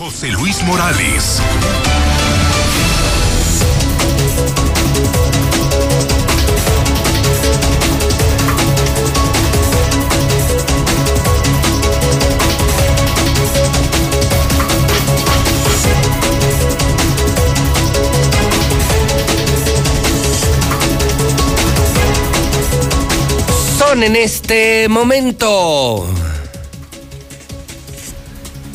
José Luis Morales. Son en este momento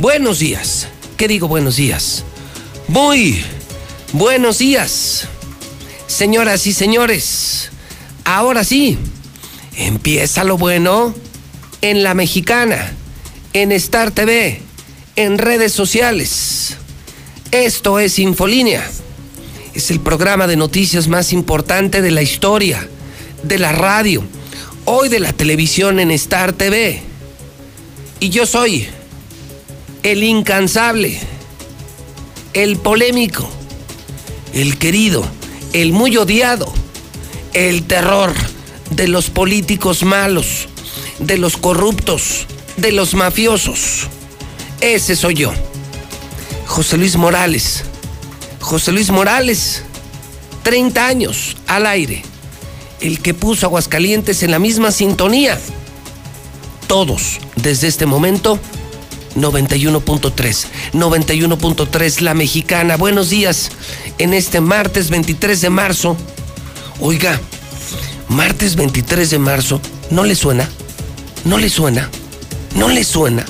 Buenos días. ¿Qué digo buenos días? Muy buenos días. Señoras y señores, ahora sí, empieza lo bueno en la mexicana, en Star TV, en redes sociales. Esto es Infolínea. Es el programa de noticias más importante de la historia, de la radio, hoy de la televisión en Star TV. Y yo soy el incansable, el polémico, el querido, el muy odiado, el terror de los políticos malos, de los corruptos, de los mafiosos. Ese soy yo. José Luis Morales. José Luis Morales, 30 años al aire. El que puso Aguascalientes en la misma sintonía. Todos, desde este momento, 91.3. 91.3 La Mexicana. Buenos días en este martes 23 de marzo. Oiga, martes 23 de marzo, ¿no le suena? ¿No le suena? ¿No le suena?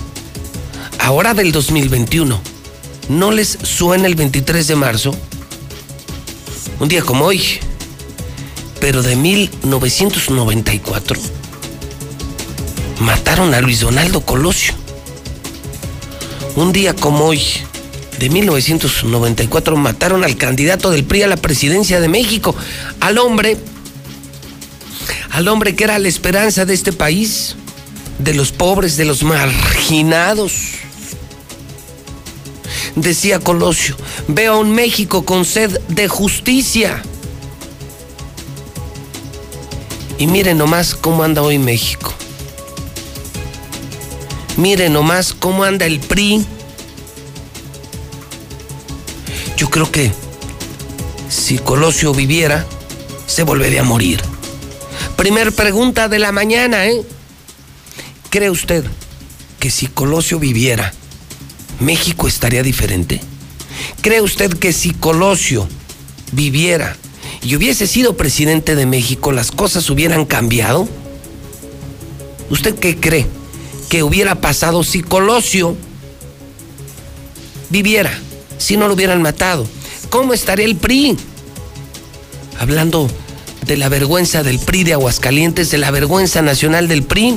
Ahora del 2021, ¿no les suena el 23 de marzo? Un día como hoy, pero de 1994. Mataron a Luis Donaldo Colosio un día como hoy, de 1994, mataron al candidato del PRI a la presidencia de México, al hombre, al hombre que era la esperanza de este país, de los pobres, de los marginados. Decía Colosio, veo a un México con sed de justicia. Y miren nomás cómo anda hoy México. Miren nomás cómo anda el PRI. Yo creo que si Colosio viviera, se volvería a morir. Primer pregunta de la mañana, ¿eh? ¿Cree usted que si Colosio viviera, México estaría diferente? ¿Cree usted que si Colosio viviera y hubiese sido presidente de México, las cosas hubieran cambiado? ¿Usted qué cree? Que hubiera pasado si Colosio viviera, si no lo hubieran matado? ¿Cómo estaría el PRI? Hablando de la vergüenza del PRI de Aguascalientes, de la vergüenza nacional del PRI,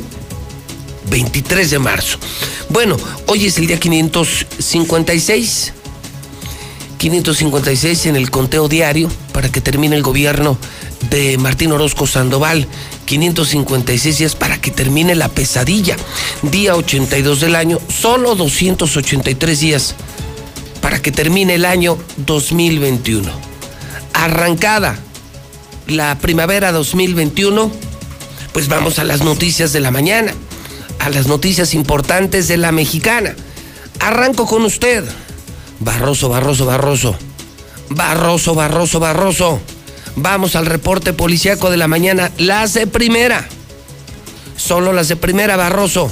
23 de marzo. Bueno, hoy es el día 556. 556 en el conteo diario para que termine el gobierno de Martín Orozco Sandoval. 556 días para que termine la pesadilla. Día 82 del año, solo 283 días para que termine el año 2021. Arrancada la primavera 2021, pues vamos a las noticias de la mañana, a las noticias importantes de la mexicana. Arranco con usted. Barroso, Barroso, Barroso. Barroso, Barroso, Barroso. Vamos al reporte policíaco de la mañana. Las de primera. Solo las de primera, Barroso.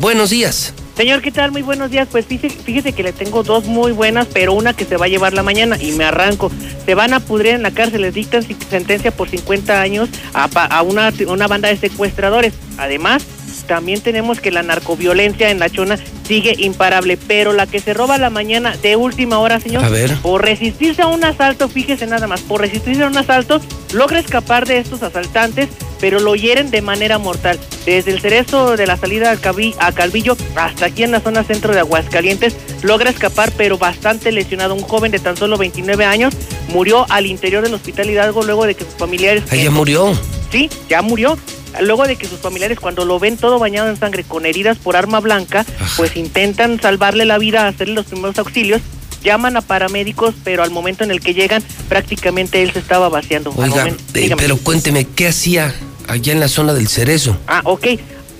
Buenos días. Señor, ¿qué tal? Muy buenos días. Pues fíjese, que le tengo dos muy buenas, pero una que se va a llevar la mañana y me arranco. Se van a pudrir en la cárcel, les dictan sentencia por 50 años a, una, una banda de secuestradores. Además, también tenemos que la narcoviolencia en la chona sigue imparable, pero la que se roba la mañana de última hora, señor, A ver. por resistirse a un asalto, fíjese nada más, por resistirse a un asalto, logra escapar de estos asaltantes, pero lo hieren de manera mortal. Desde el cerezo de la salida a, Cabi- a Calvillo hasta aquí en la zona centro de Aguascalientes, logra escapar, pero bastante lesionado. Un joven de tan solo 29 años murió al interior del hospital Hidalgo luego de que sus familiares... Ella murió. Sí, ya murió. Luego de que sus familiares, cuando lo ven todo bañado en sangre con heridas por arma blanca, pues intentan salvarle la vida, hacerle los primeros auxilios, llaman a paramédicos, pero al momento en el que llegan, prácticamente él se estaba vaciando. Oiga, momento- eh, pero cuénteme, ¿qué hacía allá en la zona del cerezo? Ah, ok.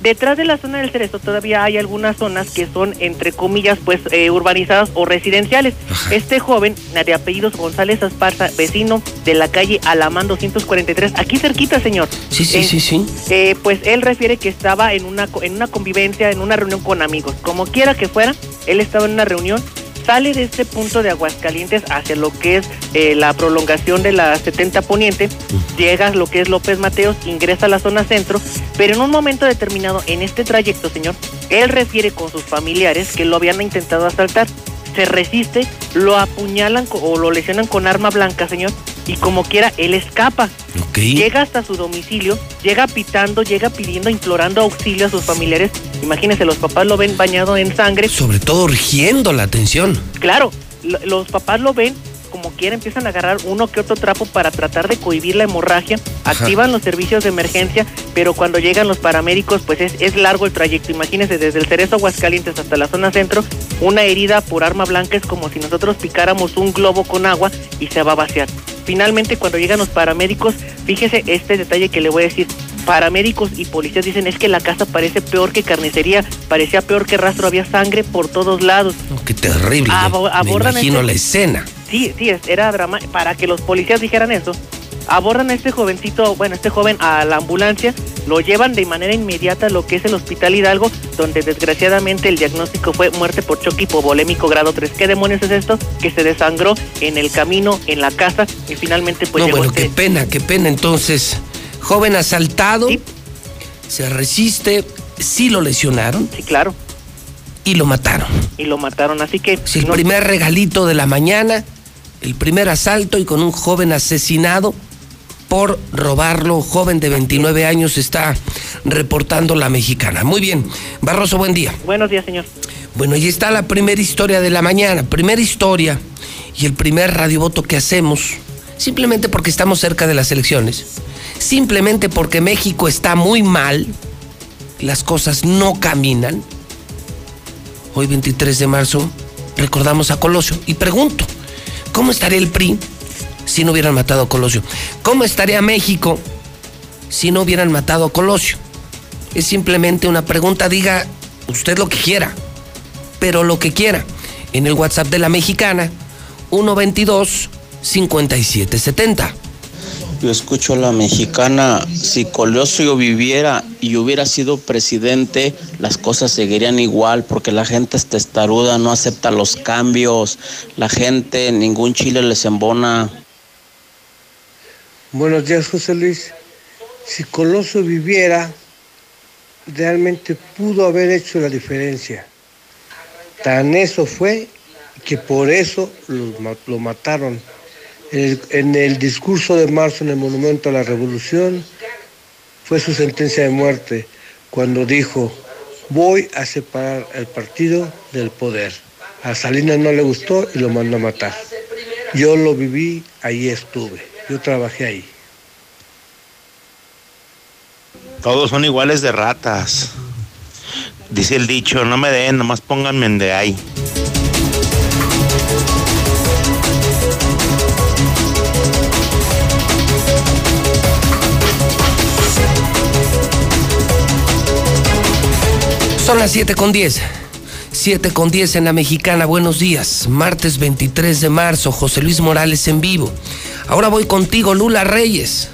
Detrás de la zona del Cerezo todavía hay algunas zonas que son, entre comillas, pues eh, urbanizadas o residenciales. Ajá. Este joven, de apellidos González Esparza, vecino de la calle Alamán 243, aquí cerquita, señor. Sí, sí, Eh, sí, sí. eh, pues él refiere que estaba en una, en una convivencia, en una reunión con amigos. Como quiera que fuera, él estaba en una reunión, sale de este punto de Aguascalientes hacia lo que es eh, la prolongación de la 70 Poniente, llega lo que es López Mateos, ingresa a la zona centro, pero en un momento determinado en este trayecto, señor, él refiere con sus familiares que lo habían intentado asaltar. Se resiste, lo apuñalan o lo lesionan con arma blanca, señor, y como quiera, él escapa. Llega hasta su domicilio, llega pitando, llega pidiendo, implorando auxilio a sus familiares. Imagínense, los papás lo ven bañado en sangre. Sobre todo urgiendo la atención. Claro, lo- los papás lo ven como quiera, empiezan a agarrar uno que otro trapo para tratar de cohibir la hemorragia, activan los servicios de emergencia, pero cuando llegan los paramédicos, pues es, es largo el trayecto. Imagínense, desde el Cerezo Aguascalientes hasta la zona centro, una herida por arma blanca es como si nosotros picáramos un globo con agua y se va a vaciar. Finalmente, cuando llegan los paramédicos, fíjese este detalle que le voy a decir. Paramédicos y policías dicen es que la casa parece peor que carnicería, parecía peor que rastro, había sangre por todos lados. No, qué terrible. Me abordan imagino este- la escena. Sí, sí, era drama. Para que los policías dijeran eso, abordan a este jovencito, bueno, este joven a la ambulancia, lo llevan de manera inmediata a lo que es el Hospital Hidalgo, donde desgraciadamente el diagnóstico fue muerte por choque hipovolémico grado 3. ¿Qué demonios es esto? Que se desangró en el camino, en la casa, y finalmente pues no, llegó bueno, este- qué pena, qué pena. Entonces, joven asaltado, Sí. se resiste, sí lo lesionaron Sí, claro, y lo mataron. y lo mataron. Así que... Es el no- primer regalito de la mañana, el primer asalto y con un joven asesinado por robarlo. Joven de 29 años está reportando la mexicana. Muy bien. Barroso, buen día. Buenos días, señor. Bueno, y está la primera historia de la mañana. Primera historia y el primer radiovoto que hacemos, simplemente porque estamos cerca de las elecciones, simplemente porque México está muy mal, las cosas no caminan. Hoy 23 de marzo recordamos a Colosio y pregunto, ¿cómo estaría el PRI si no hubieran matado a Colosio? ¿Cómo estaría México si no hubieran matado a Colosio? Es simplemente una pregunta, diga usted lo que quiera pero lo que quiera. En el WhatsApp de la mexicana, 122-5770. Yo escucho a la mexicana, si Colosio viviera y hubiera sido presidente, las cosas seguirían igual porque la gente es testaruda, no acepta los cambios, la gente, ningún chile les embona. Buenos días, José Luis. Si Coloso viviera, realmente pudo haber hecho la diferencia. Tan eso fue que por eso lo, ma- lo mataron. En el, en el discurso de marzo en el Monumento a la Revolución fue su sentencia de muerte cuando dijo, voy a separar el partido del poder. A Salinas no le gustó y lo mandó a matar. Yo lo viví, ahí estuve, yo trabajé ahí. Todos son iguales de ratas. Dice el dicho, no me den, nomás pónganme en de ahí. Son las 7 con 10. 7 con 10 en la mexicana. Buenos días. Martes 23 de marzo. José Luis Morales en vivo. Ahora voy contigo, Lula Reyes.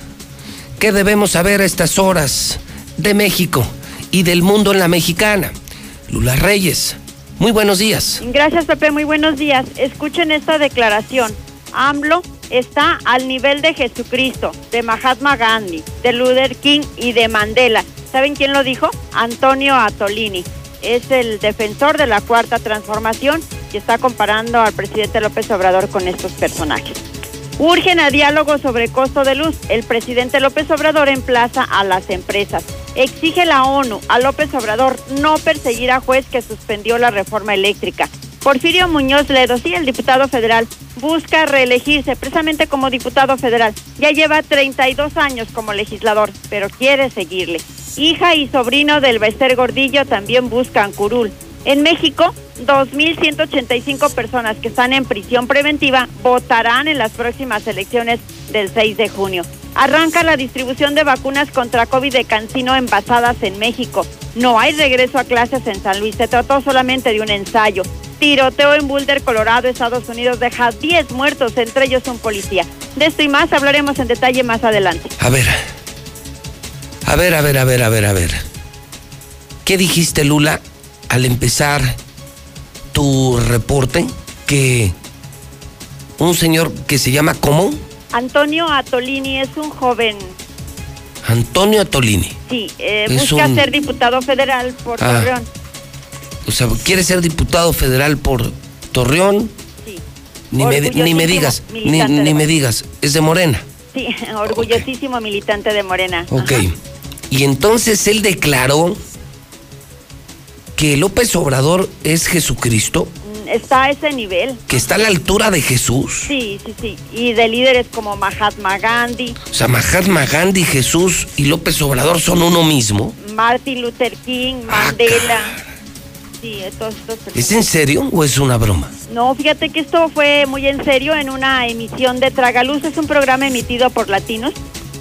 ¿Qué debemos saber a estas horas de México y del mundo en la mexicana? Lula Reyes. Muy buenos días. Gracias, Pepe. Muy buenos días. Escuchen esta declaración. AMLO está al nivel de Jesucristo, de Mahatma Gandhi, de Luther King y de Mandela. ¿Saben quién lo dijo? Antonio Atolini. Es el defensor de la cuarta transformación y está comparando al presidente López Obrador con estos personajes. Urgen a diálogo sobre costo de luz. El presidente López Obrador emplaza a las empresas. Exige la ONU a López Obrador no perseguir a juez que suspendió la reforma eléctrica. Porfirio Muñoz Ledo, sí, el diputado federal, busca reelegirse precisamente como diputado federal. Ya lleva 32 años como legislador, pero quiere seguirle. Hija y sobrino del Bester Gordillo también buscan curul. En México, 2.185 personas que están en prisión preventiva votarán en las próximas elecciones del 6 de junio. Arranca la distribución de vacunas contra COVID de Cancino envasadas en México. No hay regreso a clases en San Luis. Se trató solamente de un ensayo. Tiroteo en Boulder, Colorado, Estados Unidos deja 10 muertos, entre ellos un policía. De esto y más hablaremos en detalle más adelante. A ver. A ver, a ver, a ver, a ver, a ver. ¿Qué dijiste, Lula, al empezar tu reporte? Que un señor que se llama ¿cómo? Antonio Atolini es un joven. Antonio Atolini. Sí, eh, busca un- ser diputado federal por Ah. Torreón. O sea, quiere ser diputado federal por Torreón. Sí. Ni me, ni digas, ni, me digas, es de Morena. Sí, orgullosísimo militante de Morena. Ok. Ajá. Y entonces él declaró que López Obrador es Jesucristo, Mm, Está a ese nivel. que está a la altura de Jesús. Sí, sí, sí. Y de líderes como Mahatma Gandhi, O sea, Mahatma Gandhi, Jesús y López Obrador son uno mismo. Martin Luther King, Ah, Mandela. Sí, todos estos ¿Es en serio o es una broma? No, fíjate que esto fue muy en serio en una emisión de Tragaluz. Es un programa emitido por latinos.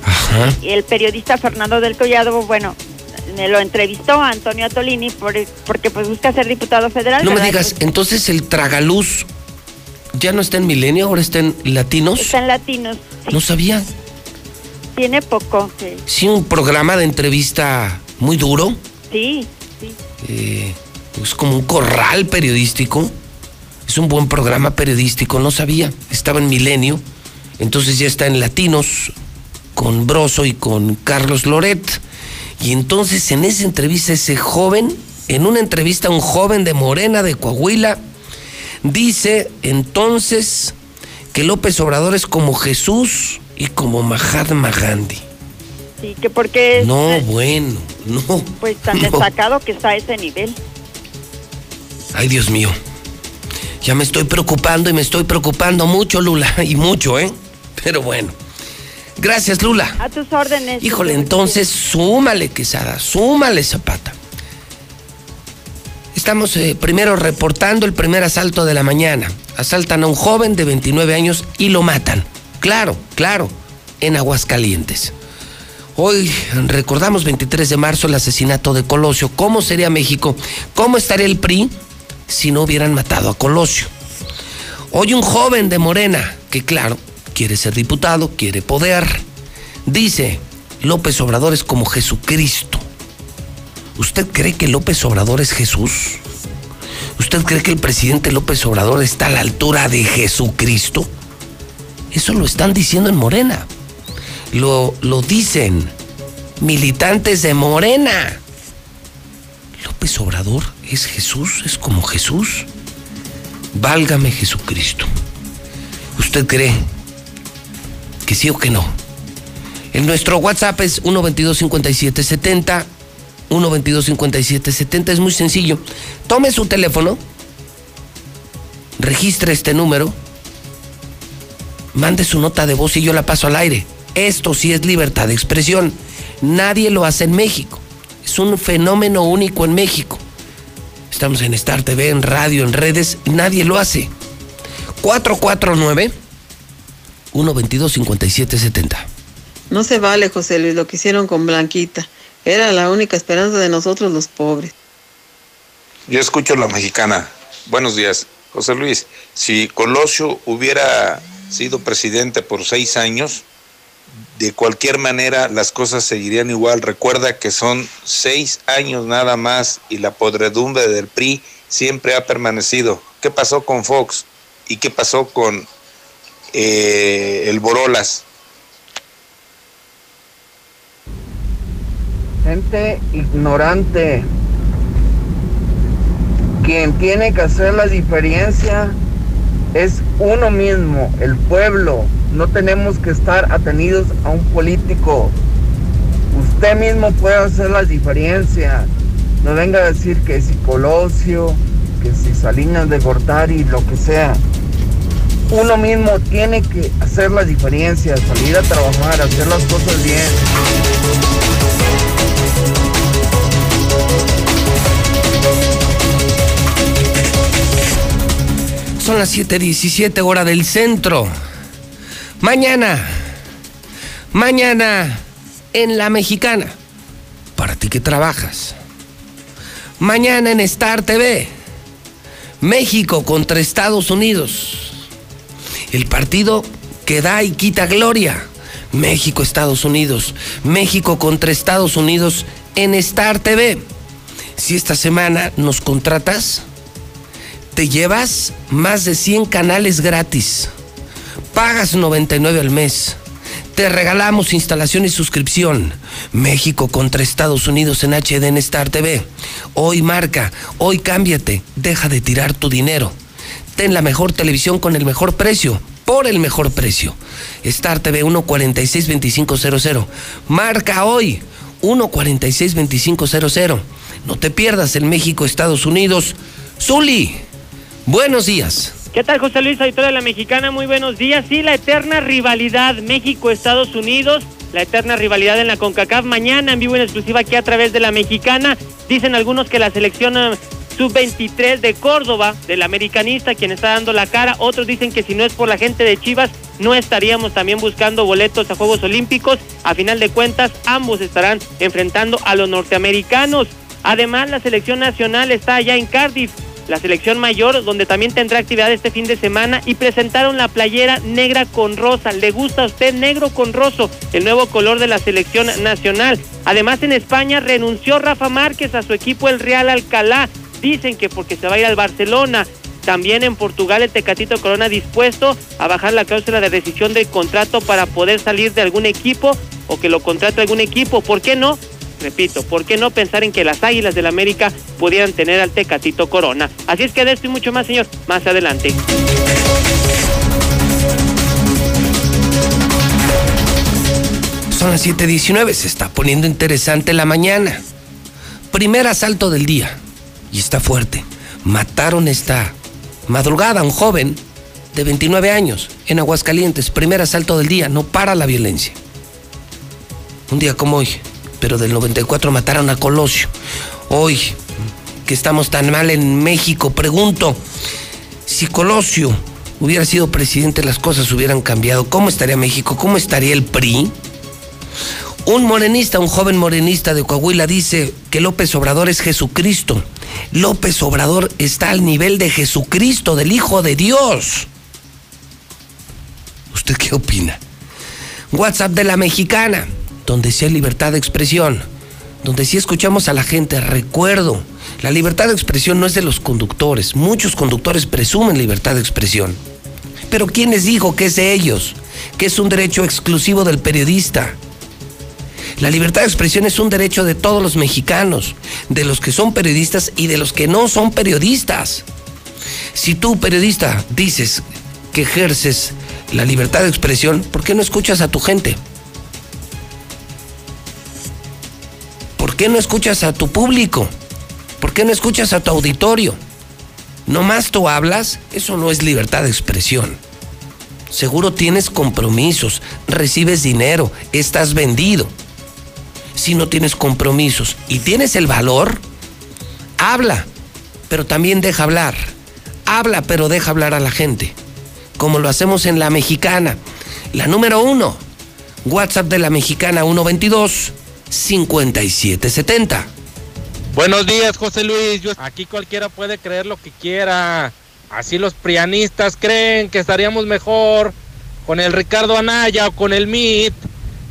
Ajá. Y el periodista Fernando del Collado, bueno, lo entrevistó a Antonio Atolini por- porque pues busca ser diputado federal. No me digas, entonces el tragaluz ya no está en Milenio, ahora está en Latinos. Está en latinos. Sí, No sabía. Tiene poco. Sí, Sí, un programa de entrevista muy duro. sí. sí. eh, es como un corral periodístico. Es un buen programa periodístico, no sabía. Estaba en Milenio, entonces ya está en Latinos con Broso y con Carlos Loret. Y entonces en esa entrevista ese joven, en una entrevista un joven de Morena de Coahuila, dice entonces que López Obrador es como Jesús y como Mahatma Gandhi. Sí, que porque es No, eh, bueno, no. pues tan no. destacado que está a ese nivel. Ay, Dios mío. Ya me estoy preocupando y me estoy preocupando mucho, Lula. Y mucho, ¿eh? Pero bueno. Gracias, Lula. A tus órdenes. Híjole, entonces súmale, Quesada, súmale, Zapata. Estamos eh, primero reportando el primer asalto de la mañana. Asaltan a un joven de 29 años y lo matan. Claro, claro, en Aguascalientes. Hoy recordamos 23 de marzo el asesinato de Colosio. ¿Cómo sería México? ¿Cómo estaría el PRI si no hubieran matado a Colosio? Hoy un joven de Morena, que claro, quiere ser diputado, quiere poder, dice, López Obrador es como Jesucristo. ¿Usted cree que López Obrador es Jesús? ¿Usted cree que el presidente López Obrador está a la altura de Jesucristo? Eso lo están diciendo en Morena. Lo, lo dicen militantes de Morena. López Obrador es Jesús, es como Jesús. Válgame Jesucristo. ¿Usted cree que sí o que no? En nuestro WhatsApp es 122-5770. 122-5770 es muy sencillo. Tome su teléfono, registre este número, mande su nota de voz y yo la paso al aire. Esto sí es libertad de expresión. Nadie lo hace en México. Es un fenómeno único en México. Estamos en Star TV, en radio, en redes. Nadie lo hace. 449 122 5770. No se vale, José Luis, lo que hicieron con Blanquita. Era la única esperanza de nosotros los pobres. Yo escucho la mexicana. Buenos días. José Luis, si Colosio hubiera sido presidente por seis años, de cualquier manera las cosas seguirían igual. Recuerda que son seis años nada más y la podredumbre del PRI siempre ha permanecido. ¿Qué pasó con Fox? ¿Y qué pasó con eh, el Borolas? gente ignorante. Quien tiene que hacer la diferencia es uno mismo, el pueblo. No tenemos que estar atenidos a un político. Usted mismo puede hacer la diferencia. No venga a decir que si Colosio, que si Salinas de Gortari, lo que sea. Uno mismo tiene que hacer la diferencia, salir a trabajar, hacer las cosas bien. Son las 7:17 hora del centro. Mañana, mañana en La Mexicana, para ti que trabajas. Mañana en Star TV, México contra Estados Unidos. El partido que da y quita gloria. México, Estados Unidos. México contra Estados Unidos en Star TV. Si esta semana nos contratas, te llevas más de 100 canales gratis. Pagas 99 al mes. Te regalamos instalación y suscripción. México contra Estados Unidos en HD en Star TV. Hoy marca, hoy cámbiate, deja de tirar tu dinero. Ten la mejor televisión con el mejor precio, por el mejor precio. Star TV 1462500. Marca hoy 1462500. No te pierdas el México Estados Unidos. Zuli, buenos días. ¿Qué tal, José Luis, auditor de la Mexicana? Muy buenos días. Sí, la eterna rivalidad México-Estados Unidos, la eterna rivalidad en la CONCACAF. Mañana en vivo en exclusiva aquí a través de la Mexicana. Dicen algunos que la selección eh, sub-23 de Córdoba, del americanista, quien está dando la cara. Otros dicen que si no es por la gente de Chivas, no estaríamos también buscando boletos a Juegos Olímpicos. A final de cuentas, ambos estarán enfrentando a los norteamericanos. Además, la selección nacional está allá en Cardiff la selección mayor, donde también tendrá actividad este fin de semana y presentaron la playera negra con rosa. ¿Le gusta a usted negro con roso, el nuevo color de la selección nacional? Además, en España renunció Rafa Márquez a su equipo, el Real Alcalá. Dicen que porque se va a ir al Barcelona. También en Portugal el Tecatito Corona dispuesto a bajar la cláusula de decisión del contrato para poder salir de algún equipo o que lo contrate algún equipo. ¿Por qué no? repito, ¿por qué no pensar en que las Águilas del América pudieran tener al Tecatito Corona? Así es que de esto y mucho más, señor, más adelante. Son las 7:19, se está poniendo interesante la mañana. Primer asalto del día. Y está fuerte. Mataron esta madrugada a un joven de 29 años en Aguascalientes. Primer asalto del día. No para la violencia. Un día como hoy, pero del 94 mataron a Colosio. Hoy, que estamos tan mal en México, pregunto, si Colosio hubiera sido presidente, las cosas hubieran cambiado. ¿Cómo estaría México? ¿Cómo estaría el PRI? Un morenista, un joven morenista de Coahuila dice que López Obrador es Jesucristo. López Obrador está al nivel de Jesucristo, del Hijo de Dios. ¿Usted qué opina? WhatsApp de la mexicana donde sí hay libertad de expresión, donde sí escuchamos a la gente. Recuerdo, la libertad de expresión no es de los conductores. Muchos conductores presumen libertad de expresión. Pero ¿quién les dijo que es de ellos? Que es un derecho exclusivo del periodista. La libertad de expresión es un derecho de todos los mexicanos, de los que son periodistas y de los que no son periodistas. Si tú, periodista, dices que ejerces la libertad de expresión, ¿por qué no escuchas a tu gente? ¿Por qué no escuchas a tu público? ¿Por qué no escuchas a tu auditorio? Nomás tú hablas, eso no es libertad de expresión. Seguro tienes compromisos, recibes dinero, estás vendido. Si no tienes compromisos y tienes el valor, habla, pero también deja hablar. Habla, pero deja hablar a la gente. Como lo hacemos en la mexicana. La número uno, WhatsApp de la mexicana 122 5770. Buenos días, José Luis. aquí cualquiera puede creer lo que quiera. Así los prianistas creen que estaríamos mejor con el Ricardo Anaya o con el MIT.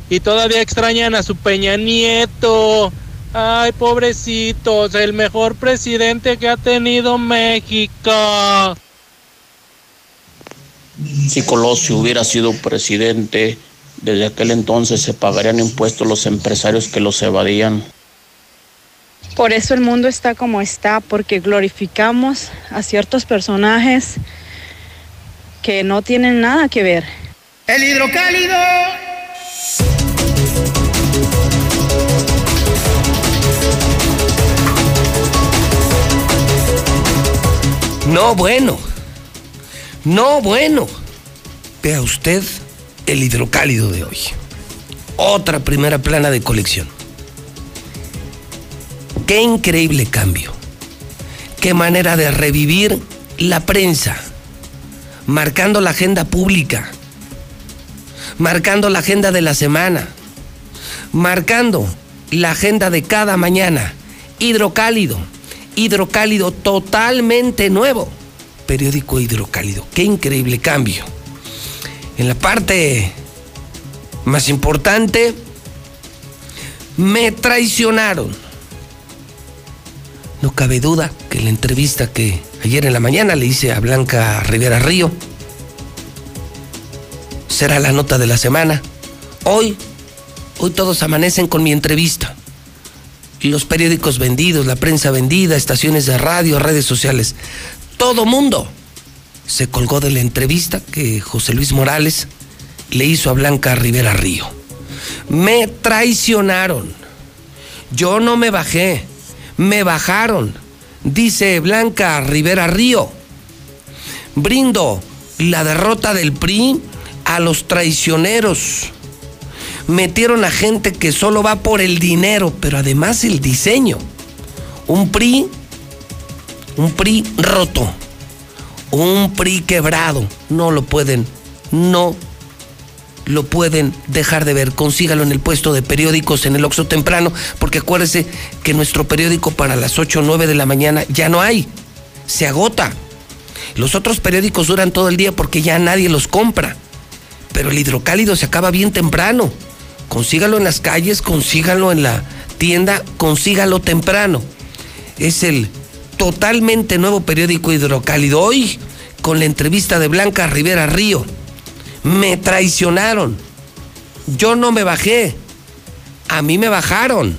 Y todavía extrañan a su Peña Nieto. Ay, pobrecitos, el mejor presidente que ha tenido México. Si Colosio hubiera sido presidente, desde aquel entonces se pagarían impuestos los empresarios que los evadían. Por eso el mundo está como está, porque glorificamos a ciertos personajes que no tienen nada que ver. El hidrocálido. No bueno. No bueno. Vea usted el hidrocálido de hoy. Otra primera plana de colección. Qué increíble cambio. Qué manera de revivir la prensa. Marcando la agenda pública. Marcando la agenda de la semana. Marcando la agenda de cada mañana. Hidrocálido hidrocálido totalmente nuevo. Periódico hidrocálido. Qué increíble cambio. En la parte más importante, me traicionaron. No cabe duda que la entrevista que ayer en la mañana le hice a Blanca Rivera Río será la nota de la semana. Hoy, hoy todos amanecen con mi entrevista los periódicos vendidos, la prensa vendida, estaciones de radio, redes sociales. Todo mundo se colgó de la entrevista que José Luis Morales le hizo a Blanca Rivera Río. Me traicionaron. Yo no me bajé. Me bajaron. Dice Blanca Rivera Río. Brindo la derrota del PRI a los traicioneros metieron a gente que solo va por el dinero, pero además el diseño. Un PRI, un PRI roto, un PRI quebrado. No lo pueden, no lo pueden dejar de ver. Consígalo en el puesto de periódicos en el Oxo temprano, porque acuérdese que nuestro periódico para las 8 o 9 de la mañana ya no hay. Se agota. Los otros periódicos duran todo el día porque ya nadie los compra. Pero el hidrocálido se acaba bien temprano. Consígalo en las calles, consígalo en la tienda, consígalo temprano. Es el totalmente nuevo periódico Hidrocálido. Hoy, con la entrevista de Blanca Rivera Río, me traicionaron. Yo no me bajé. A mí me bajaron.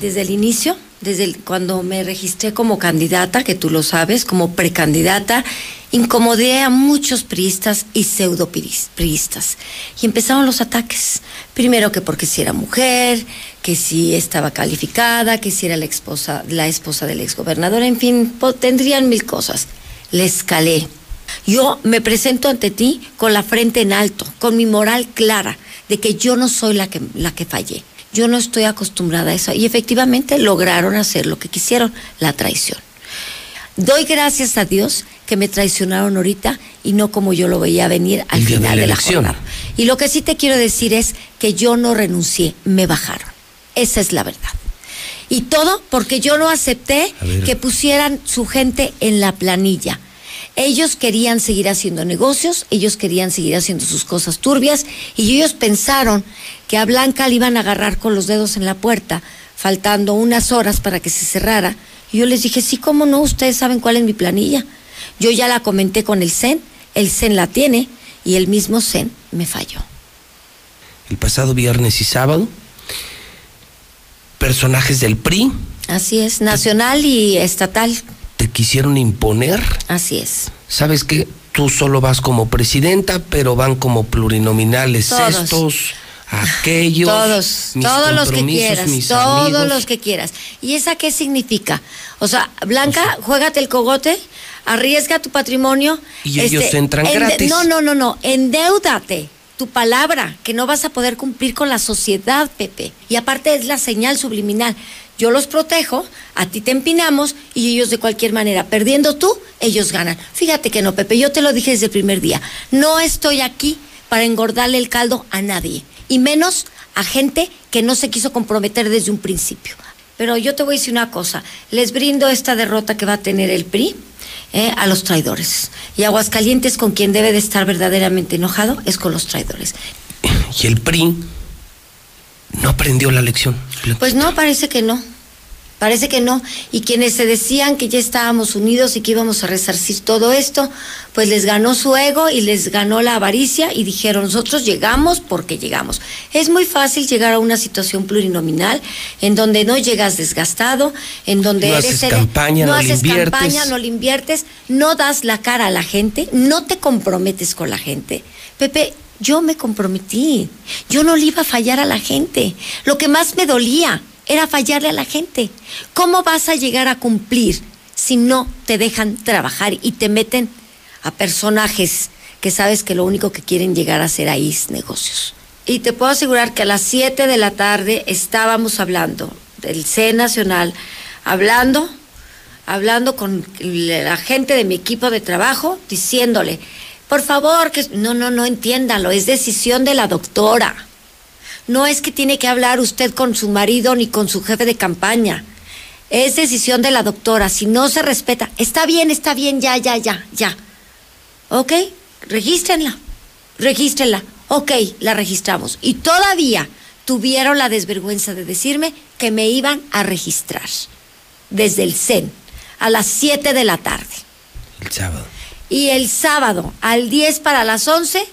Desde el inicio, desde cuando me registré como candidata, que tú lo sabes, como precandidata, incomodé a muchos priistas y pseudo priistas. Y empezaron los ataques. Primero que porque si era mujer, que si estaba calificada, que si era la esposa, la esposa del exgobernador, en fin, tendrían mil cosas. Le escalé. Yo me presento ante ti con la frente en alto, con mi moral clara de que yo no soy la que, la que fallé. Yo no estoy acostumbrada a eso. Y efectivamente lograron hacer lo que quisieron, la traición. Doy gracias a Dios que me traicionaron ahorita y no como yo lo veía venir al final de la, jornada. Y lo que sí te quiero decir es que yo no renuncié, me bajaron. Esa es la verdad. Y todo porque yo no acepté que pusieran su gente en la planilla. Ellos querían seguir haciendo negocios, ellos querían seguir haciendo sus cosas turbias y ellos pensaron que a Blanca le iban a agarrar con los dedos en la puerta, faltando unas horas para que se cerrara. Y yo les dije, sí, cómo no, ustedes saben cuál es mi planilla. Yo ya la comenté con el CEN, el CEN la tiene y el mismo CEN me falló. El pasado viernes y sábado, personajes del PRI. Así es, nacional y estatal. ¿Te quisieron imponer? Así es. ¿Sabes qué? Tú solo vas como presidenta, pero van como plurinominales todos. estos, aquellos. Todos, todos los que quieras, todos los que quieras. ¿Y esa qué significa? O sea, Blanca, juégate el cogote arriesga tu patrimonio. Y ellos este, entran gratis. No, no, no, no, endeudate tu palabra, que no vas a poder cumplir con la sociedad, Pepe. Y aparte es la señal subliminal. Yo los protejo, a ti te empinamos y ellos de cualquier manera, perdiendo tú, ellos ganan. Fíjate que no, Pepe, yo te lo dije desde el primer día. No estoy aquí para engordarle el caldo a nadie, y menos a gente que no se quiso comprometer desde un principio. Pero yo te voy a decir una cosa, les brindo esta derrota que va a tener el PRI eh, a los traidores. Y Aguascalientes con quien debe de estar verdaderamente enojado es con los traidores. ¿Y el PRI no aprendió la lección? Pues no, parece que no. Parece que no. Y quienes se decían que ya estábamos unidos y que íbamos a resarcir todo esto, pues les ganó su ego y les ganó la avaricia y dijeron, nosotros llegamos porque llegamos. Es muy fácil llegar a una situación plurinominal en donde no llegas desgastado, en donde No eres haces campaña, no haces campaña, no le inviertes, no das la cara a la gente, no te comprometes con la gente. Pepe, yo me comprometí. Yo no le iba a fallar a la gente. Lo que más me dolía era fallarle a la gente. ¿Cómo vas a llegar a cumplir si no te dejan trabajar y te meten a personajes que sabes que lo único que quieren llegar a hacer ahí es negocios? Y te puedo asegurar que a las 7 de la tarde estábamos hablando del C Nacional, hablando, hablando con la gente de mi equipo de trabajo, diciéndole, por favor, que no, no, no entiéndalo, es decisión de la doctora. No es que tiene que hablar usted con su marido ni con su jefe de campaña. Es decisión de la doctora. Si no se respeta, está bien, está bien, ya, ya, ya, ya. ¿Ok? Regístrenla. Regístrenla. Ok, la registramos. Y todavía tuvieron la desvergüenza de decirme que me iban a registrar desde el CEN a las 7 de la tarde. El sábado. Y el sábado, al 10 para las 11,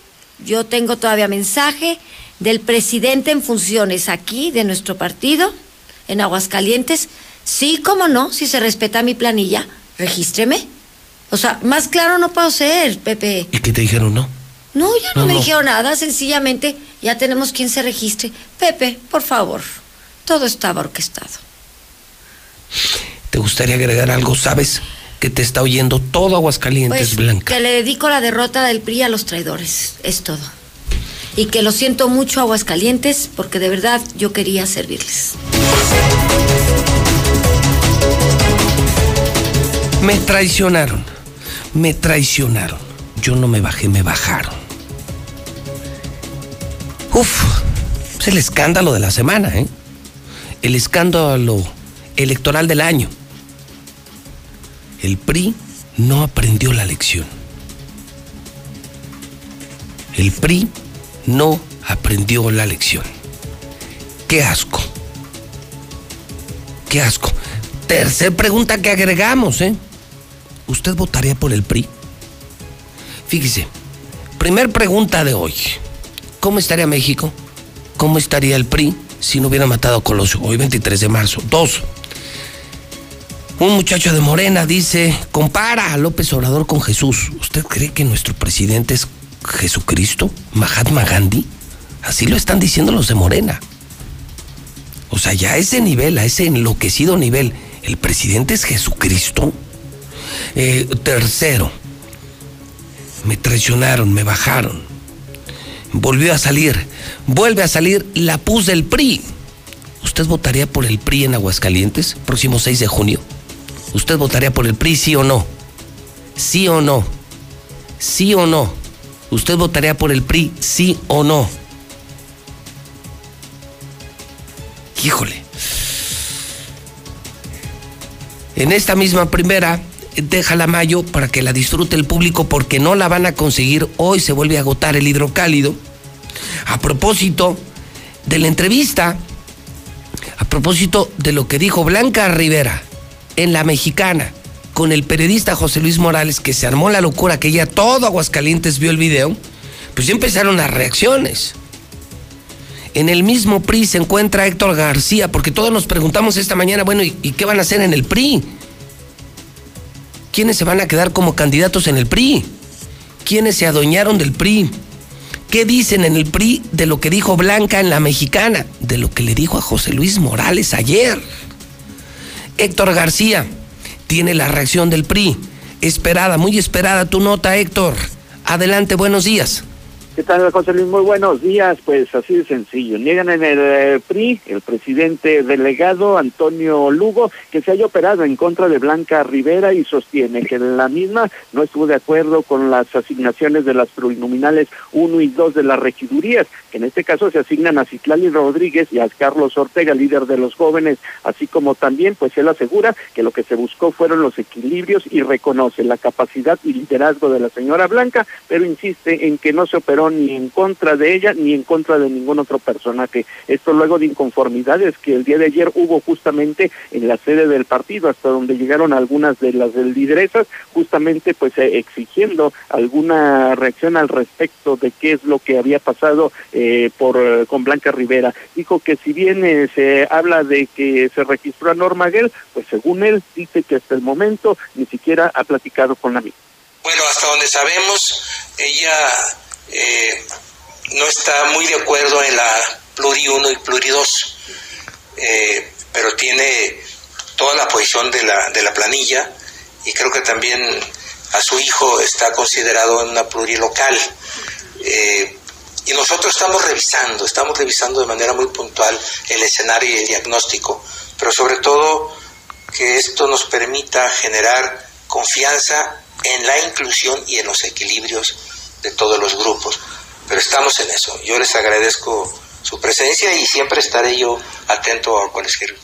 yo tengo todavía mensaje del presidente en funciones aquí de nuestro partido, en Aguascalientes. Sí, cómo no, si se respeta mi planilla, regístreme. O sea, más claro no puedo ser, Pepe. ¿Y qué te dijeron no? No, ya no, No, me no. dijeron nada, sencillamente ya tenemos quien se registre. Pepe, por favor, todo estaba orquestado. ¿Te gustaría agregar algo? ¿Sabes que te está oyendo todo Aguascalientes, Pues Blanca? que le dedico la derrota del PRI a los traidores, es todo. Y que lo siento mucho Aguascalientes porque de verdad yo quería servirles. Me traicionaron. Me traicionaron. Yo no me bajé, me bajaron. Uf, es el escándalo de la semana, ¿eh? El escándalo electoral del año. El PRI no aprendió la lección. El PRI no aprendió la lección. Qué asco. Qué asco. Tercer pregunta que agregamos, ¿eh? ¿Usted votaría por el PRI? Fíjese, primer pregunta de hoy. ¿Cómo estaría México? ¿Cómo estaría el PRI si no hubiera matado a Colosio? Hoy 23 de marzo. Dos. Un muchacho de Morena dice, compara a López Obrador con Jesús. ¿Usted cree que nuestro presidente es Jesucristo? ¿Mahatma Gandhi? Así lo están diciendo los de Morena. O sea, ya a ese nivel, a ese enloquecido nivel, ¿el presidente es Jesucristo? Eh, tercero, me traicionaron, me bajaron. Volvió a salir, vuelve a salir la pus del PRI. ¿Usted votaría por el PRI en Aguascalientes, próximo 6 de junio? ¿Usted votaría por el PRI, sí o no? ¿Sí o no? ¿Sí o no? ¿Usted votaría por el PRI, sí o no? Híjole. En esta misma primera, déjala mayo para que la disfrute el público porque no la van a conseguir. Hoy se vuelve a agotar el hidrocálido. A propósito de la entrevista, a propósito de lo que dijo Blanca Rivera en La Mexicana con el periodista José Luis Morales, que se armó la locura, que ya todo Aguascalientes vio el video, pues ya empezaron las reacciones. En el mismo PRI se encuentra Héctor García, porque todos nos preguntamos esta mañana, bueno, ¿y, qué van a hacer en el PRI? ¿Quiénes se van a quedar como candidatos en el PRI? ¿Quiénes se adueñaron del PRI? ¿Qué dicen en el PRI de lo que dijo Blanca en la mexicana? De lo que le dijo a José Luis Morales ayer. Héctor García tiene la reacción del PRI. Esperada, muy esperada tu nota, Héctor. Adelante, buenos días. ¿Qué tal, José Luis? Muy buenos días. Pues así de sencillo. Niegan en el eh, PRI el presidente delegado Antonio Lugo que se haya operado en contra de Blanca Rivera y sostiene que la misma no estuvo de acuerdo con las asignaciones de las plurinominales 1 y 2 de las regidurías, que en este caso se asignan a Citlali Rodríguez y a Carlos Ortega, líder de los jóvenes, así como también, pues él asegura que lo que se buscó fueron los equilibrios y reconoce la capacidad y liderazgo de la señora Blanca, pero insiste en que no se operó ni en contra de ella ni en contra de ningún otro personaje. Esto luego de inconformidades que el día de ayer hubo justamente en la sede del partido, hasta donde llegaron algunas de las lideresas, justamente pues eh, exigiendo alguna reacción al respecto de qué es lo que había pasado eh, por eh, con Blanca Rivera. Dijo que si bien se habla de que se registró a Norma Gell, pues según él dice que hasta el momento ni siquiera ha platicado con la misma. Bueno, hasta donde sabemos, ella eh, no está muy de acuerdo en la Pluri 1 y Pluri 2, eh, pero tiene toda la posición de la, de la planilla y creo que también a su hijo está considerado en una plurilocal. Eh, y nosotros estamos revisando, estamos revisando de manera muy puntual el escenario y el diagnóstico, pero sobre todo que esto nos permita generar confianza en la inclusión y en los equilibrios de todos los grupos. Pero estamos en eso. Yo les agradezco su presencia y siempre estaré yo atento a cualquier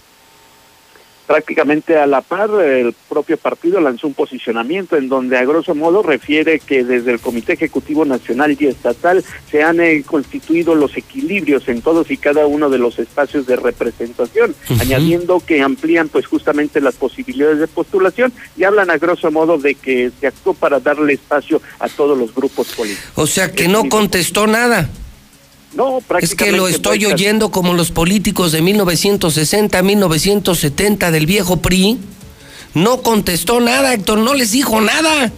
prácticamente a la par, el propio partido lanzó un posicionamiento en donde a grosso modo refiere que desde el Comité Ejecutivo Nacional y Estatal se han eh, constituido los equilibrios en todos y cada uno de los espacios de representación, añadiendo que amplían pues justamente las posibilidades de postulación y hablan a grosso modo de que se actuó para darle espacio a todos los grupos políticos. O sea que no contestó nada. No, Es que lo estoy oyendo como los políticos de 1960, 1970 del viejo PRI. No contestó nada, Héctor, no les dijo nada.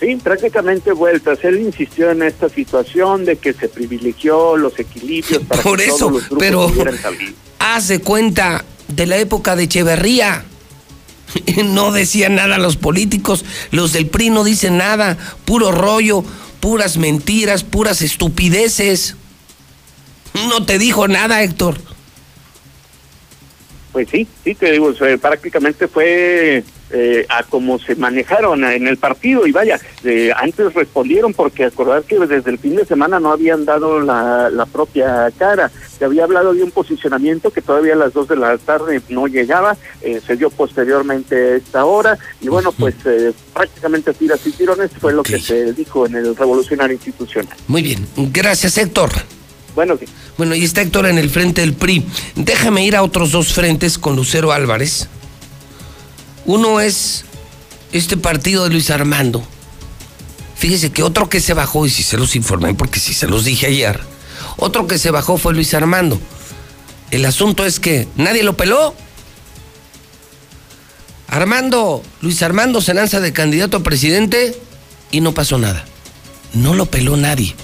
Sí, prácticamente vueltas. Él insistió en esta situación de que se privilegió los equilibrios para Por que eso, todos los grupos pero salir. hace cuenta de la época de Echeverría. No decían nada los políticos, los del PRI no dicen nada, puro rollo, puras mentiras, puras estupideces. No te dijo nada, Héctor. Pues sí, sí, te digo, prácticamente fue eh, a cómo se manejaron en el partido y vaya, eh, antes respondieron porque acordar que desde el fin de semana no habían dado la, la propia cara, se había hablado de un posicionamiento que todavía a las dos de la tarde no llegaba, eh, se dio posteriormente a esta hora y bueno, pues eh, prácticamente tiras y tirones fue lo que se dijo en el revolucionario institucional. Muy bien, gracias Héctor. Bueno. Bueno, y está Héctor en el frente del PRI. Déjame ir a otros dos frentes con Lucero Álvarez. Uno es este partido de Luis Armando. Fíjese que otro que se bajó, y si se los informé porque si se los dije ayer, otro que se bajó fue Luis Armando. El asunto es que nadie lo peló. Armando, Luis Armando se lanza de candidato a presidente y no pasó nada. No lo peló nadie.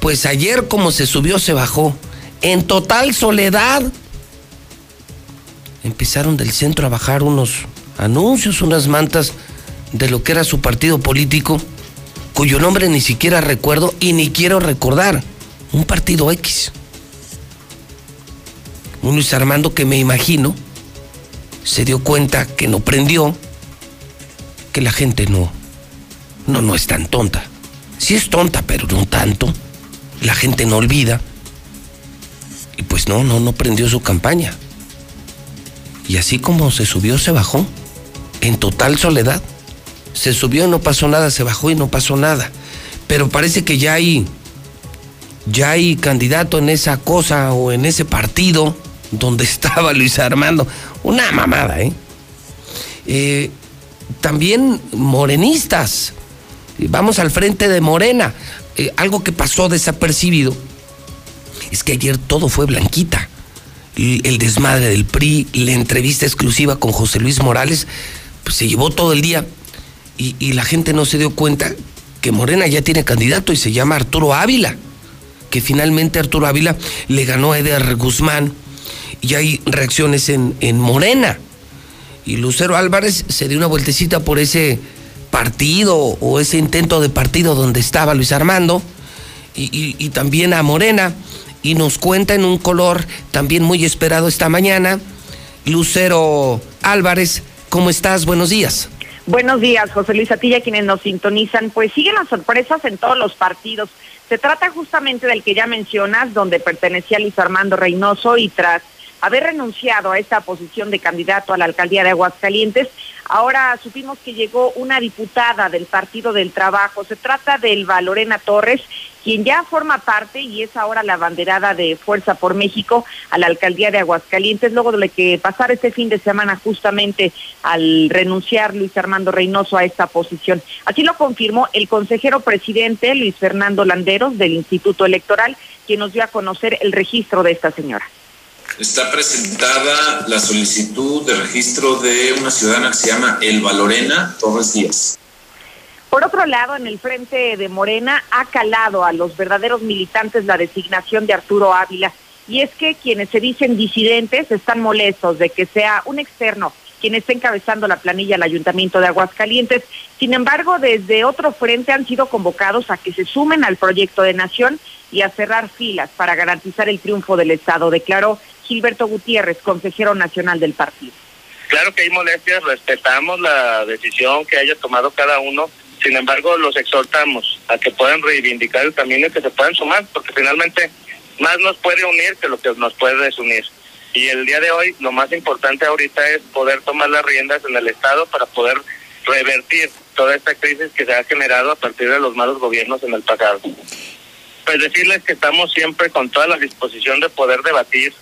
Pues ayer como se subió, se bajó. En total soledad. Empezaron del centro a bajar unos anuncios, unas mantas de lo que era su partido político, cuyo nombre ni siquiera recuerdo y ni quiero recordar. Un partido X. Un Luis Armando que me imagino se dio cuenta que no prendió, que la gente no, no, no es tan tonta. Sí es tonta, pero no tanto. La gente no olvida. Y pues no, no, no prendió su campaña. Y así como se subió, se bajó. En total soledad. Se subió y no pasó nada, se bajó y no pasó nada. Pero parece que ya hay, ya hay candidato en esa cosa o en ese partido donde estaba Luis Armando. Una mamada, ¿eh? eh también morenistas. Vamos al frente de Morena. Eh, algo que pasó desapercibido es que ayer todo fue blanquita. El, el desmadre del PRI, la entrevista exclusiva con José Luis Morales, pues se llevó todo el día y, la gente no se dio cuenta que Morena ya tiene candidato y se llama Arturo Ávila, que finalmente Arturo Ávila le ganó a Eder Guzmán y hay reacciones en, en Morena. Y Lucero Álvarez se dio una vueltecita por ese partido o ese intento de partido donde estaba Luis Armando y, también a Morena y nos cuenta en un color también muy esperado esta mañana. Lucero Álvarez, ¿cómo estás? Buenos días. Buenos días, José Luis Atilla, quienes nos sintonizan. Pues siguen las sorpresas en todos los partidos. Se trata justamente del que ya mencionas, donde pertenecía Luis Armando Reynoso y tras haber renunciado a esta posición de candidato a la alcaldía de Aguascalientes. Ahora supimos que llegó una diputada del Partido del Trabajo. Se trata de Elba Lorena Torres, quien ya forma parte y es ahora la banderada de Fuerza por México a la alcaldía de Aguascalientes, luego de que pasara este fin de semana justamente al renunciar Luis Armando Reynoso a esta posición. Así lo confirmó el consejero presidente Luis Fernando Landeros del Instituto Electoral, quien nos dio a conocer el registro de esta señora. Está presentada la solicitud de registro de una ciudadana que se llama Elba Lorena Torres Díaz. Por otro lado, en el frente de Morena ha calado a los verdaderos militantes la designación de Arturo Ávila. Y es que quienes se dicen disidentes están molestos de que sea un externo quien está encabezando la planilla al Ayuntamiento de Aguascalientes. Sin embargo, desde otro frente han sido convocados a que se sumen al proyecto de nación y a cerrar filas para garantizar el triunfo del Estado, declaró Gilberto Gutiérrez, consejero nacional del partido. Claro que hay molestias, respetamos la decisión que haya tomado cada uno, sin embargo los exhortamos a que puedan reivindicar el camino y que se puedan sumar, porque finalmente más nos puede unir que lo que nos puede desunir. Y el día de hoy lo más importante ahorita es poder tomar las riendas en el Estado para poder revertir toda esta crisis que se ha generado a partir de los malos gobiernos en el pasado. Pues decirles que estamos siempre con toda la disposición de poder debatir,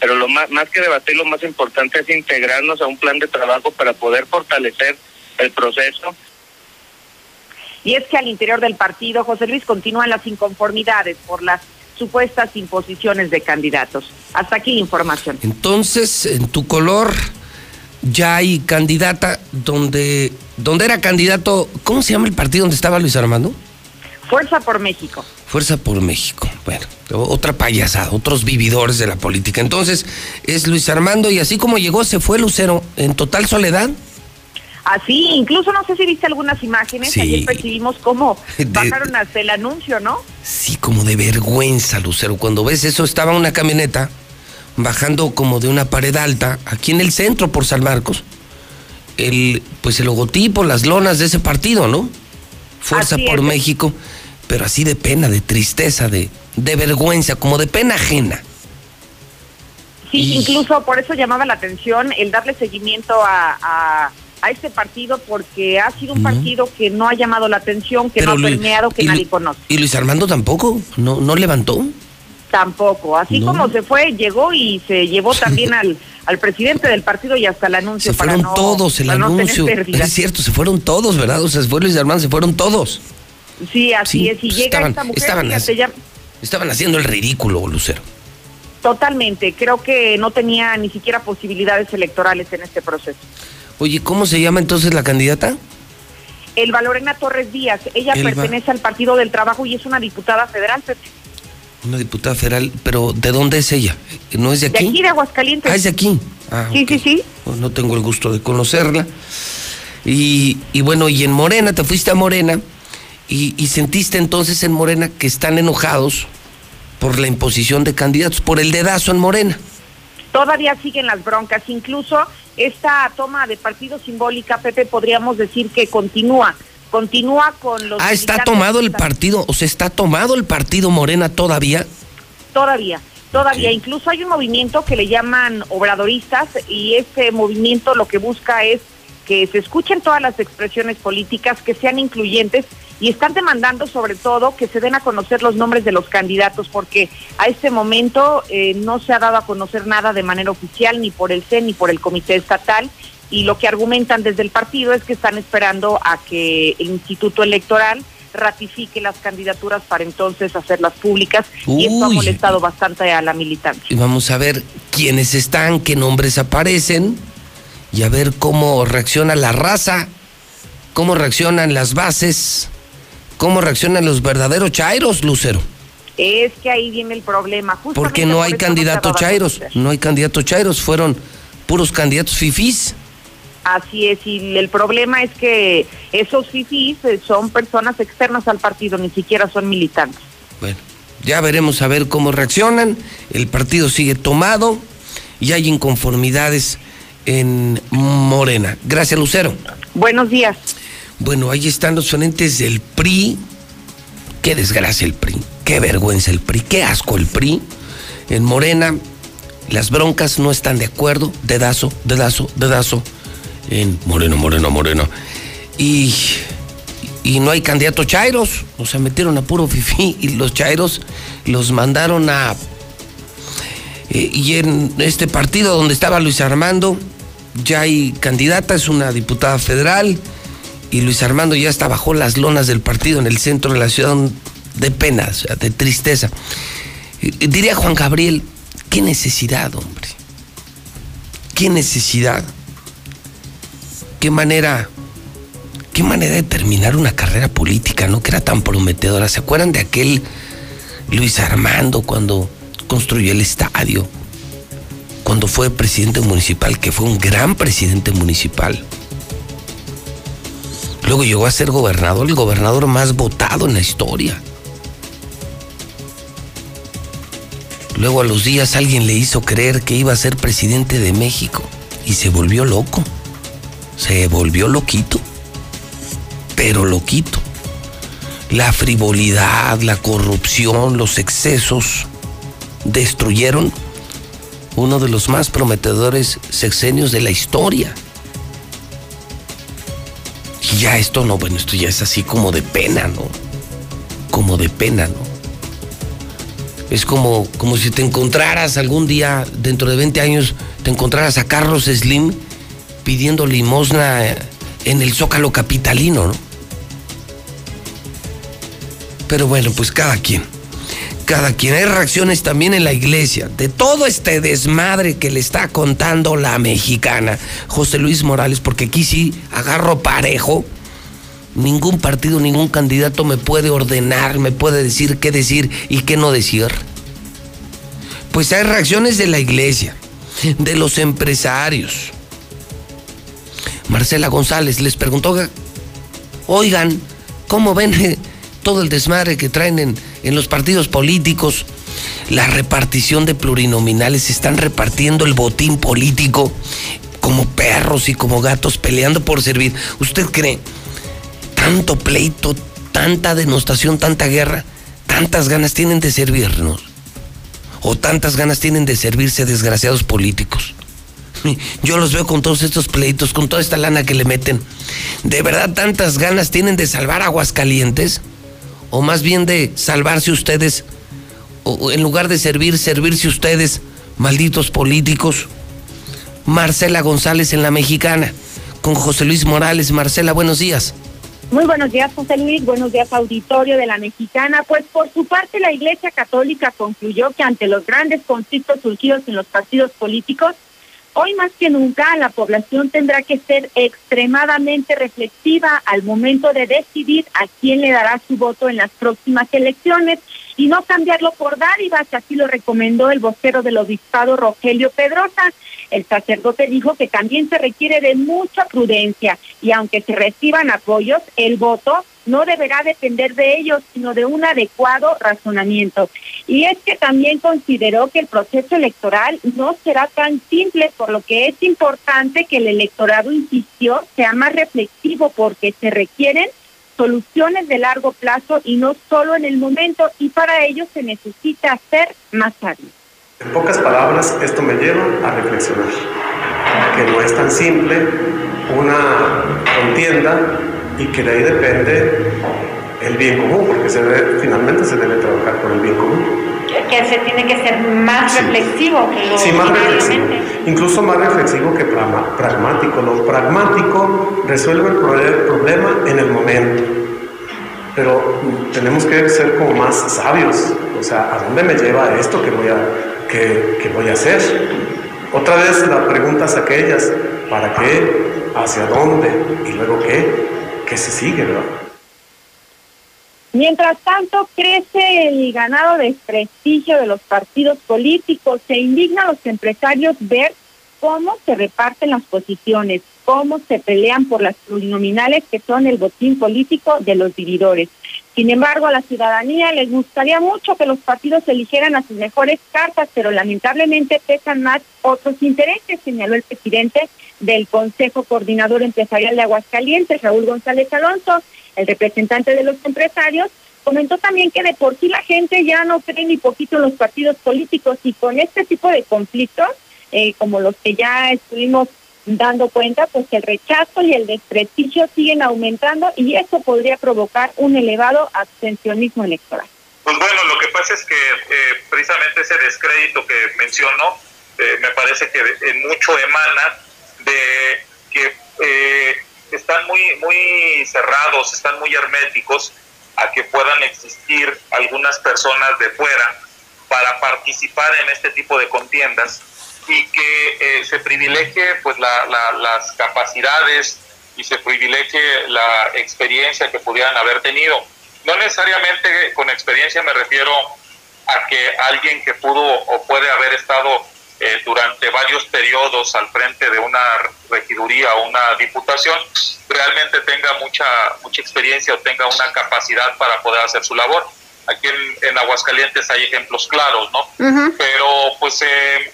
pero lo más, más que debatir, lo más importante es integrarnos a un plan de trabajo para poder fortalecer el proceso y es que al interior del partido, José Luis, continúan las inconformidades por las supuestas imposiciones de candidatos. Hasta aquí la información. Entonces, en tu color ya hay candidata donde, donde era candidato, ¿cómo se llama el partido donde estaba Luis Armando? Fuerza por México. Fuerza por México. Bueno, otra payasada, otros vividores de la política. Entonces, es Luis Armando y así como llegó, se fue Lucero en total soledad. Así, incluso no sé si viste algunas imágenes, Sí. ayer percibimos cómo De- bajaron hasta el anuncio, ¿no? Sí, como de vergüenza, Lucero. Cuando ves eso, estaba una camioneta bajando como de una pared alta, aquí en el centro por San Marcos. El, pues el logotipo, las lonas de ese partido, ¿no? Fuerza Así por es. México, pero así de pena, de tristeza, de, de vergüenza, como de pena ajena. Sí, incluso por eso llamaba la atención el darle seguimiento a, a, a este partido, porque ha sido un partido que no ha llamado la atención, que Pero no ha permeado, que Lu- nadie conoce. Y Luis Armando tampoco, no, no levantó. Tampoco. Así No. como se fue, llegó y se llevó también al, al presidente del partido y hasta el anuncio Se para fueron no, todos, el para no anuncio. pérdida. es cierto, se fueron todos, ¿verdad? O sea, se fue Luis Armando, se fueron todos. Sí, así Sí, es. Y pues llega estaban- esta mujer, estaban fíjate, así. ya- Estaban haciendo el ridículo, Lucero. totalmente. Creo que no tenía ni siquiera posibilidades electorales en este proceso. Oye, ¿cómo se llama entonces la candidata? El Valorena Torres Díaz, ella Elba. pertenece al Partido del Trabajo y es una diputada federal. Una diputada federal, pero ¿de dónde es ella? ¿No es de De aquí? aquí, de Aguascalientes. Ah, es de aquí. Ah, Sí, sí, sí. No, no tengo el gusto de conocerla. Y, y bueno, y en Morena, te fuiste a Morena y, y sentiste entonces en Morena que están enojados por la imposición de candidatos, por el dedazo en Morena. Todavía siguen las broncas. Incluso esta toma de partido simbólica, Pepe, podríamos decir que continúa. Continúa con los. Ah, está tomado el partido, o sea, está tomado el partido Morena todavía. Todavía, todavía. Incluso hay un movimiento que le llaman obradoristas y ese movimiento lo que busca es que se escuchen todas las expresiones políticas, que sean incluyentes y están demandando sobre todo que se den a conocer los nombres de los candidatos porque a este momento eh, no se ha dado a conocer nada de manera oficial ni por el CEN ni por el Comité Estatal y lo que argumentan desde el partido es que están esperando a que el Instituto Electoral ratifique las candidaturas para entonces hacerlas públicas y esto ha molestado bastante a la militancia. Y vamos a ver quiénes están, qué nombres aparecen y a ver cómo reacciona la raza, cómo reaccionan las bases, cómo reaccionan los verdaderos chairos, Lucero. Es que ahí viene el problema. Justamente Porque no por hay a chairos, no hay candidatos chairos, fueron puros candidatos fifís. Así es, y el problema es que esos fifís eh, son personas externas al partido, ni siquiera son militantes. Bueno, ya veremos a ver cómo reaccionan. El partido sigue tomado y hay inconformidades en Morena. Gracias, Lucero. Buenos días. Bueno, ahí están los frentes del PRI. Qué desgracia el PRI, qué vergüenza el PRI, qué asco el PRI. En Morena, Las broncas no están de acuerdo, dedazo, dedazo, dedazo, en Moreno, Moreno, Moreno. Y, y no hay candidato Chairos, o sea, metieron a puro fifí y los Chairos los mandaron a... eh, y en este partido donde estaba Luis Armando, ya hay candidata, es una diputada federal, y Luis Armando ya está bajo las lonas del partido en el centro de la ciudad de pena, de tristeza. Diría Juan Gabriel, qué necesidad, hombre. Qué necesidad. Qué manera, qué manera de terminar una carrera política, ¿no? Que era tan prometedora. ¿Se acuerdan de aquel Luis Armando cuando construyó el estadio? Cuando fue presidente municipal, que fue un gran presidente municipal. Luego llegó a ser gobernador, el gobernador más votado en la historia. Luego a los días alguien le hizo creer que iba a ser presidente de México y se volvió loco. Se volvió loquito. Pero loquito. La frivolidad, la corrupción, los excesos destruyeron uno de los más prometedores sexenios de la historia. Y ya esto no, bueno, esto ya es así como de pena, ¿no? Como de pena, ¿no? Es como, como si te encontraras algún día, dentro de 20 años, te encontraras a Carlos Slim pidiendo limosna en el Zócalo Capitalino, ¿no? Pero bueno, pues cada quien. Cada quien. Hay reacciones también en la iglesia de todo este desmadre que le está contando la mexicana José Luis Morales, porque aquí sí agarro parejo. Ningún partido, ningún candidato me puede ordenar, me puede decir qué decir y qué no decir. Pues hay reacciones de la iglesia, de los empresarios. Marcela González les preguntó, oigan, ¿cómo ven todo el desmadre que traen en, en los partidos políticos? La repartición de plurinominales, están repartiendo el botín político como perros y como gatos peleando por servir. ¿Usted cree? tanto pleito, tanta denostación, tanta guerra, tantas ganas tienen de servirnos. O tantas ganas tienen de servirse desgraciados políticos. Yo los veo con todos estos pleitos, con toda esta lana que le meten. ¿De verdad tantas ganas tienen de salvar Aguascalientes? O más bien de salvarse ustedes, o en lugar de servir, servirse ustedes, malditos políticos. Marcela González en la Mexicana, con José Luis Morales. Marcela, buenos días. Muy buenos días, José Luis. Buenos días, auditorio de la Mexicana. Pues por su parte, la Iglesia Católica concluyó que ante los grandes conflictos surgidos en los partidos políticos, hoy más que nunca la población tendrá que ser extremadamente reflexiva al momento de decidir a quién le dará su voto en las próximas elecciones y no cambiarlo por dádivas, así lo recomendó el vocero del obispado Rogelio Pedrosa. El sacerdote dijo que también se requiere de mucha prudencia y aunque se reciban apoyos, el voto no deberá depender de ellos, sino de un adecuado razonamiento. Y es que también consideró que el proceso electoral no será tan simple, por lo que es importante que el electorado, insistió, sea más reflexivo porque se requieren soluciones de largo plazo y no solo en el momento, y para ello se necesita ser más sabio. En pocas palabras, esto me lleva a reflexionar, que no es tan simple una contienda y que de ahí depende el bien común, porque se debe, finalmente se debe trabajar por el bien común. Que se tiene que ser más reflexivo que lo Sí, más reflexivo, incluso más reflexivo que pragmático. Lo pragmático resuelve el pro- problema en el momento, pero tenemos que ser como más sabios, o sea, ¿a dónde me lleva esto que voy a, que, que voy a hacer? Otra vez la pregunta es aquellas, ¿para qué? ¿Hacia dónde? ¿Y luego qué? ¿Qué se sigue, verdad? Mientras tanto, crece el ganado desprestigio de los partidos políticos. Se indigna a los empresarios ver cómo se reparten las posiciones, cómo se pelean por las plurinominales que son el botín político de los dividores. Sin embargo, a la ciudadanía les gustaría mucho que los partidos eligieran a sus mejores cartas, pero lamentablemente pesan más otros intereses, señaló el presidente del Consejo Coordinador Empresarial de Aguascalientes, Raúl González Alonso, el representante de los empresarios, comentó también que de por sí la gente ya no cree ni poquito en los partidos políticos y con este tipo de conflictos, eh, como los que ya estuvimos dando cuenta, pues el rechazo y el desprestigio siguen aumentando y eso podría provocar un elevado abstencionismo electoral. Pues bueno, lo que pasa es que eh, precisamente ese descrédito que mencionó, eh, me parece que en mucho emana de que eh, están muy, muy cerrados, están muy herméticos a que puedan existir algunas personas de fuera para participar en este tipo de contiendas y que se privilegie pues las capacidades y se privilegie la experiencia que pudieran haber tenido no necesariamente con experiencia me refiero a que alguien que pudo o puede haber estado eh, durante varios periodos al frente de una regiduría o una diputación realmente tenga mucha mucha experiencia o tenga una capacidad para poder hacer su labor. Aquí en, Aguascalientes hay ejemplos claros, ¿no? Pero pues eh,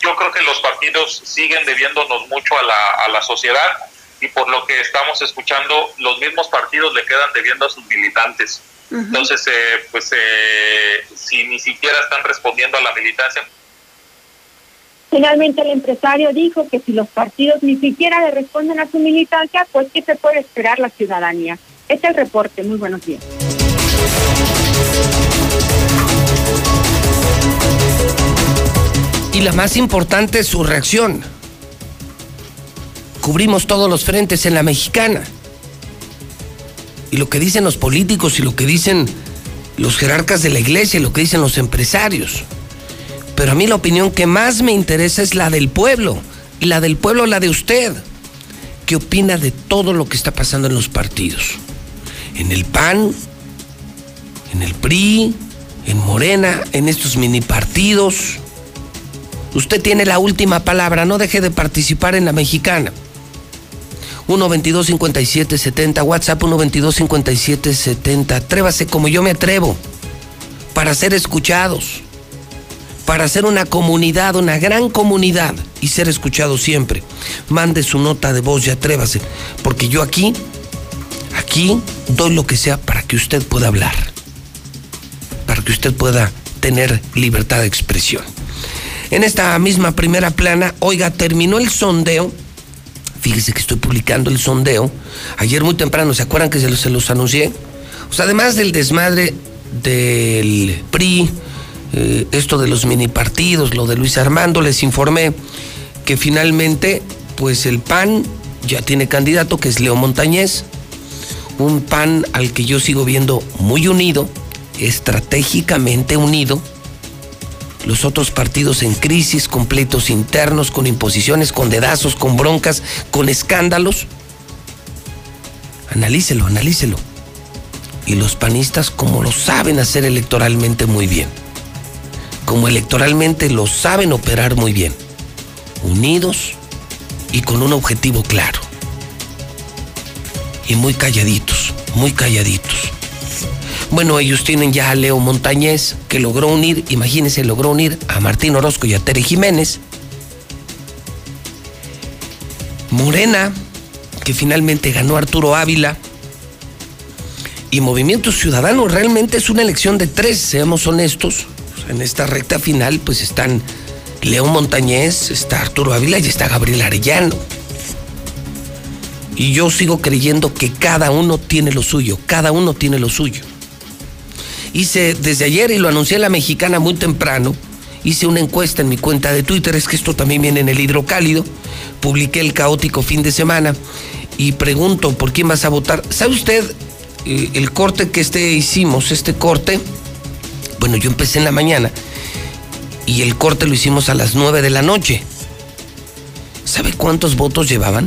yo creo que los partidos siguen debiéndonos mucho a la, a la sociedad y por lo que estamos escuchando, los mismos partidos le quedan debiendo a sus militantes. Entonces, eh, pues eh, si ni siquiera están respondiendo a la militancia. Finalmente el empresario dijo que si los partidos ni siquiera le responden a su militancia, pues ¿qué se puede esperar la ciudadanía? Este es el reporte. Muy buenos días. Y la más importante es su reacción cubrimos todos los frentes en la mexicana. Y lo que dicen los políticos y lo que dicen los jerarcas de la iglesia y lo que dicen los empresarios. Pero a mí la opinión que más me interesa es la del pueblo. Y la del pueblo, la de usted. ¿Qué opina de todo lo que está pasando en los partidos? En el PAN, en el PRI, en Morena, en estos mini partidos. Usted tiene la última palabra, no deje de participar en la mexicana. 122 5770 WhatsApp 122 5770 Atrévase como yo me atrevo para ser escuchados, para ser una comunidad, una gran comunidad y ser escuchado siempre. Mande su nota de voz y atrévase, porque yo aquí, aquí doy lo que sea para que usted pueda hablar, para que usted pueda tener libertad de expresión. En esta misma primera plana, oiga, terminó el sondeo Fíjese que estoy publicando el sondeo. Ayer muy temprano, ¿se acuerdan que se los, se anuncié? O sea, además del desmadre del PRI, eh, esto de los mini partidos, lo de Luis Armando, les informé que finalmente, pues el PAN ya tiene candidato, que es Leo Montañez. Un PAN al que yo sigo viendo muy unido, estratégicamente unido los otros partidos en crisis, completos internos, con imposiciones, con dedazos, con broncas, con escándalos. Analícelo, analícelo. Y los panistas como lo saben hacer electoralmente muy bien. Como electoralmente lo saben operar muy bien. Unidos y con un objetivo claro. Y muy calladitos, muy calladitos. Bueno, ellos tienen ya a Leo Montañez, que logró unir, imagínense, logró unir a Martín Orozco y a Tere Jiménez. Morena, que finalmente ganó Arturo Ávila. Y Movimiento Ciudadano realmente es una elección de tres, seamos honestos. En esta recta final, pues están Leo Montañez, está Arturo Ávila y está Gabriel Arellano. Y yo sigo creyendo que cada uno tiene lo suyo, cada uno tiene lo suyo. Hice desde ayer y lo anuncié en la mexicana muy temprano. Hice una encuesta en mi cuenta de Twitter, es que esto también viene en el hidrocálido. Publiqué el caótico fin de semana y pregunto por quién vas a votar. ¿Sabe usted eh, el corte que este hicimos, este corte? Bueno, yo empecé en la mañana y el corte lo hicimos a las 9 de la noche. ¿Sabe cuántos votos llevaban?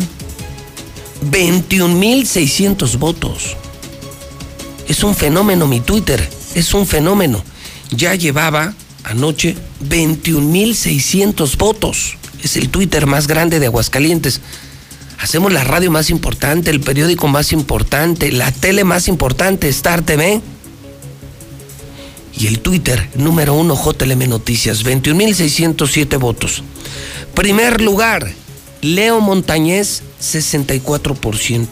21.600 votos. Es un fenómeno mi Twitter es un fenómeno. Ya llevaba anoche 21.600 votos. Es el Twitter más grande de Aguascalientes. Hacemos la radio más importante, el periódico más importante, la tele más importante, Star TV. Y el Twitter número uno, JLM Noticias, 21.607 votos. Primer lugar, Leo Montañez, 64%.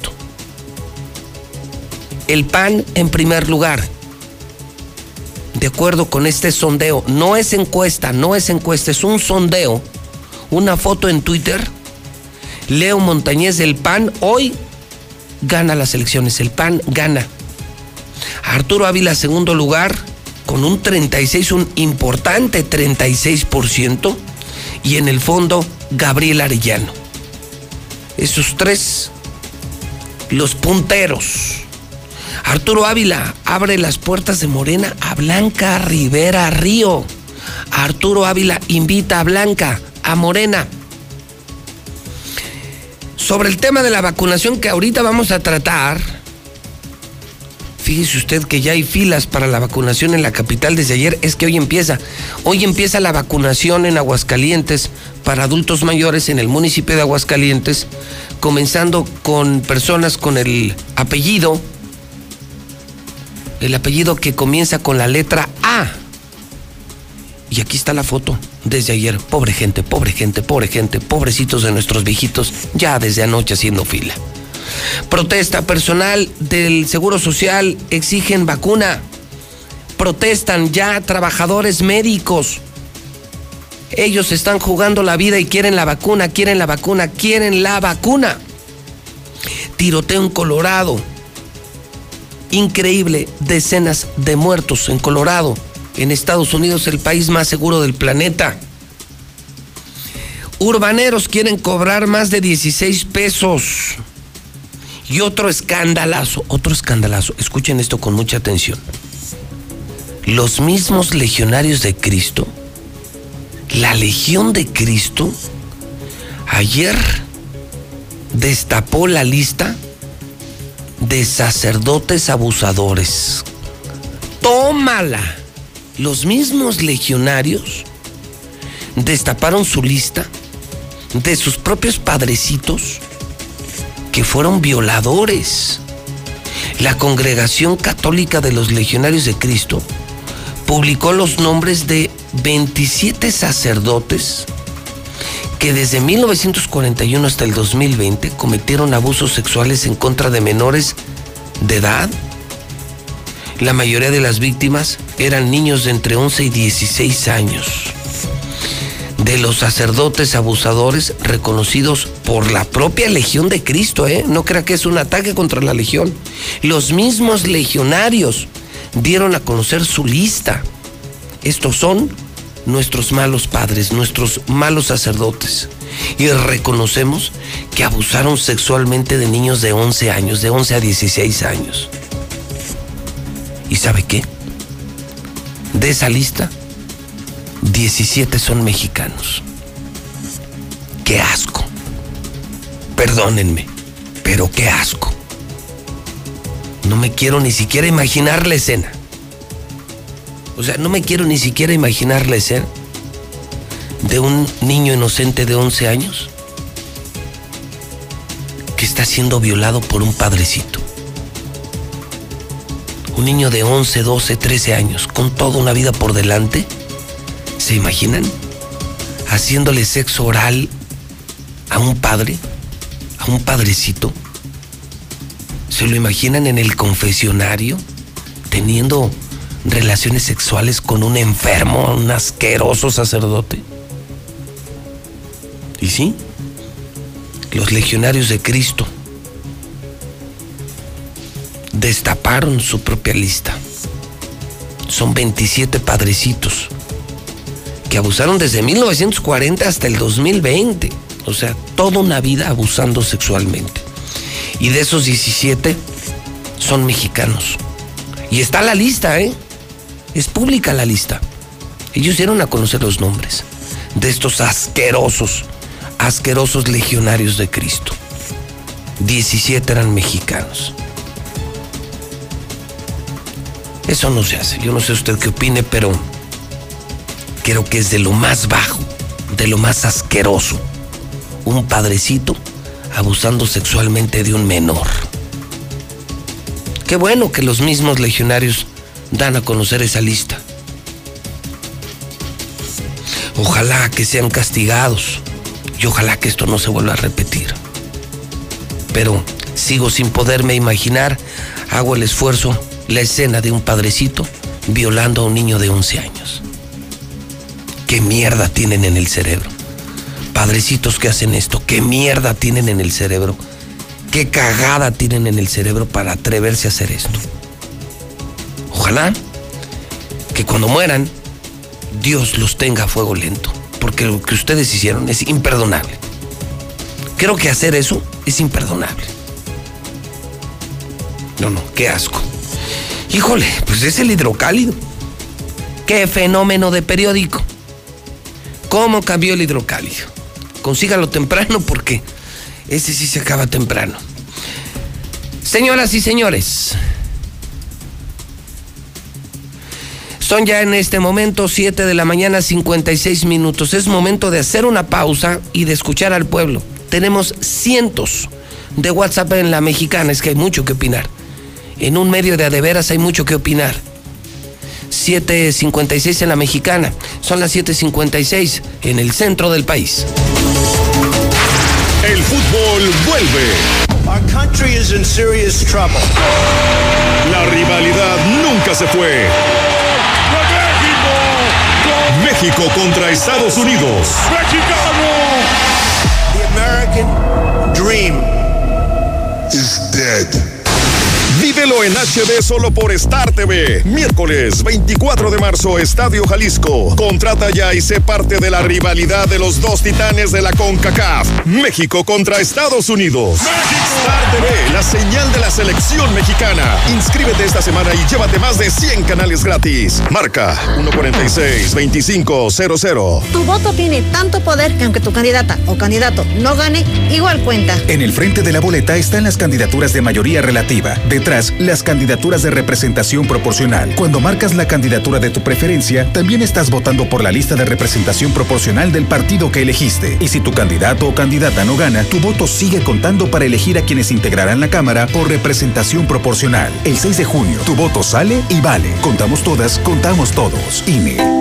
El PAN en primer lugar, de acuerdo con este sondeo, no es encuesta, no es encuesta, es un sondeo, una foto en Twitter, Leo Montañez del PAN hoy gana las elecciones, el PAN gana. Arturo Ávila segundo lugar con un 36, un importante 36%, y en el fondo Gabriel Arellano. Esos tres, los punteros. Arturo Ávila abre las puertas de Morena a Blanca Rivera Río. Arturo Ávila invita a Blanca, a Morena. Sobre el tema de la vacunación que ahorita vamos a tratar, fíjese usted que ya hay filas para la vacunación en la capital desde ayer, es que hoy empieza. Hoy empieza la vacunación en Aguascalientes para adultos mayores en el municipio de Aguascalientes, comenzando con personas con el apellido el apellido que comienza con la letra A. Y aquí está la foto desde ayer. Pobre gente, pobre gente, pobre gente, pobrecitos de nuestros viejitos, ya desde anoche haciendo fila. Protesta personal del Seguro Social, exigen vacuna. Protestan ya trabajadores médicos. Ellos están jugando la vida y quieren la vacuna, quieren la vacuna, quieren la vacuna. Tiroteo en Colorado increíble, decenas de muertos en Colorado, en Estados Unidos, el país más seguro del planeta. Urbaneros quieren cobrar más de 16 pesos. Y otro escandalazo, otro escandalazo. Escuchen esto con mucha atención. Los mismos legionarios de Cristo, la Legión de Cristo, ayer destapó la lista de sacerdotes abusadores. Tómala. Los mismos legionarios destaparon su lista de sus propios padrecitos que fueron violadores. La Congregación Católica de los Legionarios de Cristo publicó los nombres de 27 sacerdotes que desde 1941 hasta el 2020 cometieron abusos sexuales en contra de menores de edad. La mayoría de las víctimas eran niños de entre 11 y 16 años. De los sacerdotes abusadores reconocidos por la propia Legión de Cristo, ¿eh? No crea que es un ataque contra la Legión. Los mismos legionarios dieron a conocer su lista. Estos son nuestros malos padres, nuestros malos sacerdotes. Y reconocemos que abusaron sexualmente de niños de 11 años, de 11 a 16 años. ¿Y sabe qué? De esa lista, 17 son mexicanos. ¡Qué asco! Perdónenme, pero qué asco. No me quiero ni siquiera imaginar la escena. O sea, no me quiero ni siquiera imaginar la escena de un niño inocente de 11 años que está siendo violado por un padrecito. Un niño de 11, 12, 13 años, con toda una vida por delante, ¿se imaginan? Haciéndole sexo oral a un padre, a un padrecito. ¿Se lo imaginan en el confesionario? Teniendo relaciones sexuales con un enfermo, un asqueroso sacerdote. Y sí, los legionarios de Cristo destaparon su propia lista. Son 27 padrecitos que abusaron desde 1940 hasta el 2020. O sea, toda una vida abusando sexualmente. Y de esos 17 son mexicanos. Y está la lista, ¿eh? Es pública la lista. Ellos dieron a conocer los nombres de estos asquerosos, asquerosos legionarios de Cristo. 17 eran mexicanos. Eso no se hace. Yo no sé usted qué opine, pero creo que es de lo más bajo, de lo más asqueroso. Un padrecito abusando sexualmente de un menor. Qué bueno que los mismos legionarios dan a conocer esa lista. Ojalá que sean castigados y ojalá que esto no se vuelva a repetir. Pero sigo sin poderme imaginar, hago el esfuerzo, la escena de un padrecito violando a un niño de 11 años. ¿Qué mierda tienen en el cerebro? Padrecitos que hacen esto, ¿qué mierda tienen en el cerebro? ¿Qué cagada tienen en el cerebro para atreverse a hacer esto? Ojalá que cuando mueran, Dios los tenga a fuego lento, porque lo que ustedes hicieron es imperdonable. Creo que hacer eso es imperdonable. No, no, qué asco. Híjole, pues es el hidrocálido. Qué fenómeno de periódico. ¿Cómo cambió el hidrocálido? Consígalo temprano porque ese sí se acaba temprano. Señoras y señores, son ya en este momento 7 de la mañana 56 minutos. Es momento de hacer una pausa y de escuchar al pueblo. Tenemos cientos de WhatsApp en la mexicana, es que hay mucho que opinar. En un medio de adeveras hay mucho que opinar. 7.56 en la mexicana, son las 7.56 en el centro del país. El fútbol vuelve. Our country is in serious trouble. La rivalidad nunca se fue. México contra Estados Unidos. The American dream is dead. Vívelo en HD solo por Star TV. Miércoles 24 de marzo, Estadio Jalisco. Contrata ya y sé parte de la rivalidad de los dos titanes de la CONCACAF. México contra Estados Unidos. Star TV, la señal de la selección mexicana. Inscríbete esta semana y llévate más de 100 canales gratis. Marca 146-2500. Tu voto tiene tanto poder que aunque tu candidata o candidato no gane, igual cuenta. En el frente de la boleta están las candidaturas de mayoría relativa. Detrás, las candidaturas de representación proporcional. Cuando marcas la candidatura de tu preferencia, también estás votando por la lista de representación proporcional del partido que elegiste. Y si tu candidato o candidata no gana, tu voto sigue contando para elegir a quienes integrarán la Cámara por representación proporcional. El 6 de junio, tu voto sale y vale. Contamos todas, contamos todos. INE.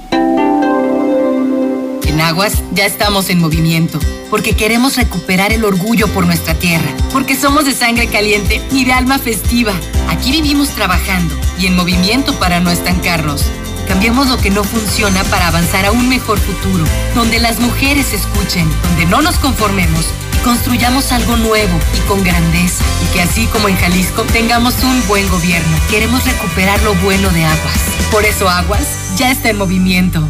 En Aguas ya estamos en movimiento, porque queremos recuperar el orgullo por nuestra tierra, porque somos de sangre caliente y de alma festiva. Aquí vivimos trabajando y en movimiento para no estancarnos. Cambiamos lo que no funciona para avanzar a un mejor futuro, donde las mujeres escuchen, donde no nos conformemos y construyamos algo nuevo y con grandeza. Y que así como en Jalisco tengamos un buen gobierno. Queremos recuperar lo bueno de Aguas. Por eso Aguas ya está en movimiento.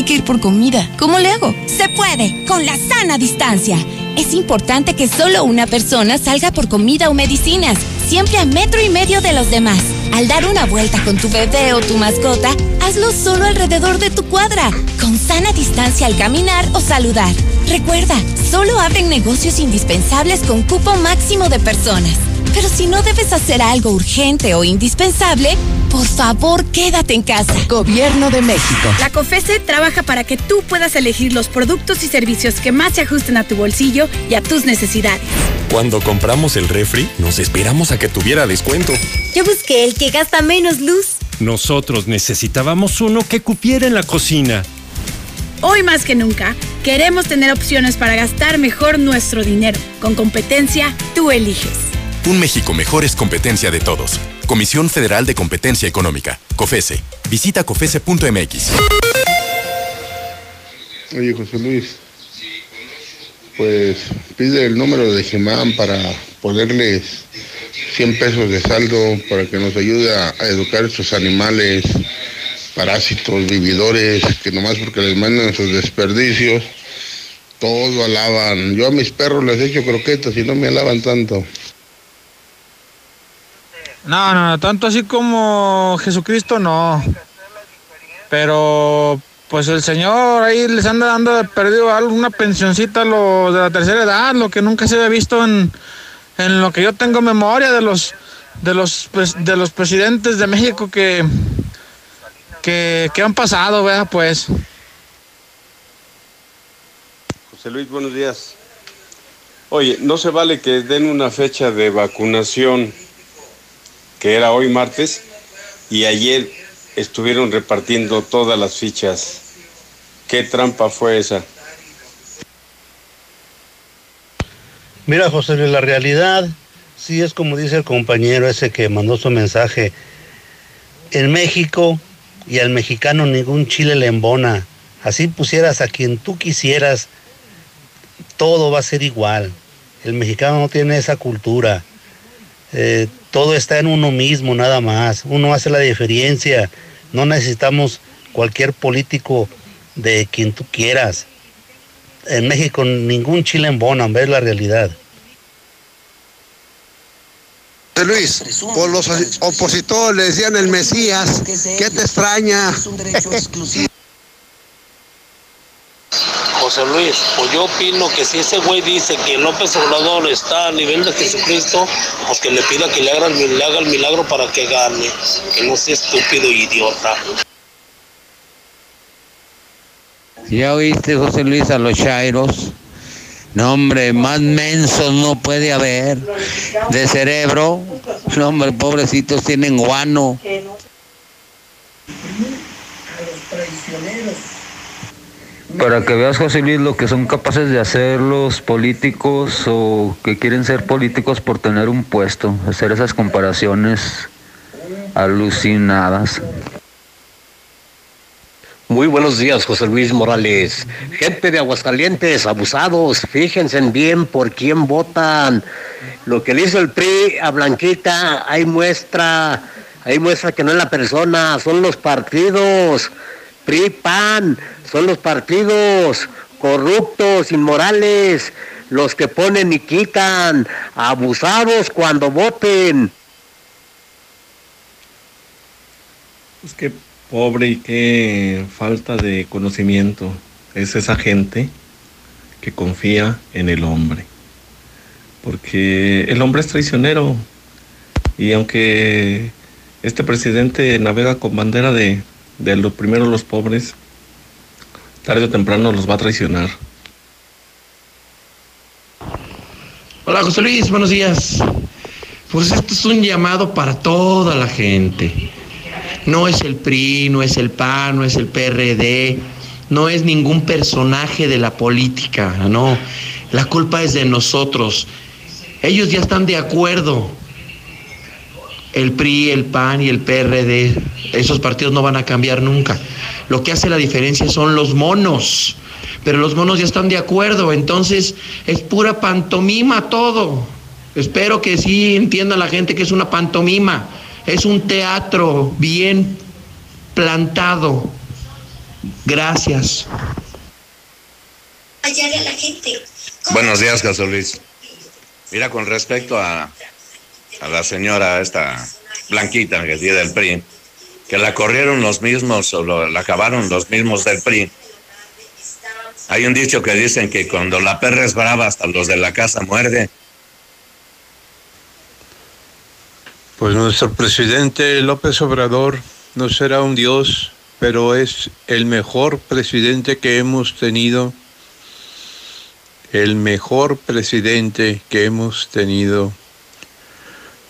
Hay que ir por comida. ¿Cómo le hago? Se puede, con la sana distancia. Es importante que solo una persona salga por comida o medicinas. siempre a metro y medio de los demás. Al dar una vuelta con tu bebé o tu mascota, hazlo solo alrededor de tu cuadra, con sana distancia al caminar o saludar. Recuerda, solo abren negocios indispensables con cupo máximo de personas. Pero si no debes hacer algo urgente o indispensable, por favor quédate en casa. Gobierno de México. La COFESE trabaja para que tú puedas elegir los productos y servicios que más se ajusten a tu bolsillo y a tus necesidades. Cuando compramos el refri, nos esperamos a que tuviera descuento. Yo busqué el que gasta menos luz. Nosotros necesitábamos uno que cupiera en la cocina. Hoy más que nunca, queremos tener opciones para gastar mejor nuestro dinero. Con competencia, tú eliges. Un México mejor es competencia de todos. Comisión Federal de Competencia Económica, COFESE. Visita COFESE.mx. Oye, José Luis, pues pide el número de Gemán para ponerles 100 pesos de saldo para que nos ayude a, educar a estos animales, parásitos, vividores, que nomás porque les mandan sus desperdicios, todo alaban. Yo a mis perros les echo croquetas y no me alaban tanto. No, no, tanto así como Jesucristo no. Pero pues el Señor ahí les anda dando perdido alguna pensioncita a los de la tercera edad, lo que nunca se había visto en, en lo que yo tengo memoria de los de los pues, de los presidentes de México que que, que han pasado, ¿verdad? Pues. José Luis, buenos días. Oye, no se vale que den una fecha de vacunación que era hoy martes y ayer estuvieron repartiendo todas las fichas. ¿Qué trampa fue esa? Mira, José la realidad sí es como dice el compañero ese que mandó su mensaje. En México y al mexicano ningún chile le embona. Así pusieras a quien tú quisieras, todo va a ser igual. El mexicano no tiene esa cultura. Eh, todo está en uno mismo, nada más. Uno hace la diferencia. No necesitamos cualquier político de quien tú quieras. En México ningún chile embona, ves la realidad. Luis, por los opositores le decían el Mesías, ¿qué te extraña? José Luis, pues yo opino que si ese güey dice que López Obrador está a nivel de Jesucristo, pues que le pida que le haga, el- le haga el milagro para que gane, que no sea estúpido e idiota. ¿Ya oíste, José Luis, a los chairos? No, hombre, más mensos no puede haber. De cerebro. No, hombre, pobrecitos tienen guano. Para que veas, José Luis, lo que son capaces de hacer los políticos o que quieren ser políticos por tener un puesto, hacer esas comparaciones alucinadas. Muy buenos días, José Luis Morales. Gente de Aguascalientes, abusados, fíjense bien por quién votan. Lo que le hizo el PRI a Blanquita, hay muestra, hay muestra que no es la persona, son los partidos. PRI, PAN, son los partidos corruptos, inmorales, los que ponen y quitan, abusados cuando voten. Pues qué pobre y qué falta de conocimiento es esa gente que confía en el hombre. Porque el hombre es traicionero. Y aunque este presidente navega con bandera de, de lo primero los pobres, tarde o temprano los va a traicionar. Hola José Luis, buenos días. Pues esto es un llamado para toda la gente. No es el PRI, no es el PAN, no es el PRD, no es ningún personaje de la política, no. La culpa es de nosotros. Ellos ya están de acuerdo. El PRI, el PAN y el PRD, esos partidos no van a cambiar nunca. Lo que hace la diferencia son los monos. Pero los monos ya están de acuerdo, entonces es pura pantomima todo. Espero que sí entienda la gente que es una pantomima. Es un teatro bien plantado. Gracias. hallar a la gente. Buenos días, José Luis. Mira, con respecto a, a la señora esta blanquita que tiene del PRI, que la corrieron los mismos o la acabaron los mismos del PRI. Hay un dicho que dicen que cuando la perra es brava hasta los de la casa muerde. Pues nuestro presidente López Obrador no será un dios, pero es el mejor presidente que hemos tenido. El mejor presidente que hemos tenido.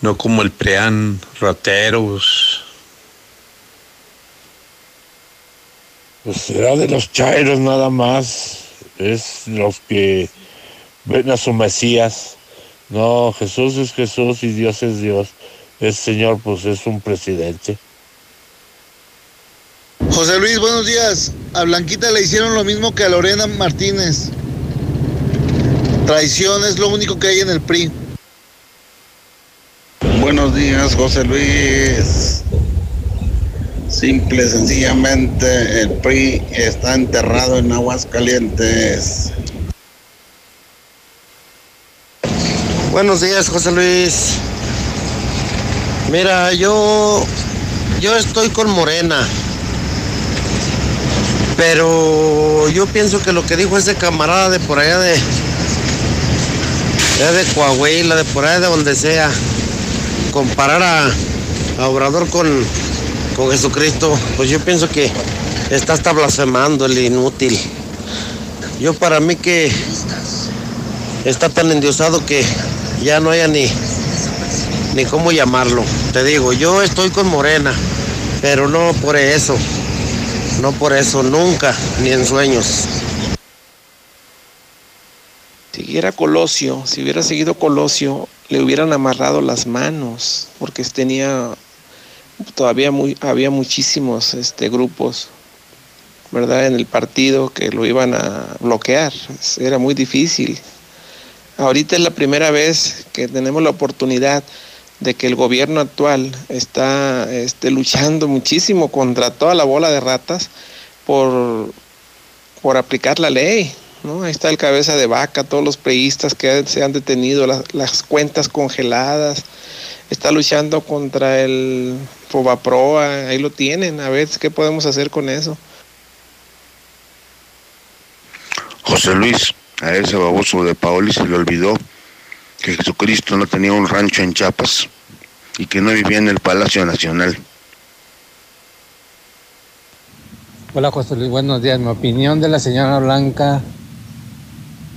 No como el PREAN, rateros. Pues será de los chairos nada más. Es los que ven a su Mesías. No, Jesús es Jesús y Dios es Dios. El Señor, pues es un presidente. José Luis, buenos días. A Blanquita le hicieron lo mismo que a Lorena Martínez. Traición es lo único que hay en el PRI. Buenos días, José Luis. Simple, sencillamente, el PRI está enterrado en aguas calientes. Buenos días, José Luis. Mira, yo yo estoy con Morena. Pero yo pienso que lo que dijo ese camarada de por allá de de, Coahuila, de por allá de donde sea, comparar a, a Obrador con, con Jesucristo, pues yo pienso que está hasta blasfemando el inútil. Yo para mí que está tan endiosado que ya no haya ni, ni cómo llamarlo. Te digo, yo estoy con Morena, pero no por eso. No por eso, nunca, ni en sueños. Siguiera Colosio, si hubiera seguido Colosio, le hubieran amarrado las manos, porque tenía todavía había muchísimos este, grupos, ¿verdad? En el partido que lo iban a bloquear. Era muy difícil. Ahorita es la primera vez que tenemos la oportunidad de que el gobierno actual está este, luchando muchísimo contra toda la bola de ratas por, por aplicar la ley. ¿No? Ahí está el cabeza de vaca, todos los preistas que se han detenido, las, las cuentas congeladas. Está luchando contra el Fobaproa, ahí lo tienen. A ver qué podemos hacer con eso. José Luis, a ese baboso de Paoli se le olvidó que Jesucristo no tenía un rancho en Chiapas y que no vivía en el Palacio Nacional. Hola José Luis, buenos días. Mi opinión de la señora Blanca,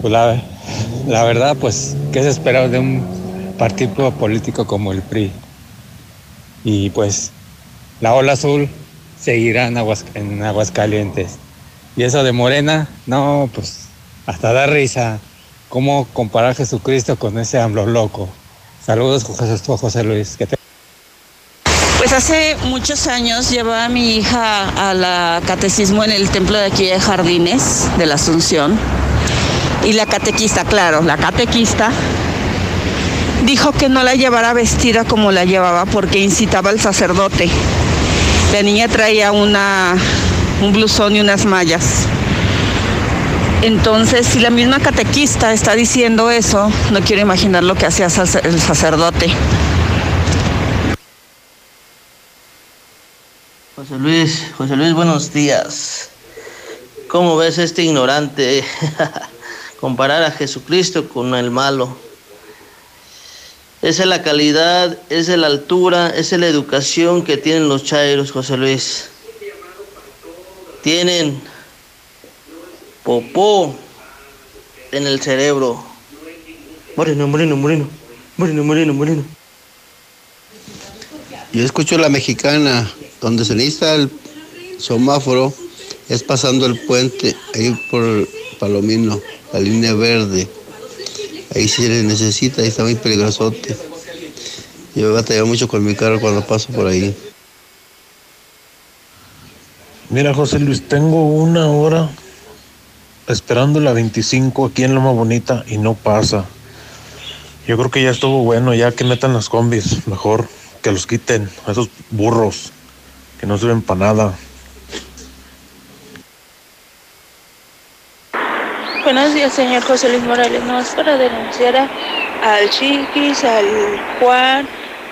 pues la, verdad, pues, ¿qué se espera de un partido político como el PRI? Y pues, la ola azul seguirá en, Aguas, en Aguascalientes. Y eso de Morena, no, pues, hasta da risa. ¿Cómo comparar Jesucristo con ese AMLO loco? Saludos, José, Luis. Pues hace muchos años llevaba a mi hija a la catecismo en el templo de aquí de Jardines de la Asunción. Y la catequista, claro, la catequista dijo que no la llevara vestida como la llevaba porque incitaba al sacerdote. La niña traía un blusón y unas mallas. Entonces, si la misma catequista está diciendo eso, no quiero imaginar lo que hacía el sacerdote. José Luis, José Luis, buenos días. ¿Cómo ves este ignorante comparar a Jesucristo con el malo? Esa es la calidad, esa es la altura, esa es la educación que tienen los chairos, José Luis. Tienen popó en el cerebro. Moreno, moreno, moreno, moreno, moreno, moreno. Yo escucho la mexicana, donde se necesita el semáforo, es pasando el puente, ahí por Palomino, la línea verde. Ahí sí se necesita, ahí está muy peligrosote. Yo he batallado mucho con mi carro cuando paso por ahí. Mira, José Luis, tengo una hora esperando la 25 aquí en Loma Bonita y no pasa. Yo creo que ya estuvo bueno, ya que metan las combis, mejor que los quiten, esos burros que no sirven para nada. Buenos días, señor José Luis Morales. No es para denunciar a, al Chiquis, al Juan,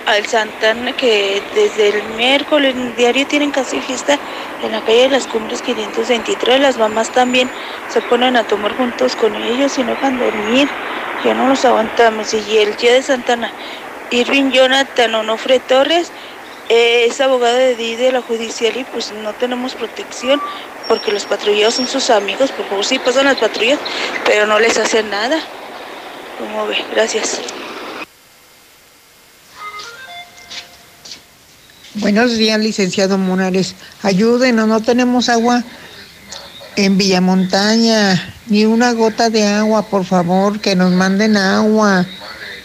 al Santana, que desde el miércoles diario tienen casi fiesta en la calle de las Cumbres 523. Las mamás también se ponen a tomar juntos con ellos y no dejan dormir. Ya no los aguantamos. Y el día de Santana, Irving Jonathan Onofre Torres es abogado de DI de la judicial y pues no tenemos protección porque los patrulleros son sus amigos. Por favor, sí pasan las patrullas, pero no les hacen nada. ¿Cómo ve? Gracias. Buenos días, licenciado Morales. Ayúdenos, no tenemos agua en Villamontaña, ni una gota de agua, por favor, que nos manden agua,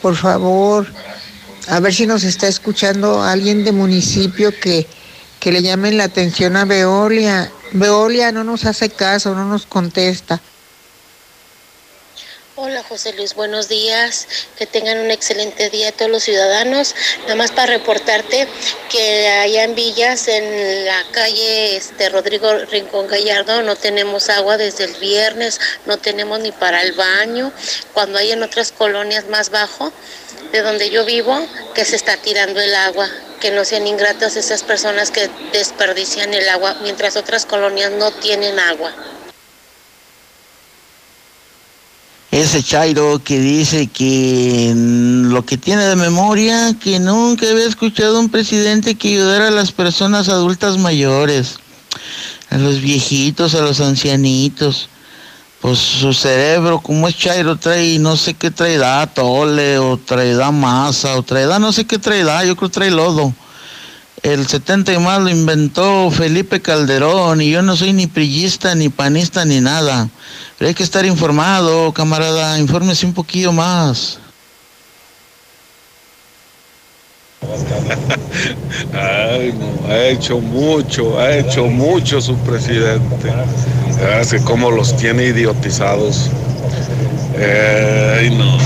por favor. A ver si nos está escuchando alguien de municipio que, que le llamen la atención a Veolia. Veolia no nos hace caso, no nos contesta. Hola José Luis, buenos días. Que tengan un excelente día todos los ciudadanos. Nada más para reportarte que allá en Villas, en la calle este, Rodrigo Rincón Gallardo, no tenemos agua desde el viernes, no tenemos ni para el baño. Cuando hay en otras colonias más bajo, de donde yo vivo, que se está tirando el agua. Que no sean ingratas esas personas que desperdician el agua, mientras otras colonias no tienen agua. Ese Chairo que dice que lo que tiene de memoria, que nunca había escuchado un presidente que ayudara a las personas adultas mayores, a los viejitos, a los ancianitos. Pues su cerebro, como es Chairo, trae no sé qué traerá, tole, o traerá masa, o traerá no sé qué traerá, yo creo que trae lodo. El 70 y más lo inventó Felipe Calderón y yo no soy ni prillista, ni panista, ni nada. Pero hay que estar informado, camarada, infórmese un poquillo más. Ay, no, ha hecho mucho, ha hecho mucho su presidente. Hace como los tiene idiotizados. Ay, no.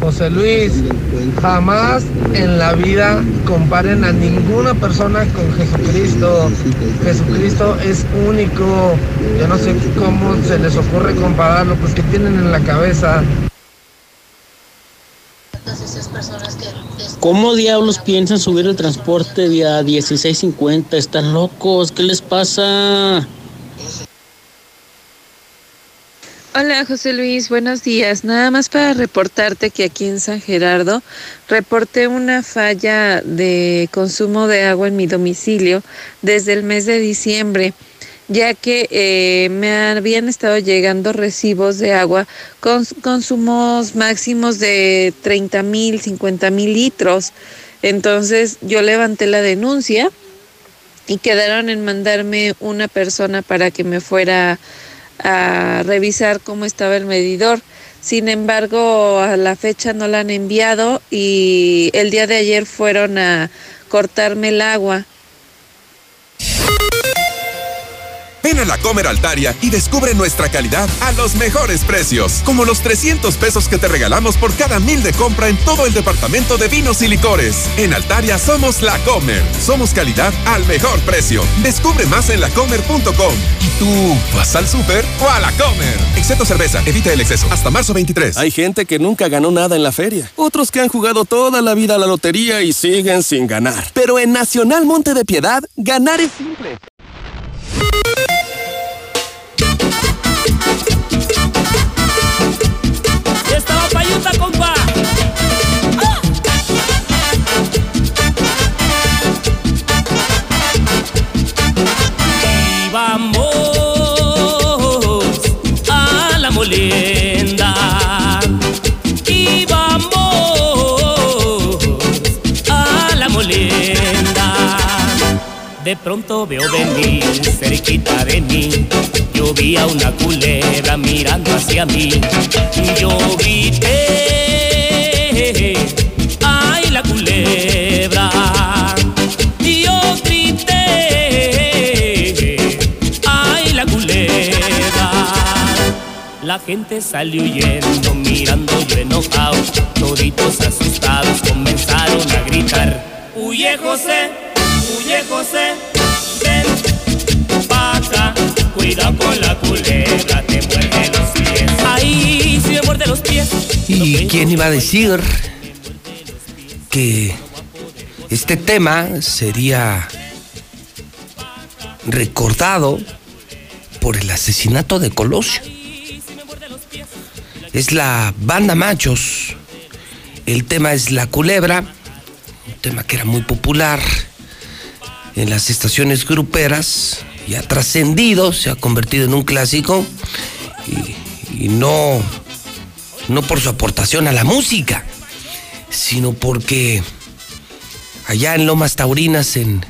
José Luis, jamás en la vida comparen a ninguna persona con Jesucristo. Jesucristo es único. Yo no sé cómo se les ocurre compararlo, pues que tienen en la cabeza. ¿Cómo diablos piensan subir el transporte vía 1650? ¿Están locos? ¿Qué les pasa? Hola José Luis, buenos días. Nada más para reportarte que aquí en San Gerardo reporté una falla de consumo de agua en mi domicilio desde el mes de diciembre, ya que eh, me habían estado llegando recibos de agua con consumos máximos de 30 mil, 50 mil litros. Entonces yo levanté la denuncia y quedaron en mandarme una persona para que me fuera revisar cómo estaba el medidor. Sin embargo, a la fecha no la han enviado y el día de ayer fueron a cortarme el agua. Ven a la Comer Altaria y descubre nuestra calidad a los mejores precios, como los 300 pesos que te regalamos por cada mil de compra en todo el departamento de vinos y licores. En Altaria somos la Comer. Somos calidad al mejor precio. Descubre más en lacomer.com. ¿Y tú vas al súper o a la Comer? Excepto cerveza, evita el exceso. Hasta marzo 23. Hay gente que nunca ganó nada en la feria. Otros que han jugado toda la vida a la lotería y siguen sin ganar. Pero en Nacional Monte de Piedad, ganar es simple. Vamos a la molienda. Y vamos a la molienda. De pronto veo venir cerquita de mí. Yo vi a una culebra mirando hacia mí. Yo grité, La gente salió huyendo, mirando yo enojado. Toditos asustados comenzaron a gritar. Huye José, huye José, ven pa' acá. Cuidado con la culebra, te muerde los pies. Ahí si me muerde los pies. ¿Y quién iba a decir que este tema sería recordado por el asesinato de Colosio? Es la banda Machos. El tema es La Culebra, un tema que era muy popular en las estaciones gruperas y ha trascendido, se ha convertido en un clásico y, no, no por su aportación a la música, sino porque allá en Lomas Taurinas, en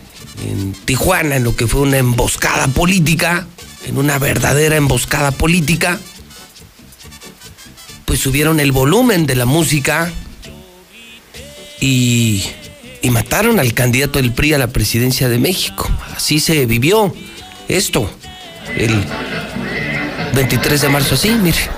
Tijuana, en lo que fue una emboscada política, en una verdadera emboscada política, pues subieron el volumen de la música y, y mataron al candidato del PRI a la presidencia de México. Así se vivió esto el 23 de marzo, así, mire.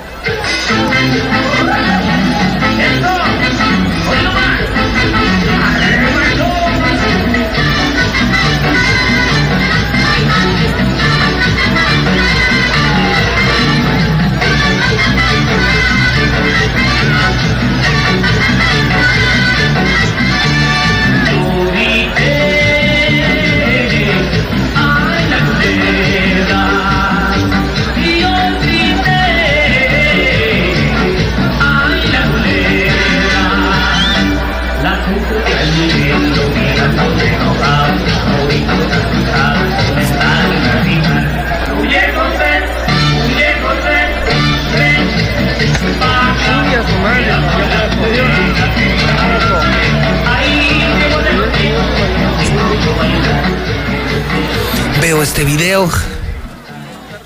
Este video,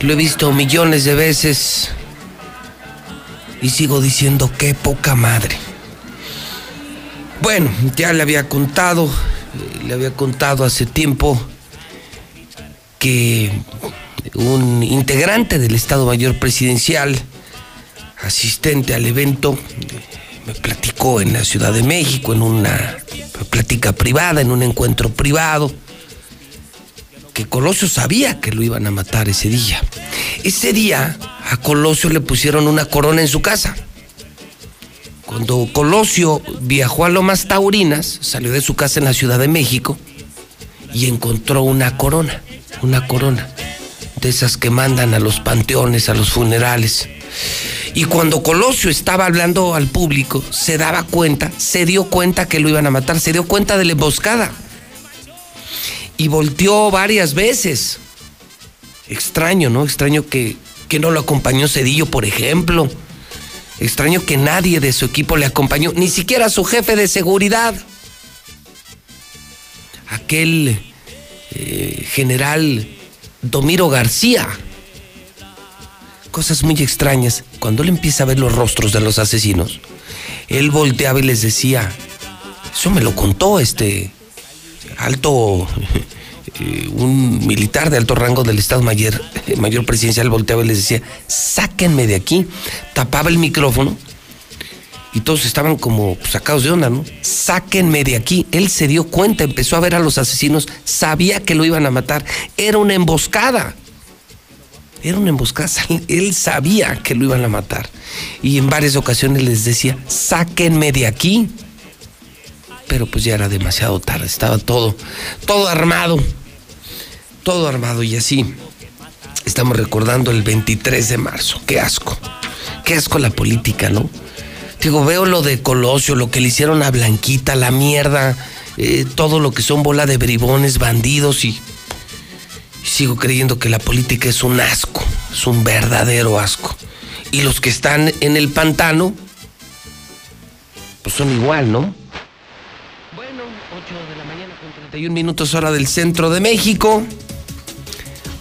lo he visto millones de veces y sigo diciendo qué poca madre. Bueno, ya le había contado, le había contado hace tiempo que un integrante del Estado Mayor Presidencial, asistente al evento, me platicó en la Ciudad de México, en una plática privada, en un encuentro privado, que Colosio sabía que lo iban a matar ese día. Ese día a Colosio le pusieron una corona en su casa. Cuando Colosio viajó a Lomas Taurinas, salió de su casa en la Ciudad de México y encontró una corona, una corona, de esas que mandan a los panteones, a los funerales. Y cuando Colosio estaba hablando al público, se daba cuenta, se dio cuenta que lo iban a matar, se dio cuenta de la emboscada. Y volteó varias veces. Extraño, ¿no? Extraño que, que no lo acompañó Cedillo, por ejemplo. Extraño que nadie de su equipo le acompañó, ni siquiera su jefe de seguridad. Aquel eh, general Domiro García. Cosas muy extrañas. Cuando él empieza a ver los rostros de los asesinos, él volteaba y les decía, eso me lo contó este alto, eh, un militar de alto rango del Estado Mayor, mayor presidencial volteaba y les decía, sáquenme de aquí. Tapaba el micrófono y todos estaban como sacados de onda, ¿no? Sáquenme de aquí. Él se dio cuenta, empezó a ver a los asesinos, sabía que lo iban a matar. Era una emboscada. Era una emboscada. Él sabía que lo iban a matar. Y en varias ocasiones les decía, sáquenme de aquí. Pero pues ya era demasiado tarde, estaba todo, todo armado. Todo armado y así. Estamos recordando el 23 de marzo. Qué asco. Qué asco la política, ¿no? Digo, veo lo de Colosio, lo que le hicieron a Blanquita, la mierda, eh, todo lo que son bola de bribones, bandidos y, y sigo creyendo que la política es un asco, es un verdadero asco. Y los que están en el pantano, pues son igual, ¿no? Bueno, 8 de la mañana con 31 minutos hora del centro de México.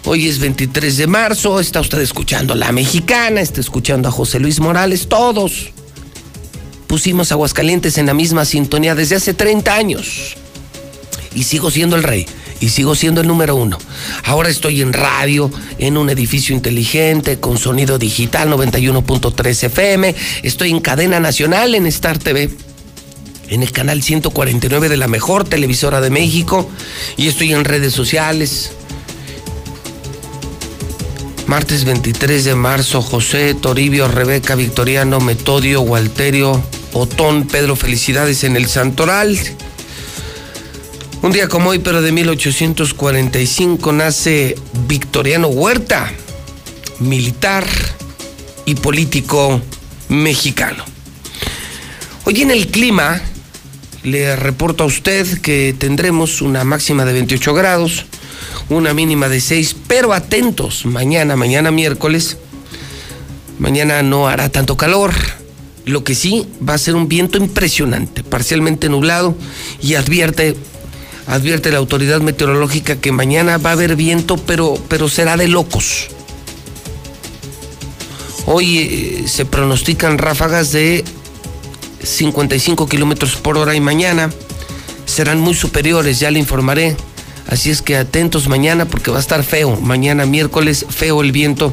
Hoy es 23 de marzo, está usted escuchando a La Mexicana, está escuchando a José Luis Morales, todos pusimos Aguascalientes en la misma sintonía desde hace 30 años. Y sigo siendo el rey. Y sigo siendo el número uno. Ahora estoy en radio, en un edificio inteligente, con sonido digital 91.3 FM. Estoy en cadena nacional en Star TV. En el canal 149 de la mejor televisora de México. Y estoy en redes sociales. Martes 23 de marzo, José, Toribio, Rebeca, Victoriano, Metodio, Walterio, Otón, Pedro, felicidades en el Santoral. Un día como hoy, pero de 1845, nace Victoriano Huerta, militar y político mexicano. Hoy en el clima, le reporto a usted que tendremos una máxima de 28 grados, una mínima de 6, pero atentos, mañana, mañana miércoles, mañana no hará tanto calor. Lo que sí va a ser un viento impresionante, parcialmente nublado, y advierte, advierte la autoridad meteorológica que mañana va a haber viento, pero, pero será de locos. Hoy eh, se pronostican ráfagas de 55 kilómetros por hora y mañana serán muy superiores, ya le informaré. Así es que atentos mañana porque va a estar feo. Mañana miércoles, feo el viento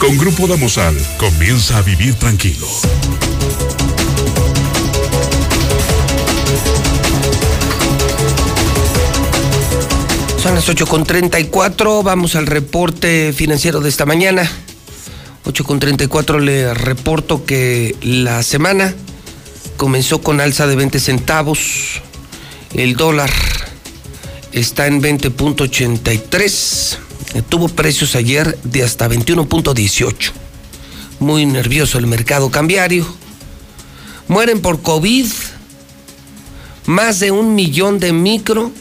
Con Grupo Damosal comienza a vivir tranquilo. Son las 8.34, vamos al reporte financiero de esta mañana. 8.34 le reporto que la semana comenzó con alza de 20 centavos. El dólar está en 20.83. Tuvo precios ayer de hasta 21.18 muy nervioso el mercado cambiario. Mueren por COVID más de un millón de micro,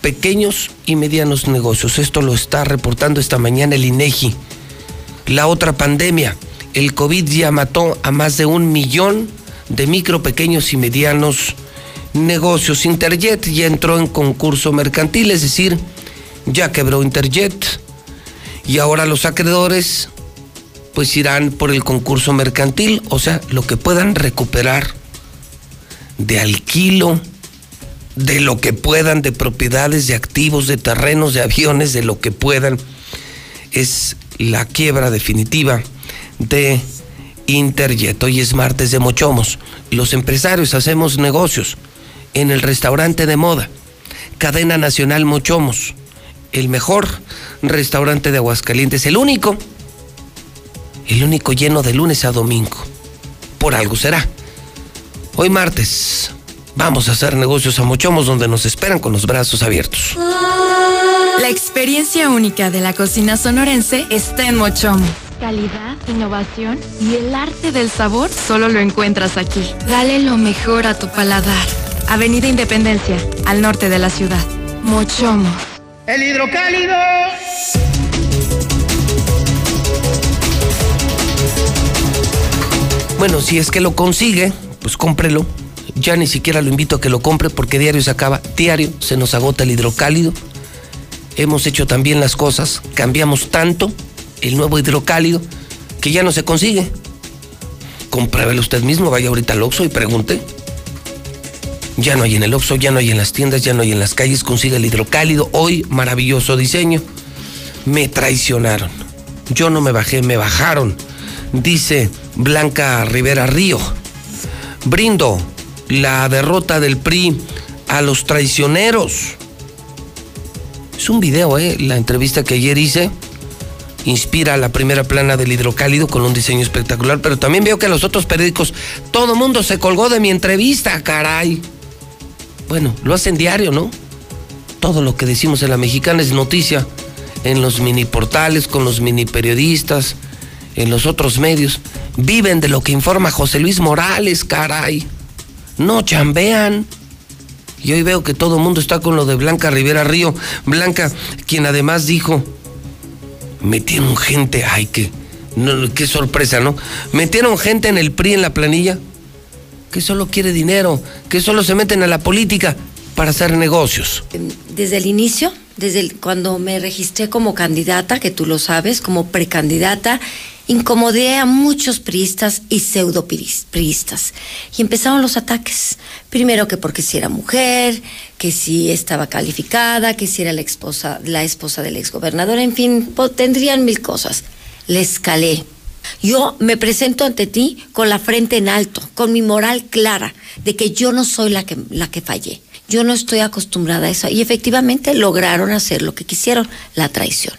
pequeños y medianos negocios. Esto lo está reportando esta mañana el INEGI. La otra pandemia, el COVID ya mató a más de un millón de micro, pequeños y medianos negocios. Interjet ya entró en concurso mercantil, es decir, ya quebró Interjet. Y ahora los acreedores pues irán por el concurso mercantil, o sea, lo que puedan recuperar de alquilo, de lo que puedan, de propiedades, de activos, de terrenos, de aviones, de lo que puedan, es la quiebra definitiva de Interjet. Hoy es martes de Mochomos. Los empresarios hacemos negocios en el restaurante de moda, cadena nacional Mochomos, el mejor restaurante de Aguascalientes, el único el único lleno de lunes a domingo. Por algo será. Hoy martes vamos a hacer negocios a Mochomos donde nos esperan con los brazos abiertos. La experiencia única de la cocina sonorense está en Mochomo. Calidad, innovación y el arte del sabor solo lo encuentras aquí. Dale lo mejor a tu paladar. Avenida Independencia, al norte de la ciudad. Mochomo. El hidrocálido. Bueno, si es que lo consigue, pues cómprelo. Ya ni siquiera lo invito a que lo compre porque diario se acaba, diario se nos agota el hidrocálido. Hemos hecho también las cosas, cambiamos tanto el nuevo hidrocálido que ya no se consigue. Compruébelo usted mismo, vaya ahorita al Oxxo y pregunte. Ya no hay en el Oxxo, ya no hay en las tiendas, ya no hay en las calles, consigue el hidrocálido. Hoy, maravilloso diseño. Me traicionaron. Yo no me bajé, me bajaron dice Blanca Rivera Río. Brindo la derrota del PRI a los traicioneros. Es un video, ¿eh? La entrevista que ayer hice inspira la primera plana del hidrocálido con un diseño espectacular, pero también veo que los otros periódicos, todo mundo se colgó de mi entrevista, caray. Bueno, lo hacen diario, ¿no? Todo lo que decimos en la mexicana es noticia en los mini portales, con los mini periodistas, en los otros medios, viven de lo que informa José Luis Morales, caray. No chambean. Y hoy veo que todo el mundo está con lo de Blanca Rivera Río. Blanca, quien además dijo, metieron gente, ay, qué, no, qué sorpresa, ¿no? Metieron gente en el PRI en la planilla que solo quiere dinero, que solo se meten a la política para hacer negocios. Desde el inicio, desde cuando me registré como candidata, que tú lo sabes, como precandidata, incomodé a muchos priistas y pseudo priistas. Y empezaron los ataques. Primero que porque si era mujer, que si estaba calificada, que si era la esposa, la esposa del exgobernador, en fin, tendrían mil cosas. Le escalé. Yo me presento ante ti con la frente en alto, con mi moral clara de que yo no soy la que, la que fallé. Yo no estoy acostumbrada a eso. Y efectivamente lograron hacer lo que quisieron, la traición.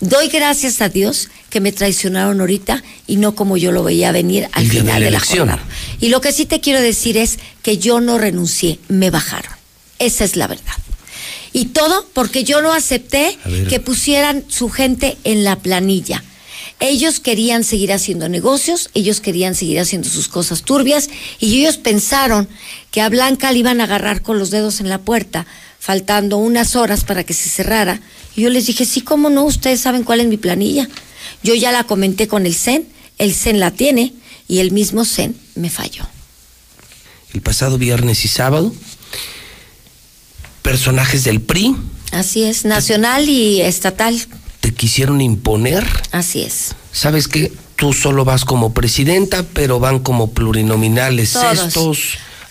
Doy gracias a Dios que me traicionaron ahorita y no como yo lo veía venir al final de la, jornada. Y lo que sí te quiero decir es que yo no renuncié, me bajaron. Esa es la verdad. Y todo porque yo no acepté que pusieran su gente en la planilla. Ellos querían seguir haciendo negocios, ellos querían seguir haciendo sus cosas turbias y ellos pensaron que a Blanca le iban a agarrar con los dedos en la puerta, faltando unas horas para que se cerrara. Y yo les dije, sí, cómo no, ustedes saben cuál es mi planilla. Yo ya la comenté con el CEN, el CEN la tiene y el mismo CEN me falló. El pasado viernes y sábado, personajes del PRI. Así es, nacional y estatal. ¿Te quisieron imponer? Así es. ¿Sabes qué? Tú solo vas como presidenta, pero van como plurinominales Todos. estos,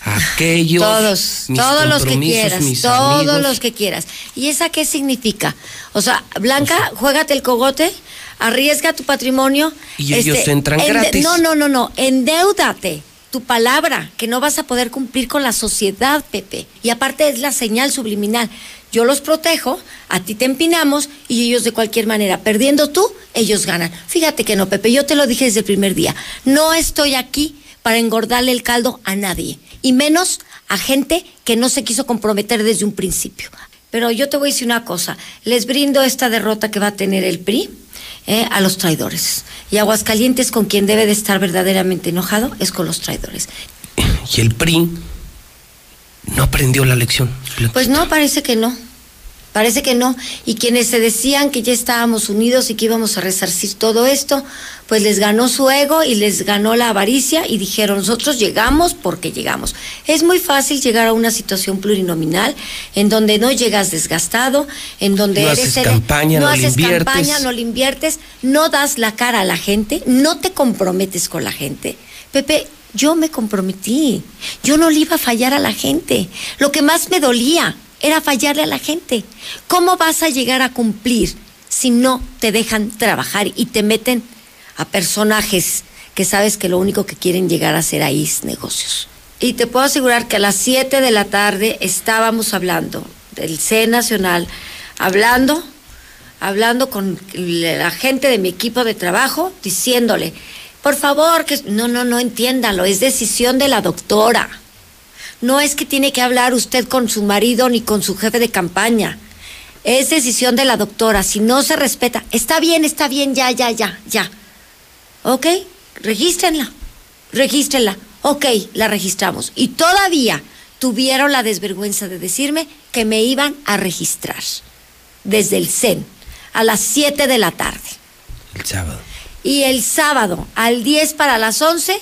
aquellos. Todos, mis todos los que quieras, todos amigos. los que quieras. ¿Y esa qué significa? O sea, Blanca, juégate el cogote, arriesga tu patrimonio. Y ellos entran ende- gratis. No, no, no, no, endeudate tu palabra, que no vas a poder cumplir con la sociedad, Pepe. Y aparte es la señal subliminal. Yo los protejo, a ti te empinamos y ellos de cualquier manera, perdiendo tú, ellos ganan. Fíjate que no, Pepe, yo te lo dije desde el primer día. No estoy aquí para engordarle el caldo a nadie, y menos a gente que no se quiso comprometer desde un principio. Pero yo te voy a decir una cosa, les brindo esta derrota que va a tener el PRI eh, a los traidores. Y Aguascalientes con quien debe de estar verdaderamente enojado es con los traidores. Y el PRI no aprendió la lección. Pues no, parece que no. Parece que no. Y quienes se decían que ya estábamos unidos y que íbamos a resarcir todo esto, pues les ganó su ego y les ganó la avaricia y dijeron, nosotros llegamos porque llegamos. Es muy fácil llegar a una situación plurinominal en donde no llegas desgastado, en donde No eres haces campaña, no haces inviertes. campaña, no le inviertes, no das la cara a la gente, no te comprometes con la gente. Pepe, yo me comprometí. Yo no le iba a fallar a la gente. Lo que más me dolía era fallarle a la gente. ¿Cómo vas a llegar a cumplir si no te dejan trabajar y te meten a personajes que sabes que lo único que quieren llegar a hacer ahí es negocios? Y te puedo asegurar que a las 7 de la tarde estábamos hablando del C Nacional, hablando, hablando con la gente de mi equipo de trabajo, diciéndole, por favor, que no, no, no entiéndalo, es decisión de la doctora. No es que tiene que hablar usted con su marido ni con su jefe de campaña. Es decisión de la doctora. Si no se respeta, está bien, está bien, ya, ya, ya, ya. ¿Ok? Regístrenla. Regístrenla. Ok, la registramos. Y todavía tuvieron la desvergüenza de decirme que me iban a registrar desde el CEN a las 7 de la tarde. El sábado. Y el sábado, al 10 para las 11,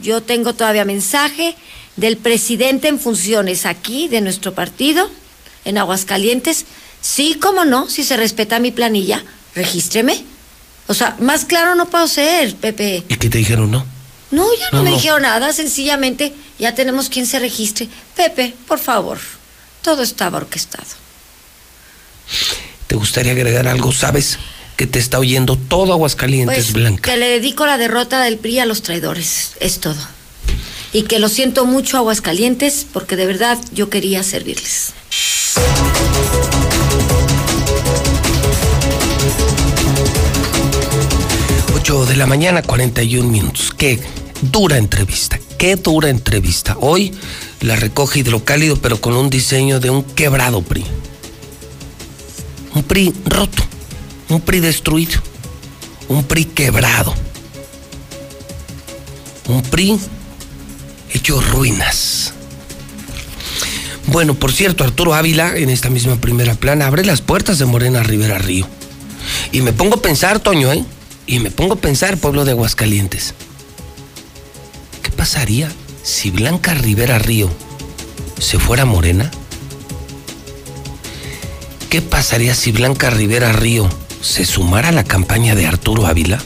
yo tengo todavía mensaje del presidente en funciones aquí de nuestro partido, en Aguascalientes. Sí, cómo no, si se respeta mi planilla, regístreme. O sea, más claro no puedo ser, Pepe. ¿Y qué te dijeron no? No, ya no, No, me no. dijeron nada, sencillamente ya tenemos quien se registre. Pepe, por favor, todo estaba orquestado. ¿Te gustaría agregar algo? ¿Sabes que te está oyendo todo Aguascalientes, Pues Blanca? que le dedico la derrota del PRI a los traidores, es todo. Y que lo siento mucho Aguascalientes porque de verdad yo quería servirles. 8 de la mañana, 41 minutos. Qué dura entrevista, qué dura entrevista. Hoy la recoge hidrocálido, pero con un diseño de un quebrado PRI. Un PRI roto, un PRI destruido, un PRI quebrado. Un PRI hecho ruinas. Bueno, por cierto, Arturo Ávila, en esta misma primera plana, abre las puertas de Morena Rivera Río. Y me pongo a pensar, Toño, ¿eh? Y me pongo a pensar, pueblo de Aguascalientes. ¿Qué pasaría si Blanca Rivera Río se fuera morena? ¿Qué pasaría si Blanca Rivera Río se sumara a la campaña de Arturo Ávila?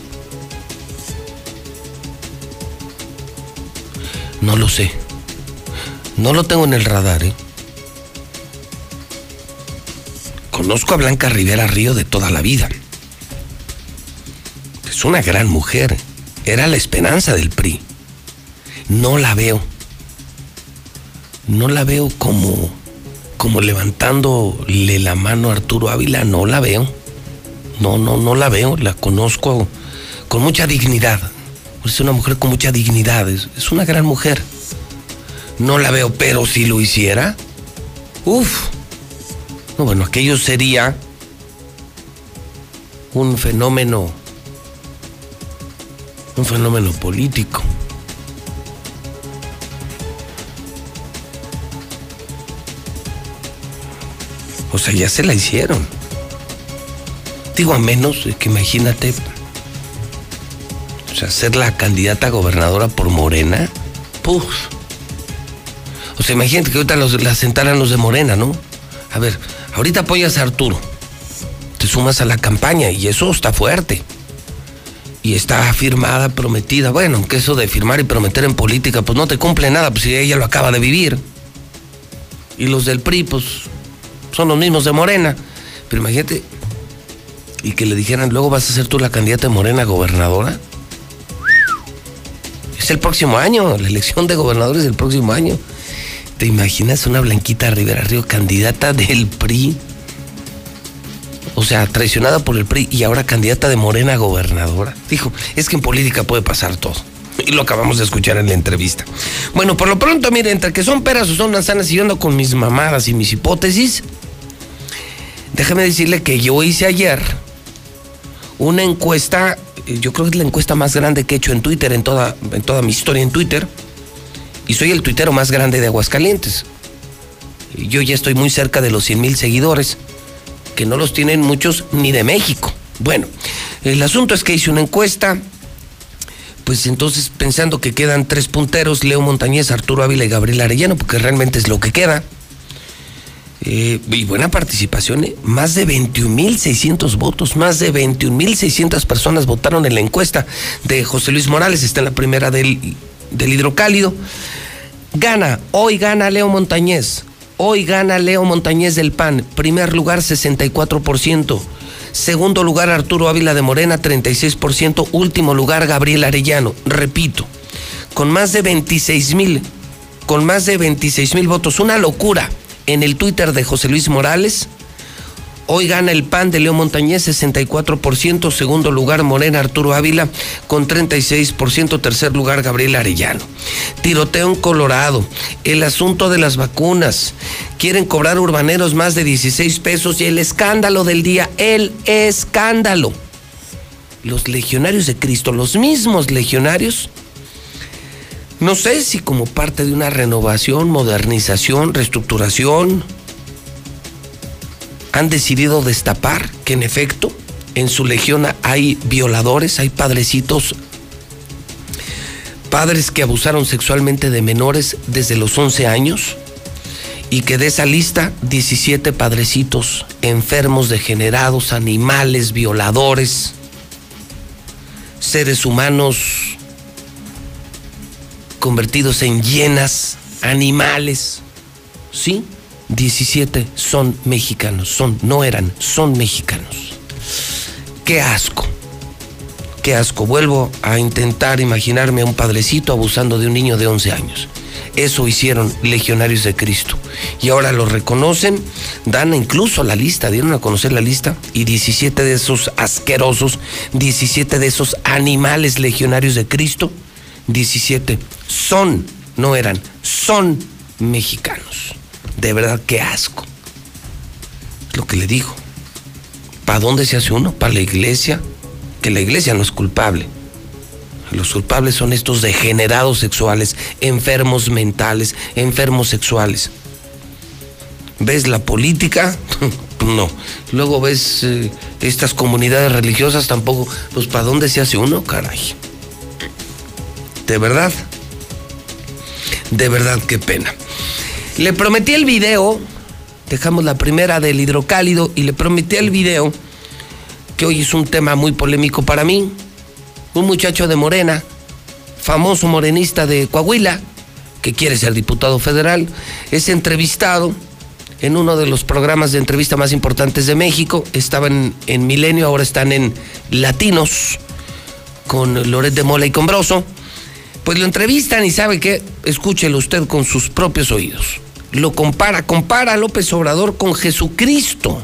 No lo sé. No lo tengo en el radar, ¿eh? Conozco a Blanca Rivera Río de toda la vida. Es una gran mujer. Era la esperanza del PRI. No la veo. No la veo como, como levantándole la mano a Arturo Ávila. No la veo. No, no, no la veo. La conozco con mucha dignidad. Es una mujer con mucha dignidad. Es, es una gran mujer. No la veo, pero si lo hiciera. Uf. No, bueno, aquello sería un fenómeno, un fenómeno político. O sea, ya se la hicieron. Digo, a menos que imagínate, sea, ser la candidata a gobernadora por Morena, puf. O sea, imagínate que ahorita los, la sentaran los de Morena, ¿no? A ver, ahorita apoyas a Arturo, te sumas a la campaña y eso está fuerte. Y está firmada, prometida. Bueno, aunque eso de firmar y prometer en política, pues no te cumple nada, pues si ella lo acaba de vivir. Y los del PRI, pues son los mismos de Morena. Pero imagínate, y que le dijeran, luego vas a ser tú la candidata de Morena gobernadora. Es el próximo año, la elección de gobernadores es el próximo año. ¿Te imaginas una Blanquita Rivera Río, candidata del PRI? O sea, traicionada por el PRI y ahora candidata de Morena gobernadora. Dijo, es que en política puede pasar todo. Y lo acabamos de escuchar en la entrevista. Bueno, por lo pronto, mire, entre que son peras o son manzanas y con mis mamadas y mis hipótesis, déjame decirle que yo hice ayer una encuesta, yo creo que es la encuesta más grande que he hecho en Twitter, en toda, en toda mi historia en Twitter y soy el tuitero más grande de Aguascalientes. Yo ya estoy muy cerca de los 100 mil seguidores, que no los tienen muchos ni de México. Bueno, el asunto es que hice una encuesta, pues entonces pensando que quedan tres punteros, Leo Montañez, Arturo Ávila y Gabriel Arellano, porque realmente es lo que queda. Eh, y buena participación, ¿eh? más de 21.600 votos, más de 21.600 personas votaron en la encuesta de José Luis Morales, está en la primera del, del hidrocálido. Gana, hoy gana Leo Montañez. Hoy gana Leo Montañez del PAN. Primer lugar 64%. Segundo lugar Arturo Ávila de Morena 36%. Último lugar Gabriel Arellano. Repito, con más de 26 mil, con más de 26 mil votos. Una locura en el Twitter de José Luis Morales Hoy gana el PAN de León Montañez 64%, segundo lugar Morena Arturo Ávila con 36%, tercer lugar Gabriel Arellano. Tiroteo en Colorado, el asunto de las vacunas. Quieren cobrar urbaneros más de 16 pesos y el escándalo del día, el escándalo. Los legionarios de Cristo, los mismos legionarios, no sé si como parte de una renovación, modernización, reestructuración, han decidido destapar que en efecto en su legión hay violadores, hay padrecitos, padres que abusaron sexualmente de menores desde los 11 años y que de esa lista 17 padrecitos enfermos, degenerados, animales, violadores, seres humanos convertidos en hienas, animales, ¿sí? 17 son mexicanos, son, no eran, son mexicanos. Qué asco, qué asco. Vuelvo a intentar imaginarme a un padrecito abusando de un niño de 11 años. Eso hicieron legionarios de Cristo. Y ahora lo reconocen, dan incluso la lista, dieron a conocer la lista, y 17 de esos asquerosos, 17 de esos animales legionarios de Cristo, 17 son, no eran, son mexicanos. De verdad, qué asco. Es lo que le digo. ¿Para dónde se hace uno? ¿Para la iglesia? Que la iglesia no es culpable. Los culpables son estos degenerados sexuales, enfermos mentales, enfermos sexuales. ¿Ves la política? no. Luego ves eh, estas comunidades religiosas tampoco. Pues ¿para dónde se hace uno? Caray. De verdad. De verdad, qué pena. Le prometí el video, dejamos la primera del hidrocálido y le prometí el video, que hoy es un tema muy polémico para mí. Un muchacho de Morena, famoso morenista de Coahuila, que quiere ser diputado federal, es entrevistado en uno de los programas de entrevista más importantes de México. Estaban en Milenio, ahora están en Latinos, con Loret de Mola y con Broso. Pues lo entrevistan y sabe que, escúchelo usted con sus propios oídos. Lo compara, compara a López Obrador con Jesucristo.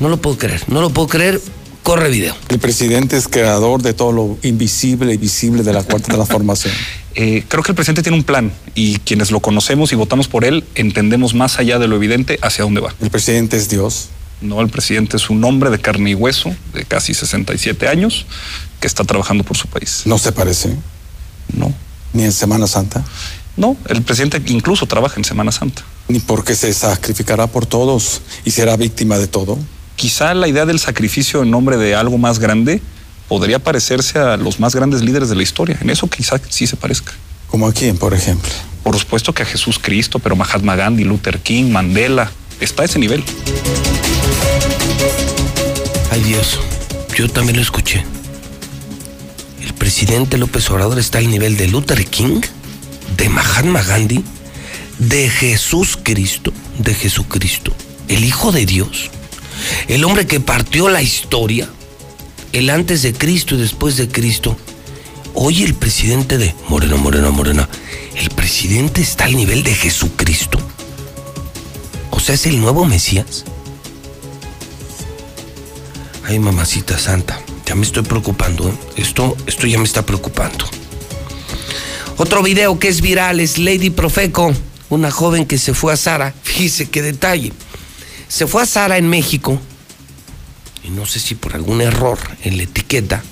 No lo puedo creer, no lo puedo creer. Corre video. El presidente es creador de todo lo invisible y visible de la cuarta transformación. Eh, creo que el presidente tiene un plan y quienes lo conocemos y votamos por él entendemos más allá de lo evidente hacia dónde va. El presidente es Dios. No, el presidente es un hombre de carne y hueso de casi 67 años que está trabajando por su país. ¿No se parece? No. ¿Ni en Semana Santa? No, el presidente incluso trabaja en Semana Santa. ¿Ni porque se sacrificará por todos y será víctima de todo? Quizá la idea del sacrificio en nombre de algo más grande podría parecerse a los más grandes líderes de la historia. En eso quizá sí se parezca. ¿Como a quién, por ejemplo? Por supuesto que a Jesús Cristo, pero Mahatma Gandhi, Luther King, Mandela, está a ese nivel. Ay Dios, yo también lo escuché. ¿El presidente López Obrador está al nivel de Luther King? ¿De Mahatma Gandhi? ¿De Jesús Cristo? ¿De Jesucristo? ¿El Hijo de Dios? ¿El hombre que partió la historia? ¿El antes de Cristo y después de Cristo? Hoy el presidente de Morena, Morena, Morena, ¿el presidente está al nivel de Jesucristo? O sea, es el nuevo Mesías. Ay, mamacita santa, ya me estoy preocupando. Esto, esto ya me está preocupando. Otro video que es viral es Lady Profeco, una joven que se fue a Sara. Fíjese qué detalle. Se fue a Sara en México y no sé si por algún error en la etiqueta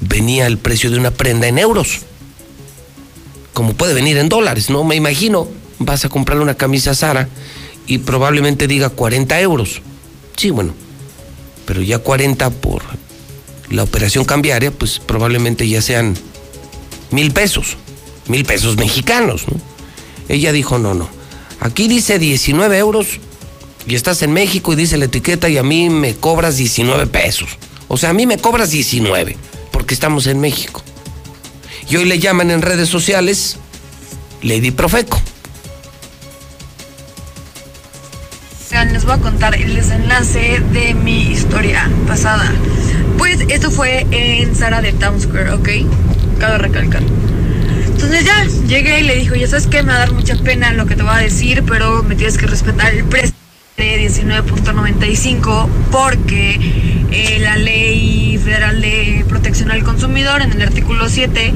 venía el precio de una prenda en euros. Como puede venir en dólares, ¿no? Me imagino, vas a comprarle una camisa a Sara y probablemente diga 40 euros. Sí, bueno, pero ya 40 por la operación cambiaria, pues probablemente ya sean mil pesos, mil pesos mexicanos. ¿no? Ella dijo, no, no, aquí dice 19 euros y estás en México y dice la etiqueta y a mí me cobras 19 pesos. O sea, a mí me cobras 19 porque estamos en México. Y hoy le llaman en redes sociales Lady Profeco. Les voy a contar el desenlace de mi historia pasada. Pues esto fue en Sara de Town Square, ¿ok? Cabe recalcar. Entonces ya, llegué y le dijo, ya sabes que me va a dar mucha pena lo que te voy a decir, pero me tienes que respetar el precio de 19.95 porque eh, la ley federal de protección al consumidor en el artículo 7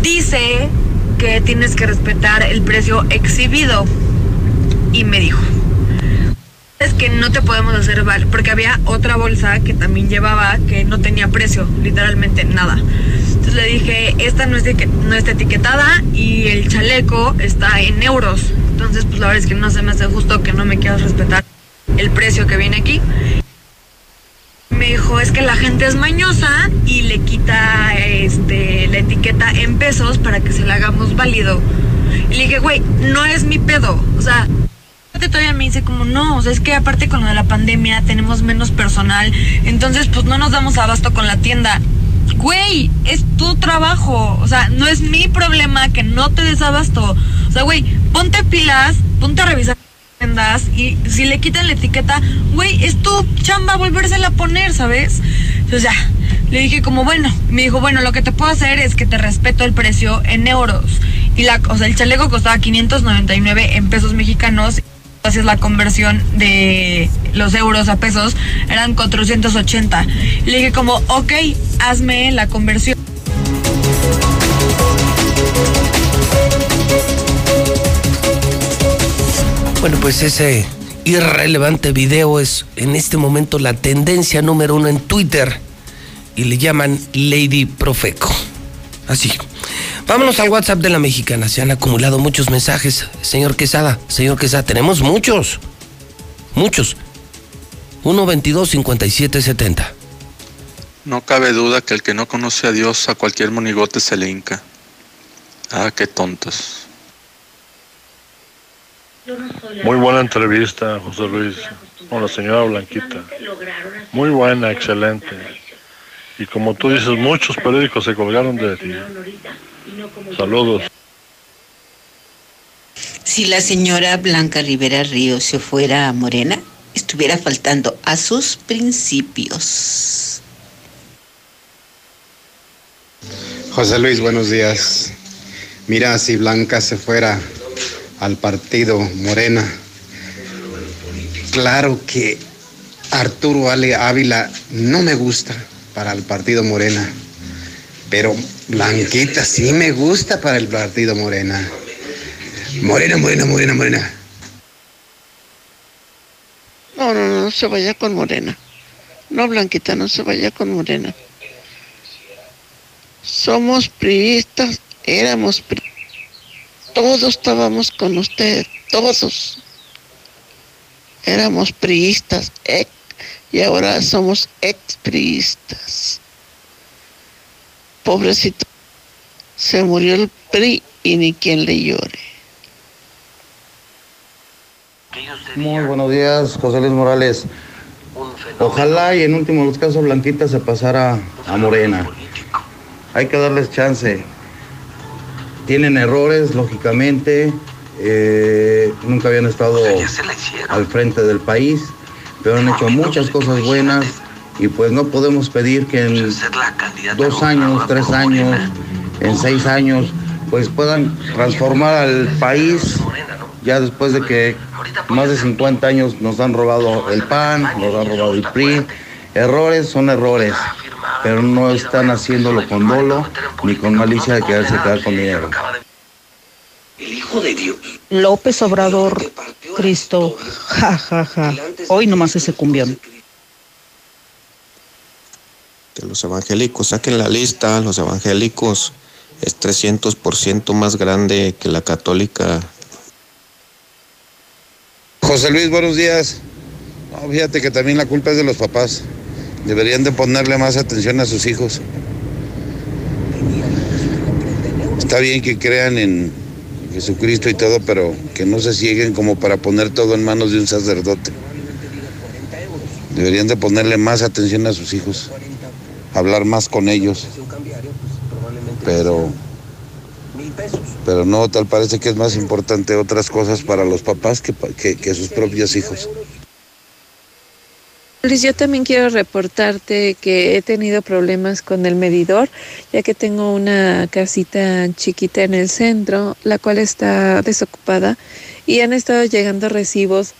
dice que tienes que respetar el precio exhibido. Y me dijo, es que no te podemos hacer val, porque había otra bolsa que también llevaba que no tenía precio, literalmente nada. Entonces le dije, esta no, es no está etiquetada y el chaleco está en euros. Entonces, pues la verdad es que no se me hace justo que no me quieras respetar el precio que viene aquí. Me dijo, es que la gente es mañosa y le quita este, la etiqueta en pesos para que se la hagamos válido. Y le dije, güey, no es mi pedo. O sea, todavía me dice como no, o sea, es que aparte con lo de la pandemia tenemos menos personal, entonces pues no nos damos abasto con la tienda. Güey, es tu trabajo, o sea, no es mi problema que no te des abasto. O sea, güey, ponte pilas, ponte a revisar tiendas y si le quitan la etiqueta, güey, es tu chamba volvérsela a poner, ¿sabes? Entonces ya, le dije como, bueno, me dijo, bueno, lo que te puedo hacer es que te respeto el precio en euros. Y la, o sea, el chaleco costaba 599 en pesos mexicanos haces la conversión de los euros a pesos, eran 480. Le dije como, ok, hazme la conversión. Bueno, pues ese irrelevante video es en este momento la tendencia número uno en Twitter y le llaman Lady Profeco. Así. Vámonos al WhatsApp de la mexicana. Se han acumulado muchos mensajes. Señor Quesada, señor Quesada, tenemos muchos. Muchos. 1-22-57-70. No cabe duda que el que no conoce a Dios a cualquier monigote se le hinca. Ah, qué tontos. Muy buena entrevista, José Luis, con la señora Blanquita. Muy buena, excelente. Y como tú dices, muchos periódicos se colgaron de ti. Saludos. Si la señora Blanca Rivera Ríos se fuera a Morena, estuviera faltando a sus principios. José Luis, buenos días. Mira, si Blanca se fuera al partido Morena, claro que Arturo Ale Ávila no me gusta para el partido Morena, pero Blanquita sí me gusta para el partido Morena. Morena, morena, morena, morena. No, no, no, no se vaya con Morena. No, Blanquita, no se vaya con Morena. Somos priistas, éramos pri Todos estábamos con usted, todos. Éramos priistas, ex, y ahora somos expriistas. Pobrecito, se murió el PRI y ni quien le llore. Muy buenos días, José Luis Morales. Ojalá y en último los casos Blanquita se pasara a Morena. Hay que darles chance. Tienen errores, lógicamente. eh, nunca habían estado al frente del país, pero han hecho muchas cosas buenas y pues no podemos pedir que en dos años, tres años, en seis años, pues puedan transformar al país ya después de que más de 50 años nos han robado el PAN, nos han robado el PRI. Errores son errores, pero no están haciéndolo con dolo ni con malicia de quedarse quedar con dinero. López Obrador, Cristo, ja, ja, ja. Hoy nomás ese cumbión. Que los evangélicos saquen la lista, los evangélicos es 300% más grande que la católica. José Luis, buenos días. No, fíjate que también la culpa es de los papás. Deberían de ponerle más atención a sus hijos. Está bien que crean en Jesucristo y todo, pero que no se cieguen como para poner todo en manos de un sacerdote. Deberían de ponerle más atención a sus hijos, hablar más con ellos. Pero, pero no, tal parece que es más importante otras cosas para los papás que, que, que sus propios hijos. Luis, yo también quiero reportarte que he tenido problemas con el medidor, ya que tengo una casita chiquita en el centro, la cual está desocupada, y han estado llegando recibos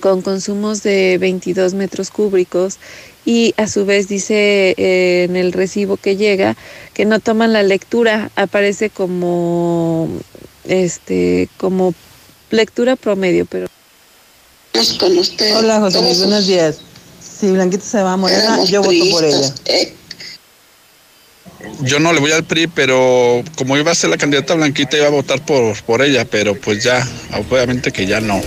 con consumos de 22 metros cúbicos y a su vez dice eh, en el recibo que llega que no toman la lectura, aparece como este como lectura promedio, pero con usted. Hola, José Luis, buenos días. Si Blanquita se va a Morena, yo voto por ella. eh, Yo no le voy al PRI, pero como iba a ser la candidata Blanquita, iba a votar por, por ella, pero pues ya, obviamente que ya no.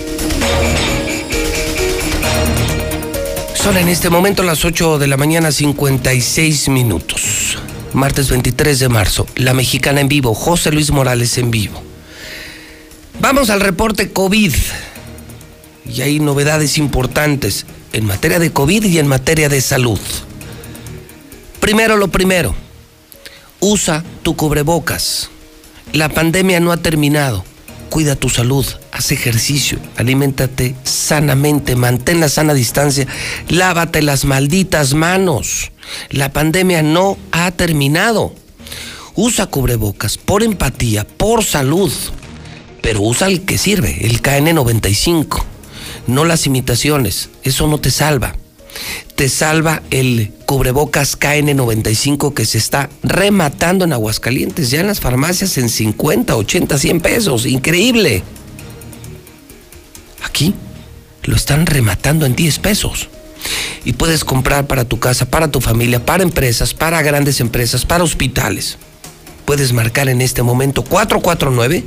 Son en este momento las 8 de la mañana 56 minutos. Martes 23 de marzo. La mexicana en vivo. José Luis Morales en vivo. Vamos al reporte COVID. Y hay novedades importantes en materia de COVID y en materia de salud. Primero lo primero. Usa tu cubrebocas. La pandemia no ha terminado. Cuida tu salud, haz ejercicio, aliméntate sanamente, mantén la sana distancia, lávate las malditas manos. La pandemia no ha terminado. Usa cubrebocas por empatía, por salud, pero usa el que sirve, el KN95, no las imitaciones, eso no te salva. Te salva el cubrebocas KN95 que se está rematando en Aguascalientes, ya en las farmacias en 50, 80, 100 pesos. Increíble. Aquí lo están rematando en 10 pesos. Y puedes comprar para tu casa, para tu familia, para empresas, para grandes empresas, para hospitales. Puedes marcar en este momento 449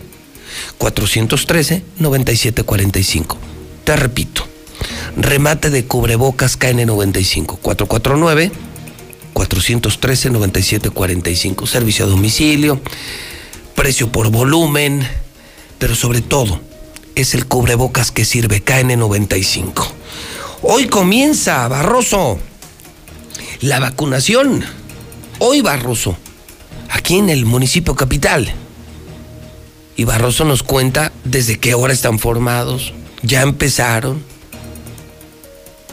413 9745. Te repito, remate de cubrebocas KN95 449 413 9745. Servicio a domicilio, precio por volumen, pero sobre todo es el cubrebocas que sirve KN95. Hoy comienza, Barroso, la vacunación. Hoy, Barroso, aquí en el municipio capital. Y Barroso nos cuenta desde qué hora están formados, ya empezaron.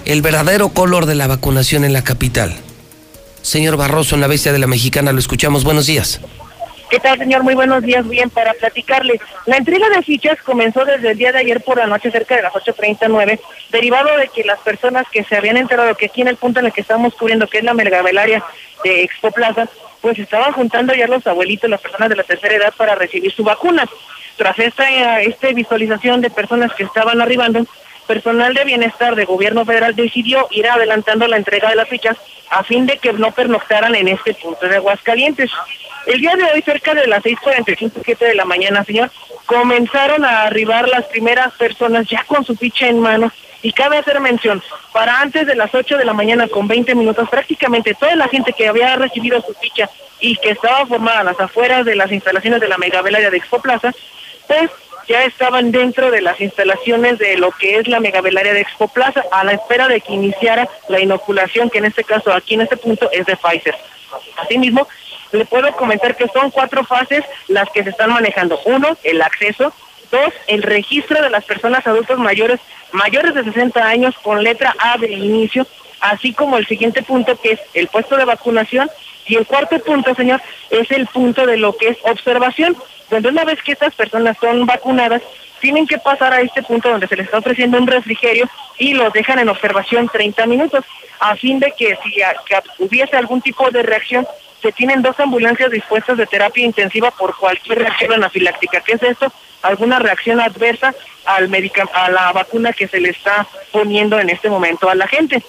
El verdadero color de la vacunación en la capital. Señor Barroso, en la bestia de la mexicana, lo escuchamos. Buenos días. ¿Qué tal, señor? Muy buenos días. Bien, para platicarle. La entrega de fichas comenzó desde el día de ayer por la noche, cerca de las 8.39, derivado de que las personas que se habían enterado que aquí en el punto en el que estamos cubriendo, que es la Melgabelaria de Expo Plaza, pues estaban juntando ya los abuelitos, las personas de la tercera edad para recibir su vacuna. Tras esta, esta visualización de personas que estaban arribando, personal de bienestar de gobierno federal decidió ir adelantando la entrega de las fichas a fin de que no pernoctaran en este punto de Aguascalientes. El día de hoy, cerca de las 6.45, 7 de la mañana, señor, comenzaron a arribar las primeras personas ya con su ficha en mano. Y cabe hacer mención, para antes de las 8 de la mañana con 20 minutos, prácticamente toda la gente que había recibido su ficha y que estaba formada a las afueras de las instalaciones de la Megavelaria de Expo Plaza, pues ya estaban dentro de las instalaciones de lo que es la megavelaria de Expo Plaza, a la espera de que iniciara la inoculación, que en este caso, aquí en este punto, es de Pfizer. Asimismo, le puedo comentar que son cuatro fases las que se están manejando. Uno, el acceso. Dos, el registro de las personas adultos mayores, mayores de 60 años, con letra A de inicio, así como el siguiente punto, que es el puesto de vacunación. Y el cuarto punto, señor, es el punto de lo que es observación donde una vez que estas personas son vacunadas, tienen que pasar a este punto donde se les está ofreciendo un refrigerio y los dejan en observación 30 minutos, a fin de que si hubiese algún tipo de reacción, se tienen dos ambulancias dispuestas de terapia intensiva por cualquier reacción anafiláctica. ¿Qué es esto? Alguna reacción adversa al a la vacuna que se le está poniendo en este momento a la gente.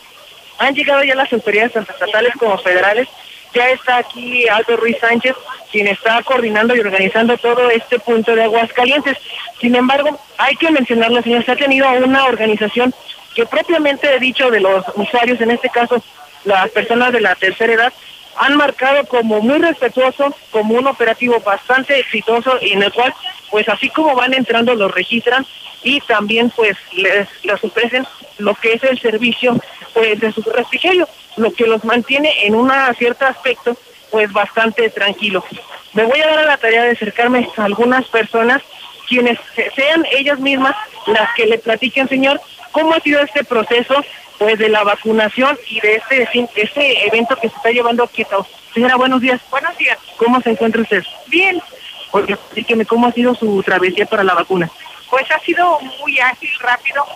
Han llegado ya las autoridades tanto estatales como federales ya está aquí Aldo Ruiz Sánchez, quien está coordinando y organizando todo este punto de aguas calientes. Sin embargo, hay que mencionarlo, señor, se ha tenido una organización que propiamente he dicho de los usuarios, en este caso las personas de la tercera edad, han marcado como muy respetuoso, como un operativo bastante exitoso en el cual, pues así como van entrando, los registran y también pues les, les ofrecen lo que es el servicio pues de su refrigerio lo que los mantiene en un cierto aspecto pues bastante tranquilo. Me voy a dar a la tarea de acercarme a algunas personas quienes sean ellas mismas las que le platiquen, señor, cómo ha sido este proceso pues de la vacunación y de este este evento que se está llevando aquí. Señora, buenos días. Buenos días. ¿Cómo se encuentra usted? Bien. Oye, dígame cómo ha sido su travesía para la vacuna. Pues ha sido muy ágil, rápido,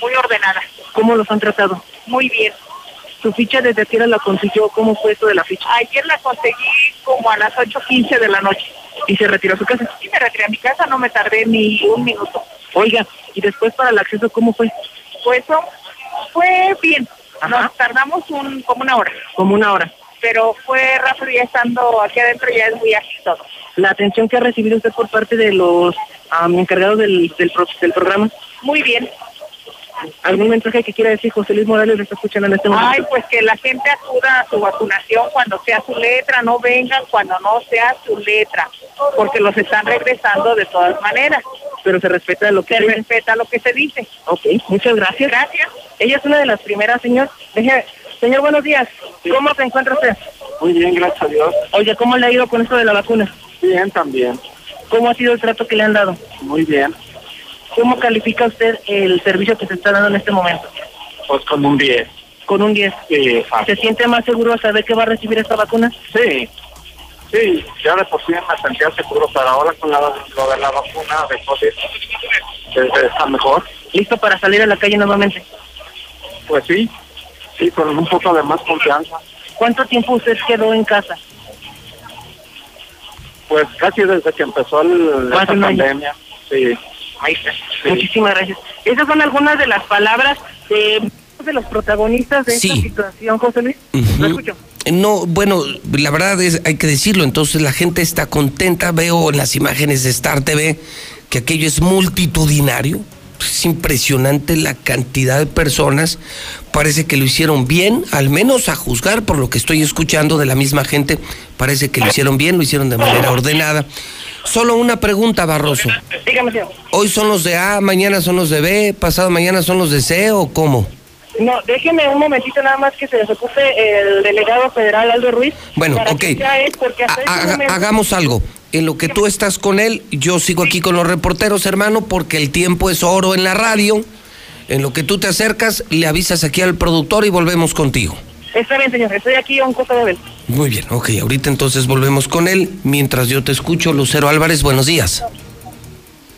muy ordenada. ¿Cómo los han tratado? Muy bien. ¿Su ficha desde qué la consiguió? ¿Cómo fue esto de la ficha? Ayer la conseguí como a las 8.15 de la noche. ¿Y se retiró a su casa? Sí, me retiré a mi casa, no me tardé ni un minuto. Oiga, ¿y después para el acceso cómo fue? Pues fue bien. Nos tardamos un, como una hora. Como una hora. Pero fue rápido ya estando aquí adentro ya es muy ágil todo. La atención que ha recibido usted por parte de los encargados del, del, del programa. Muy bien. ¿Algún mensaje que quiera decir José Luis Morales le está escuchando en este momento? Ay, pues que la gente acuda a su vacunación cuando sea su letra, no vengan cuando no sea su letra, porque los están regresando de todas maneras. Pero se respeta lo que se respeta lo que se dice. Ok, muchas gracias. Gracias. Ella es una de las primeras, señor. señor, buenos días. ¿Cómo se encuentra usted? Muy bien, gracias a Dios. Oye, ¿cómo le ha ido con esto de la vacuna? Bien, también. ¿Cómo ha sido el trato que le han dado? Muy bien. ¿Cómo califica usted el servicio que se está dando en este momento? Pues con un 10. ¿Con un 10? Sí, ¿Se siente más seguro a saber que va a recibir esta vacuna? Sí, sí, ya de por sí me sentía seguro, pero ahora con la, lo de la vacuna de COVID está mejor. ¿Listo para salir a la calle nuevamente? Pues sí, sí, con un poco de más confianza. ¿Cuánto tiempo usted quedó en casa? Pues casi desde que empezó el, la pandemia, sí. Muchísimas gracias. Esas son algunas de las palabras de, de los protagonistas de esta situación, José Luis. escucho? No, bueno, la verdad es, hay que decirlo, entonces la gente está contenta, veo en las imágenes de Star TV que aquello es multitudinario, es impresionante la cantidad de personas, parece que lo hicieron bien, al menos a juzgar por lo que estoy escuchando de la misma gente, parece que lo hicieron bien, lo hicieron de manera ordenada. Solo una pregunta, Barroso. Dígame, señor. ¿Hoy son los de A, mañana son los de B, pasado mañana son los de C o cómo? No, déjeme un momentito nada más que se desocupe el delegado federal Aldo Ruiz. Bueno, ok. hagamos algo. En lo que tú estás con él, yo sigo aquí con los reporteros, hermano, porque el tiempo es oro en la radio. En lo que tú te acercas, le avisas aquí al productor y volvemos contigo. Está bien, señor. Estoy aquí a un costo de él. Muy bien, ok, ahorita entonces volvemos con él. Mientras yo te escucho, Lucero Álvarez, buenos días.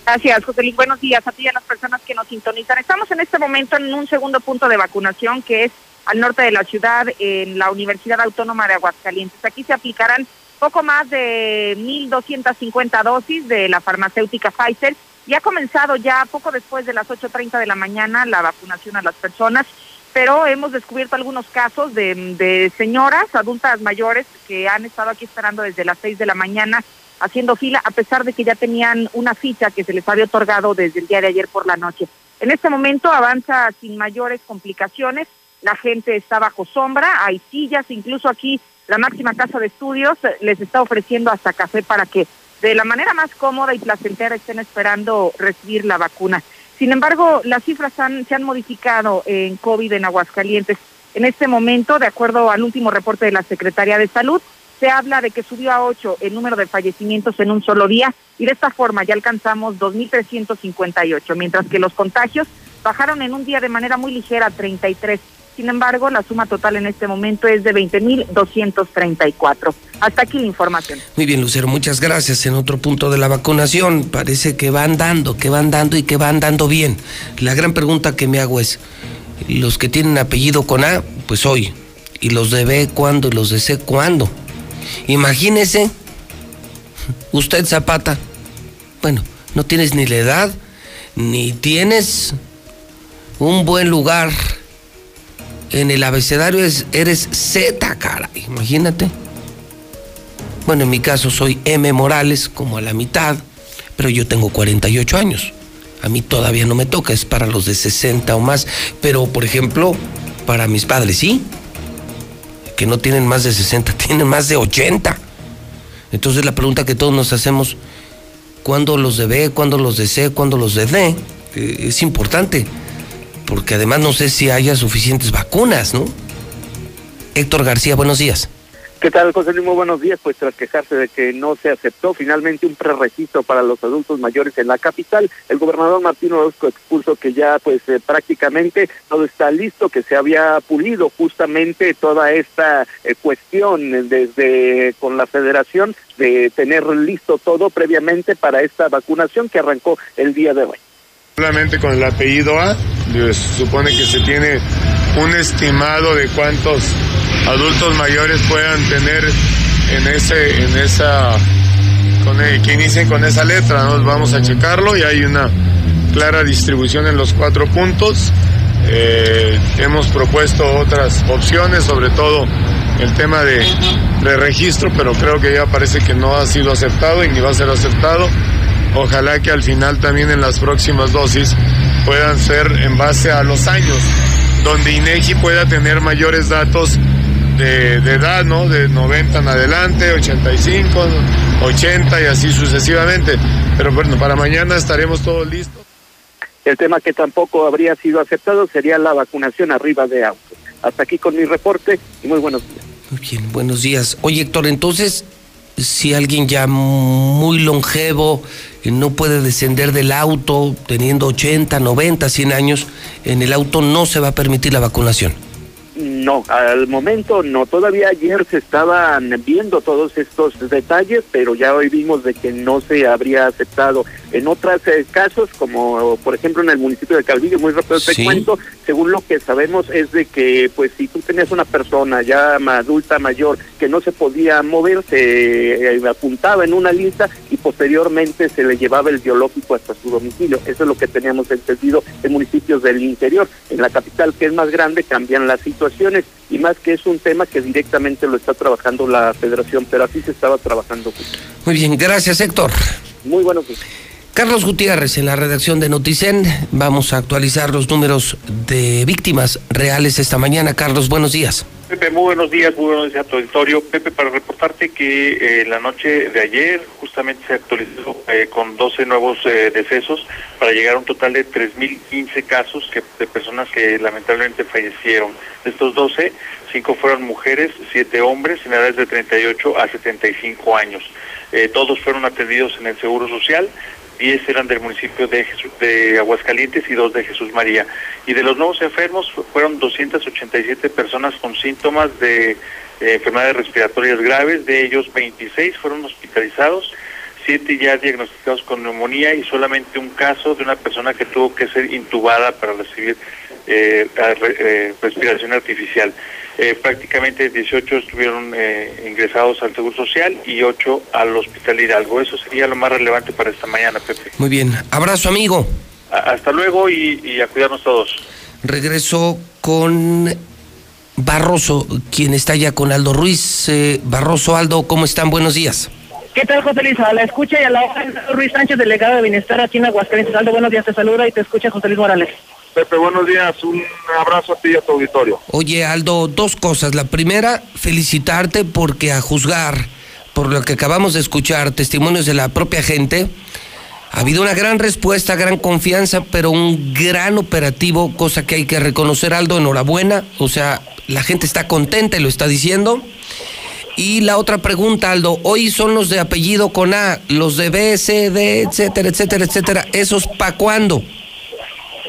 Gracias, José Luis. Buenos días a ti y a las personas que nos sintonizan. Estamos en este momento en un segundo punto de vacunación que es al norte de la ciudad, en la Universidad Autónoma de Aguascalientes. Aquí se aplicarán poco más de 1.250 dosis de la farmacéutica Pfizer y ha comenzado ya poco después de las 8.30 de la mañana la vacunación a las personas, pero hemos descubierto algunos casos de, señoras adultas mayores que han estado aquí esperando desde las 6 de la mañana haciendo fila a pesar de que ya tenían una ficha que se les había otorgado desde el día de ayer por la noche. En este momento avanza sin mayores complicaciones, la gente está bajo sombra, hay sillas, incluso aquí la máxima casa de estudios les está ofreciendo hasta café para que de la manera más cómoda y placentera estén esperando recibir la vacuna. Sin embargo, las cifras han, se han modificado en COVID en Aguascalientes. En este momento, de acuerdo al último reporte de la Secretaría de Salud, se habla de que subió a 8 el número de fallecimientos en un solo día y de esta forma ya alcanzamos 2.358, mientras que los contagios bajaron en un día de manera muy ligera a 33. Sin embargo, la suma total en este momento es de 20.234. Hasta aquí la información. Muy bien, Lucero, muchas gracias. En otro punto de la vacunación, parece que van dando, que van dando y que van dando bien. La gran pregunta que me hago es, los que tienen apellido con A, pues hoy, y los de B, ¿cuándo? Y los de C, ¿cuándo? Imagínese, usted Zapata, bueno, no tienes ni la edad, ni tienes un buen lugar en el abecedario, es, eres Z, cara, imagínate. Bueno, en mi caso soy M Morales, como a la mitad, pero yo tengo 48 años. A mí todavía no me toca, es para los de 60 o más. Pero, por ejemplo, para mis padres, sí que no tienen más de 60, tienen más de 80. Entonces la pregunta que todos nos hacemos, ¿cuándo los de B, cuándo los de C, cuándo los de? Eh, es importante, porque además no sé si haya suficientes vacunas, ¿no? Héctor García, buenos días. ¿Qué tal, José Luis? Muy buenos días. Pues tras quejarse de que no se aceptó finalmente un preregistro para los adultos mayores en la capital, el gobernador Martín Orozco expuso que ya pues eh, prácticamente todo está listo, que se había pulido justamente toda esta eh, cuestión desde con la federación de tener listo todo previamente para esta vacunación que arrancó el día de hoy. Solamente con el apellido A, supone que se tiene un estimado de cuántos adultos mayores puedan tener en ese, en esa, que inicien con esa letra. Nos vamos a checarlo y hay una clara distribución en los cuatro puntos. Eh, hemos propuesto otras opciones, sobre todo el tema de, de registro, pero creo que ya parece que no ha sido aceptado y ni va a ser aceptado. Ojalá que al final también en las próximas dosis puedan ser en base a los años, donde INEGI pueda tener mayores datos de, edad, ¿no? De 90 en adelante, 85, 80 y así sucesivamente. Pero bueno, para mañana estaremos todos listos. El tema que tampoco habría sido aceptado sería la vacunación arriba de auto. Hasta aquí con mi reporte y muy buenos días. Muy bien, buenos días. Oye, Héctor, entonces, si alguien ya muy longevo no puede descender del auto teniendo 80, 90, 100 años, en el auto no se va a permitir la vacunación. No, al momento no. Todavía ayer se estaban viendo todos estos detalles, pero ya hoy vimos de que no se habría aceptado. En otros eh, casos, como por ejemplo en el municipio de Calvillo, muy rápido te cuento, según lo que sabemos es de que, pues, si tú tenías una persona ya adulta mayor que no se podía mover, se eh, apuntaba en una lista y posteriormente se le llevaba el biológico hasta su domicilio. Eso es lo que teníamos entendido en municipios del interior. En la capital, que es más grande, cambian las situaciones y más que es un tema que directamente lo está trabajando la federación, pero así se estaba trabajando. Muy bien, gracias Héctor. Muy buenos días. Carlos Gutiérrez en la redacción de Noticen. Vamos a actualizar los números de víctimas reales esta mañana. Carlos, buenos días. Pepe, muy buenos días, muy buenos días a tu auditorio. Pepe, para reportarte que eh, la noche de ayer justamente se actualizó eh, con 12 nuevos eh, decesos para llegar a un total de 3.015 casos que, de personas que lamentablemente fallecieron. De estos 12, 5 fueron mujeres, 7 hombres en edades de 38 a 75 años. Todos fueron atendidos en el Seguro Social. 10 eran del municipio de, de Aguascalientes y dos de Jesús María. Y de los nuevos enfermos fu- fueron 287 personas con síntomas de eh, enfermedades respiratorias graves, de ellos 26 fueron hospitalizados, 7 ya diagnosticados con neumonía y solamente un caso de una persona que tuvo que ser intubada para recibir eh, eh, respiración artificial. Eh, prácticamente 18 estuvieron eh, ingresados al Seguro Social y 8 al Hospital Hidalgo. Eso sería lo más relevante para esta mañana, Pepe. Muy bien. Abrazo, amigo. A- hasta luego y, y a cuidarnos todos. Regreso con Barroso, quien está ya con Aldo Ruiz. Eh, Barroso, Aldo, ¿cómo están? Buenos días. ¿Qué tal, José Luis? A la escucha y a la hora, Ruiz Sánchez, delegado de Bienestar aquí en Aguascalientes. Aldo, buenos días, te saluda y te escucha José Luis Morales. Pepe, buenos días. Un abrazo a ti y a tu auditorio. Oye, Aldo, dos cosas. La primera, felicitarte porque a juzgar por lo que acabamos de escuchar, testimonios de la propia gente, ha habido una gran respuesta, gran confianza, pero un gran operativo, cosa que hay que reconocer, Aldo, enhorabuena. O sea, la gente está contenta y lo está diciendo. Y la otra pregunta, Aldo, hoy son los de apellido con A, los de B, C, D, etcétera, etcétera, etcétera. ¿Esos pa' cuándo?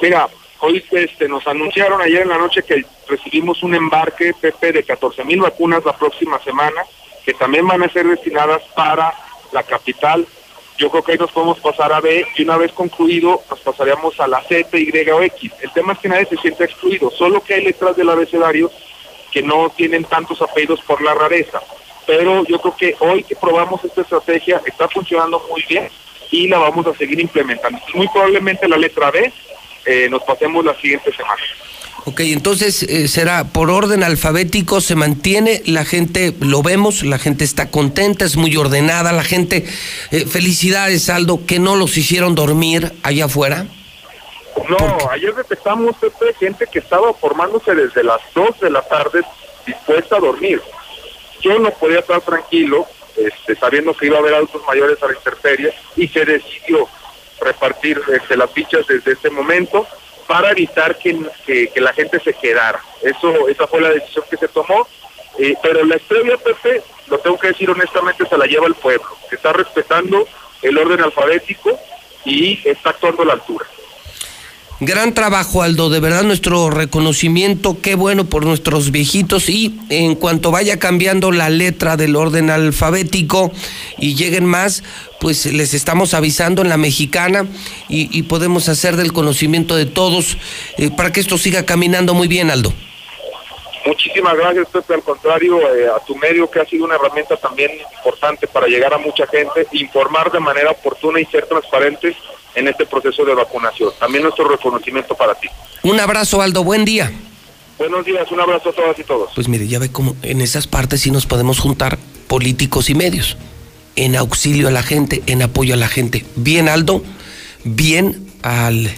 Mira, hoy este, nos anunciaron ayer en la noche que recibimos un embarque, Pepe, de 14 mil vacunas la próxima semana, que también van a ser destinadas para la capital. Yo creo que ahí nos podemos pasar a B y una vez concluido nos pasaríamos a la Z, Y o X. El tema es que nadie se siente excluido, solo que hay letras del abecedario que no tienen tantos apellidos por la rareza. Pero yo creo que hoy que probamos esta estrategia está funcionando muy bien y la vamos a seguir implementando. Muy probablemente la letra B eh, nos pasemos la siguiente semana. Ok, entonces eh, será por orden alfabético, se mantiene, la gente lo vemos, la gente está contenta, es muy ordenada, la gente, eh, felicidades Aldo, que no los hicieron dormir allá afuera. No, ayer detectamos Pepe, gente que estaba formándose desde las 2 de la tarde dispuesta a dormir. Yo no podía estar tranquilo, este, sabiendo que iba a haber adultos mayores a la intemperie y se decidió repartir este, las fichas desde ese momento para evitar que, que- que la gente se quedara. Eso, esa fue la decisión que se tomó. Eh, pero la estrella, Pepe, lo tengo que decir honestamente, se la lleva el pueblo, que está respetando el orden alfabético y está actuando a la altura. Gran trabajo Aldo, de verdad nuestro reconocimiento, qué bueno por nuestros viejitos y en cuanto vaya cambiando la letra del orden alfabético y lleguen más, pues les estamos avisando en la mexicana y, podemos hacer del conocimiento de todos eh, para que esto siga caminando muy bien Aldo. Muchísimas gracias, Pepe. Al contrario, eh, a tu medio, que ha sido una herramienta también importante para llegar a mucha gente, informar de manera oportuna y ser transparentes en este proceso de vacunación. También nuestro reconocimiento para ti. Un abrazo Aldo, buen día. Buenos días, un abrazo a todas y todos. Pues mire, ya ve cómo en esas partes sí nos podemos juntar políticos y medios. En auxilio a la gente, en apoyo a la gente. Bien, Aldo, bien al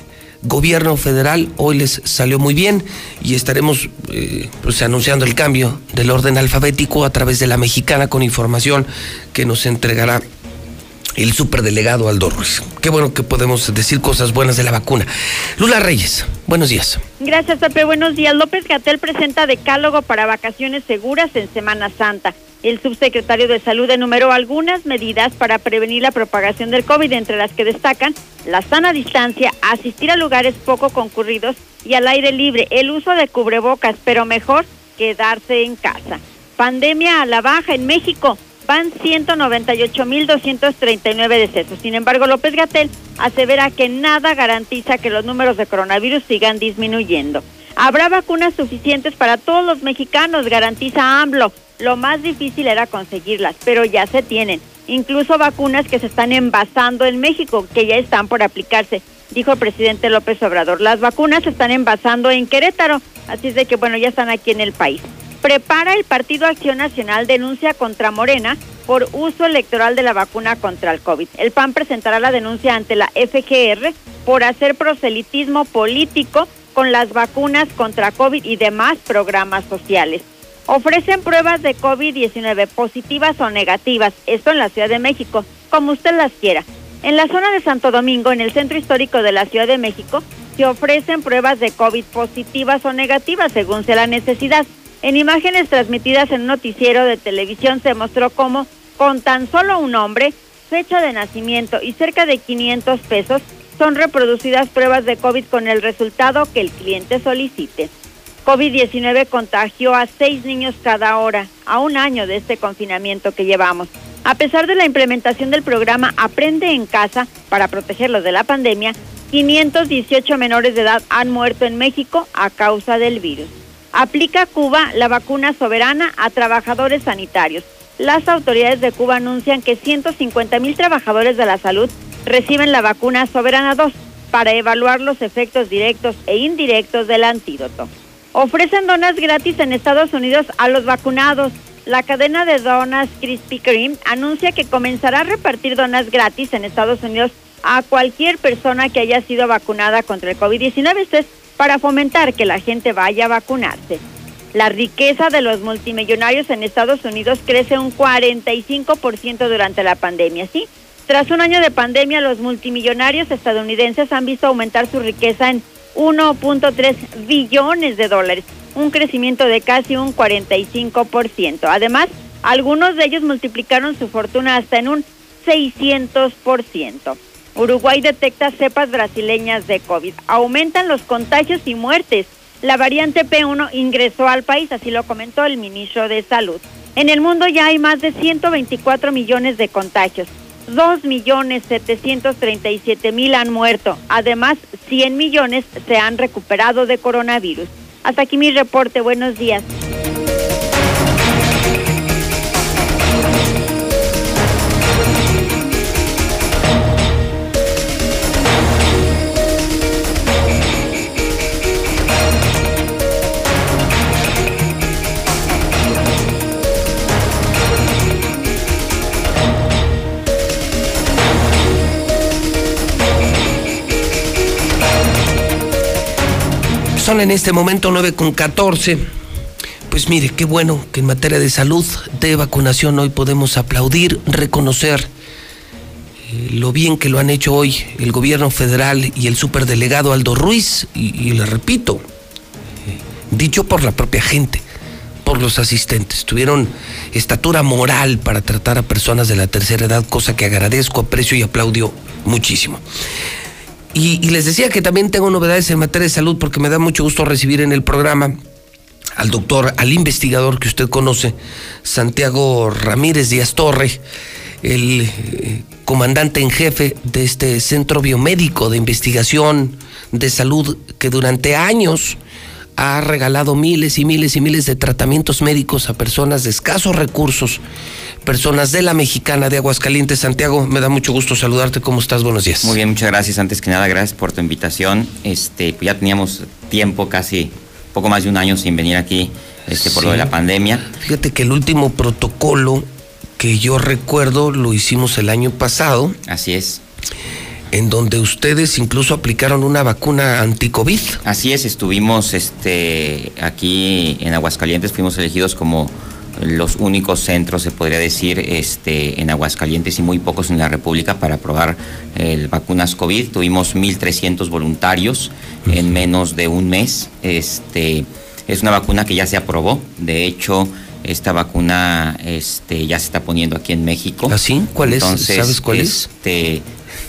gobierno federal. Hoy les salió muy bien y estaremos eh, pues, anunciando el cambio del orden alfabético a través de la mexicana con información que nos entregará el superdelegado Aldo Ruiz. Qué bueno que podemos decir cosas buenas de la vacuna. Lula Reyes, buenos días. Gracias, Pepe. Buenos días. López Gatel presenta decálogo para vacaciones seguras en Semana Santa. El subsecretario de Salud enumeró algunas medidas para prevenir la propagación del COVID, entre las que destacan la sana distancia, asistir a lugares poco concurridos y al aire libre, el uso de cubrebocas, pero mejor quedarse en casa. Pandemia a la baja en México. Van 198.239 decesos. Sin embargo, López Gatel asevera que nada garantiza que los números de coronavirus sigan disminuyendo. Habrá vacunas suficientes para todos los mexicanos, garantiza AMLO. Lo más difícil era conseguirlas, pero ya se tienen. Incluso vacunas que se están envasando en México, que ya están por aplicarse, dijo el presidente López Obrador. Las vacunas se están envasando en Querétaro, así es de que, bueno, ya están aquí en el país. Prepara el Partido Acción Nacional denuncia contra Morena por uso electoral de la vacuna contra el COVID. El PAN presentará la denuncia ante la FGR por hacer proselitismo político con las vacunas contra COVID y demás programas sociales. Ofrecen pruebas de COVID-19 positivas o negativas, esto en la Ciudad de México, como usted las quiera. En la zona de Santo Domingo, en el centro histórico de la Ciudad de México, se ofrecen pruebas de COVID positivas o negativas según sea la necesidad. En imágenes transmitidas en un noticiero de televisión se mostró cómo Con tan solo un nombre, fecha de nacimiento y cerca de 500 pesos, son reproducidas pruebas de COVID con el resultado que el cliente solicite. COVID-19 contagió a seis niños cada hora, a un año de este confinamiento que llevamos. A pesar de la implementación del programa Aprende en casa para protegerlos de la pandemia, 518 menores de edad han muerto en México a causa del virus. Aplica Cuba la vacuna soberana a trabajadores sanitarios. Las autoridades de Cuba anuncian que 150 mil trabajadores de la salud reciben la vacuna soberana 2 para evaluar los efectos directos e indirectos del antídoto. Ofrecen donas gratis en Estados Unidos a los vacunados. La cadena de donas Krispy Kreme anuncia que comenzará a repartir donas gratis en Estados Unidos a cualquier persona que haya sido vacunada contra el COVID-19. Esto es para fomentar que la gente vaya a vacunarse. La riqueza de los multimillonarios en Estados Unidos crece un 45% durante la pandemia, ¿sí? Tras un año de pandemia, los multimillonarios estadounidenses han visto aumentar su riqueza en 1.3 billones de dólares, un crecimiento de casi un 45%. Además, algunos de ellos multiplicaron su fortuna hasta en un 600%. Uruguay detecta cepas brasileñas de COVID. Aumentan los contagios y muertes. La variante P1 ingresó al país, así lo comentó el ministro de Salud. En el mundo ya hay más de 124 millones de contagios. 2 millones 737 mil han muerto. Además, 100 millones se han recuperado de coronavirus. Hasta aquí mi reporte. Buenos días. Son en este momento 9 con 14. Pues mire, qué bueno que en materia de salud, de vacunación, hoy podemos aplaudir, reconocer eh, lo bien que lo han hecho hoy el gobierno federal y el superdelegado Aldo Ruiz. Y, le repito, eh, dicho por la propia gente, por los asistentes. Tuvieron estatura moral para tratar a personas de la tercera edad, cosa que agradezco, aprecio y aplaudio muchísimo. Y, y, les decía que también tengo novedades en materia de salud porque me da mucho gusto recibir en el programa al doctor, al investigador que usted conoce, Santiago Ramírez Díaz Torre, el eh, comandante en jefe de este centro biomédico de investigación de salud que durante años ha regalado miles y miles y miles de tratamientos médicos a personas de escasos recursos, personas de la mexicana de Aguascalientes. Santiago, me da mucho gusto saludarte. ¿Cómo estás? Buenos días. Muy bien, muchas gracias. Antes que nada, gracias por tu invitación. Este, pues ya teníamos tiempo, casi poco más de un año sin venir aquí este, por Sí. lo de la pandemia. Fíjate que el último protocolo que yo recuerdo lo hicimos el año pasado. Así es. En donde ustedes incluso aplicaron una vacuna anti-COVID. Así es, estuvimos este, aquí en Aguascalientes, fuimos elegidos como los únicos centros, se podría decir, este, en Aguascalientes y muy pocos en la República para probar eh, vacunas COVID. Tuvimos 1.300 voluntarios en menos de un mes. Este, es una vacuna que ya se aprobó. De hecho, esta vacuna este, ya se está poniendo aquí en México. ¿Así? ¿Cuál es? Entonces, ¿Sabes cuál es?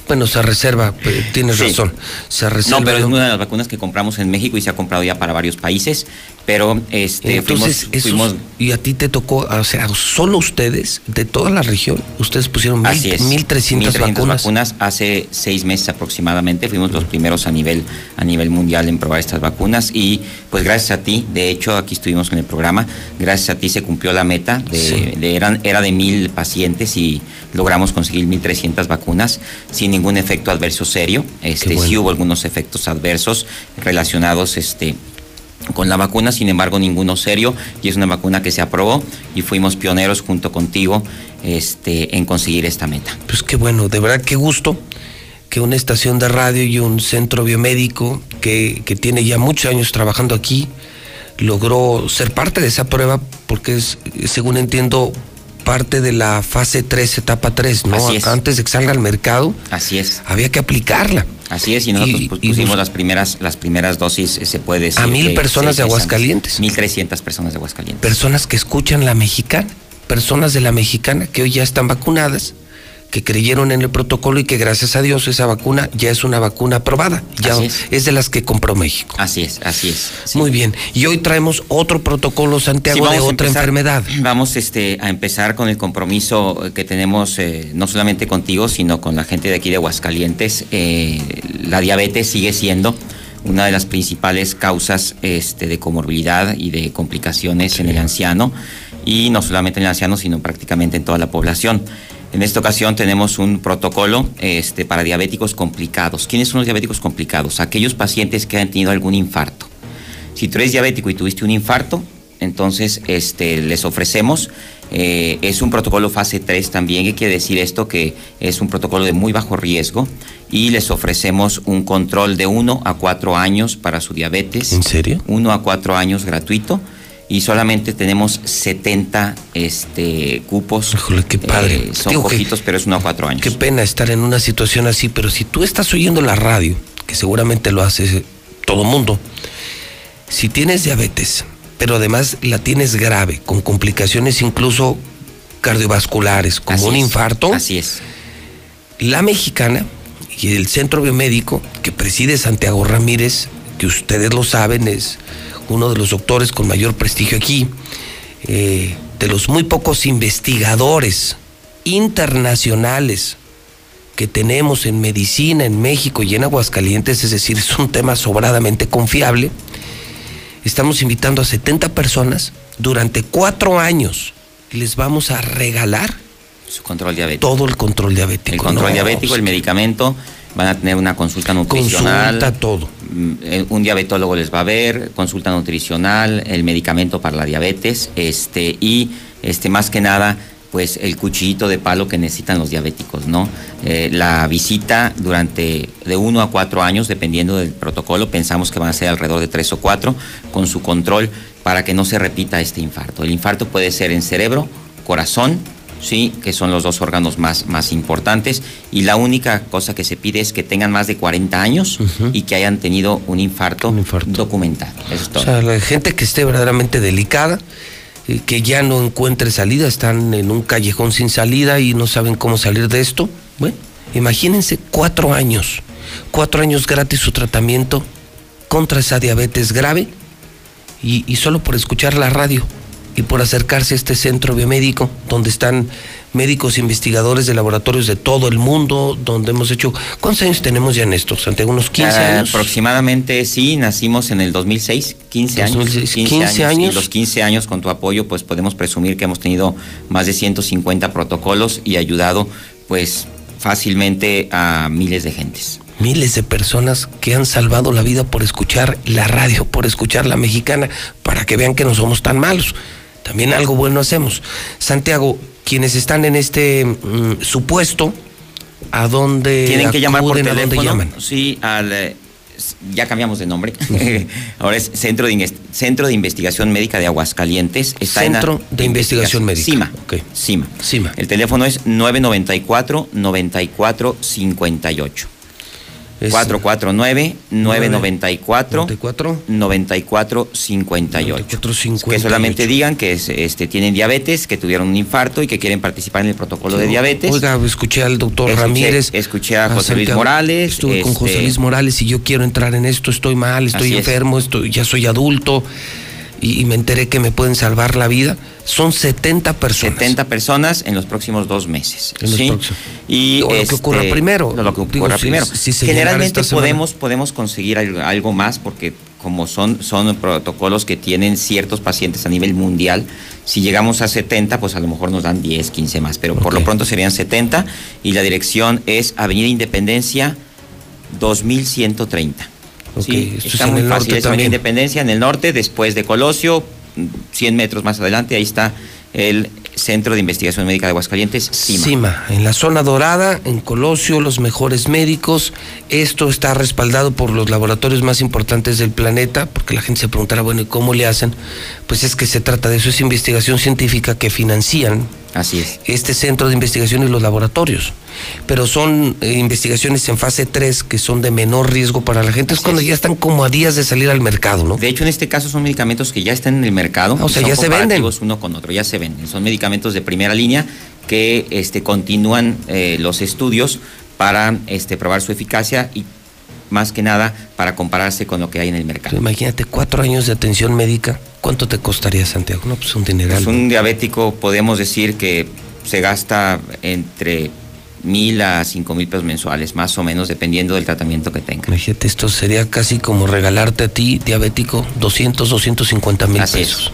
Bueno, se reserva, eh, tienes Sí. razón. Se reserva. No, pero es una de las vacunas que compramos en México y se ha comprado ya para varios países. Pero este, Entonces, fuimos, esos- fuimos- y a ti te tocó, o sea, solo ustedes, de toda la región, ustedes pusieron mil- Así es. 1.300 vacunas. vacunas. Hace seis meses aproximadamente fuimos los primeros a nivel a nivel mundial en probar estas vacunas y pues gracias a ti, de hecho aquí estuvimos en el programa, gracias a ti se cumplió la meta de, Sí. de- eran era de mil pacientes y logramos conseguir 1.300 vacunas sin ningún efecto adverso serio. Este bueno. sí hubo algunos efectos adversos relacionados este con la vacuna, sin embargo, ninguno serio, y es una vacuna que se aprobó y fuimos pioneros junto contigo este, en conseguir esta meta. Pues qué bueno, de verdad qué gusto que una estación de radio y un centro biomédico que, que tiene ya muchos años trabajando aquí logró ser parte de esa prueba porque es, según entiendo, parte de la fase 3, etapa 3, ¿no? Así es. Antes de que salga al mercado, Así es. había que aplicarla. Así es, y nosotros Y- pues, y pusimos las primeras las primeras dosis, eh, se puede decir. A mil que personas de Aguascalientes. antes. 1.300 personas de Aguascalientes. Personas que escuchan la mexicana, personas de la mexicana que hoy ya están vacunadas, que creyeron en el protocolo y que gracias a Dios esa vacuna ya es una vacuna aprobada, ya es. de las que compró México. Así es, así es. Muy bien, y hoy traemos otro protocolo, Santiago, de otra enfermedad. Vamos este, a empezar con el compromiso que tenemos eh, no solamente contigo, sino con la gente de aquí de Aguascalientes. Eh, la diabetes sigue siendo una de las principales causas este, de comorbilidad y de complicaciones en el anciano, y no solamente en el anciano, sino prácticamente en toda la población. En esta ocasión tenemos un protocolo este, para diabéticos complicados. ¿Quiénes son los diabéticos complicados? Aquellos pacientes que han tenido algún infarto. Si tú eres diabético y tuviste un infarto, entonces este, les ofrecemos, eh, es un protocolo fase 3 también, ¿qué quiere decir esto? Que es un protocolo de muy bajo riesgo y les ofrecemos un control de 1 a 4 años para su diabetes. ¿En serio? 1 a 4 años gratuito y solamente tenemos 70 este, cupos. Híjole, qué padre. Eh, son poquitos, pero es uno a cuatro años. Qué pena estar en una situación así, pero si tú estás oyendo la radio, que seguramente lo hace todo mundo, si tienes diabetes, pero además la tienes grave, con complicaciones incluso cardiovasculares, como un infarto. Así es. La mexicana y el centro biomédico que preside Santiago Ramírez, que ustedes lo saben, es uno de los doctores con mayor prestigio aquí, eh, de los muy pocos investigadores internacionales que tenemos en medicina en México y en Aguascalientes, es decir, es un tema sobradamente confiable. Estamos invitando a 70 personas durante cuatro años. Les vamos a regalar su control diabético. Todo el control diabético. El control diabético, el medicamento, van a tener una consulta nutricional. Consulta todo. Mm, un diabetólogo les va a ver, consulta nutricional, el medicamento para la diabetes, este, y este, más que nada, pues el cuchillito de palo que necesitan los diabéticos, ¿no? Eh, la visita durante de uno a cuatro años, dependiendo del protocolo, pensamos que van a ser alrededor de tres o cuatro, con su control para que no se repita este infarto. El infarto puede ser en cerebro, corazón, sí, que son los dos órganos más, más importantes, y la única cosa que se pide es que tengan más de 40 años y que hayan tenido un infarto, documentado. O sea, la gente que esté verdaderamente delicada, eh, que ya no encuentre salida, están en un callejón sin salida y no saben cómo salir de esto. Bueno, imagínense cuatro años, cuatro años gratis su tratamiento contra esa diabetes grave y, y solo por escuchar la radio y por acercarse a este centro biomédico donde están médicos investigadores de laboratorios de todo el mundo, donde hemos hecho... ¿Cuántos años tenemos ya en esto, Santiago? ¿Unos 15 ah, años? aproximadamente, sí, nacimos en el 2006, 15 años. 15, años. Y los 15 años con tu apoyo, pues podemos presumir que hemos tenido más de 150 protocolos y ayudado, pues, fácilmente a miles de gentes miles de personas que han salvado la vida por escuchar la radio, por escuchar la mexicana, para que vean que no somos tan malos también algo bueno hacemos. Santiago, quienes están en este mm, supuesto, ¿a dónde Tienen que llamar por teléfono. ¿A dónde llaman? Sí, al, eh, ya cambiamos de nombre. Ahora es Centro de, Centro de Investigación Médica de Aguascalientes. Centro de Investigación Médica. CIMA. Okay. CIMA. CIMA. El teléfono es 994 94 58. 449-994-9458. Que solamente digan que este, tienen diabetes, que tuvieron un infarto y que quieren participar en el protocolo de diabetes. Oiga, escuché al doctor Ramírez. Escuché a José Luis Morales. Estuve con José este Luis Morales y yo quiero entrar en esto, estoy mal, estoy enfermo, estoy, ya soy adulto y, me enteré que me pueden salvar la vida. Son 70 personas. 70 personas en los próximos dos meses. ¿sí? Y lo que ocurra este, primero. Lo que ocurra primero. Generalmente podemos, podemos conseguir algo, más porque como son, son protocolos que tienen ciertos pacientes a nivel mundial, si llegamos a 70, pues a lo mejor nos dan 10, 15 más, pero por lo pronto serían 70 y la dirección es Avenida Independencia 2130. Sí, está muy fácil. Es Independencia en el norte, después de Colosio, 100 metros más adelante, ahí está el Centro de Investigación Médica de Aguascalientes, CIMA. CIMA, en la zona dorada, en Colosio, los mejores médicos. Esto está respaldado por los laboratorios más importantes del planeta, porque la gente se preguntará, bueno, ¿y cómo le hacen? Pues es que se trata de eso, es investigación científica que financian Así es. Este centro de investigación y los laboratorios. Pero son eh, investigaciones en fase 3 que son de menor riesgo para la gente. Es cuando ya están como a días de salir al mercado, ¿no? De hecho, en este caso son medicamentos que ya están en el mercado. O sea, son ya se venden. Uno con otro, ya se venden. Son medicamentos de primera línea que este, continúan eh, los estudios para este, probar su eficacia y más que nada para compararse con lo que hay en el mercado. Imagínate, cuatro años de atención médica. ¿Cuánto te costaría, Santiago? No, pues un dineral. Pues un diabético podemos decir que se gasta entre mil a cinco mil pesos mensuales, más o menos, dependiendo del tratamiento que tenga. Imagínate, esto sería casi como regalarte a ti, diabético, 200, 250 mil Así es, pesos.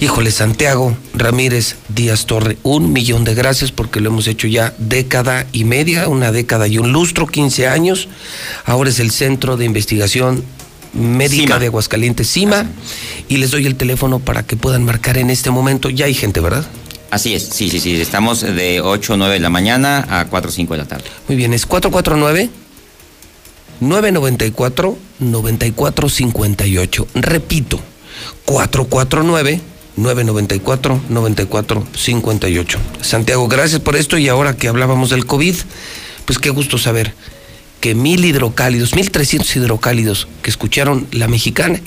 Híjole, Santiago Ramírez Díaz Torre, un millón de gracias porque lo hemos hecho ya década y media, una década y un lustro, 15 años. Ahora es el Centro de Investigación Médica CIMA. de Aguascalientes, CIMA, y les doy el teléfono para que puedan marcar en este momento. Ya hay gente, ¿verdad? Así es, sí, sí, sí. Estamos de 8 o 9 de la mañana a 4 o 5 de la tarde. Muy bien, es 449 994 9458. Repito, 449 994 9458. Santiago, gracias por esto y ahora que hablábamos del COVID, pues qué gusto saber que mil hidrocálidos, mil trescientos hidrocálidos que escucharon la mexicana,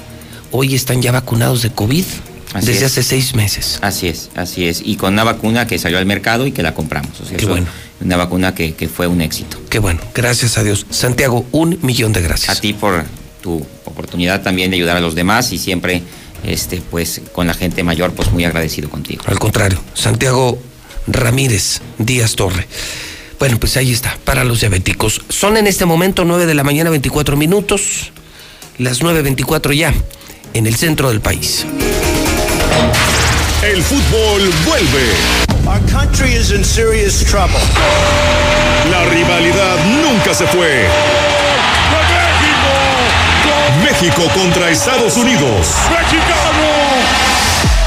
hoy están ya vacunados de COVID Así desde es. hace seis meses. Así es, así es. Y con una vacuna que salió al mercado y que la compramos. O sea, Qué bueno. Una vacuna que, que fue un éxito. Qué bueno, gracias a Dios. Santiago, un millón de gracias. A ti por tu oportunidad también de ayudar a los demás y siempre, este, pues, con la gente mayor, pues muy agradecido contigo. Al contrario, Santiago Ramírez Díaz Torre. Bueno, pues ahí está, para los diabéticos. Son en este momento 9 de la mañana 24 minutos, las 9.24 ya, en el centro del país. El fútbol vuelve. Our country is in serious trouble. La rivalidad nunca se fue. México contra Estados Unidos.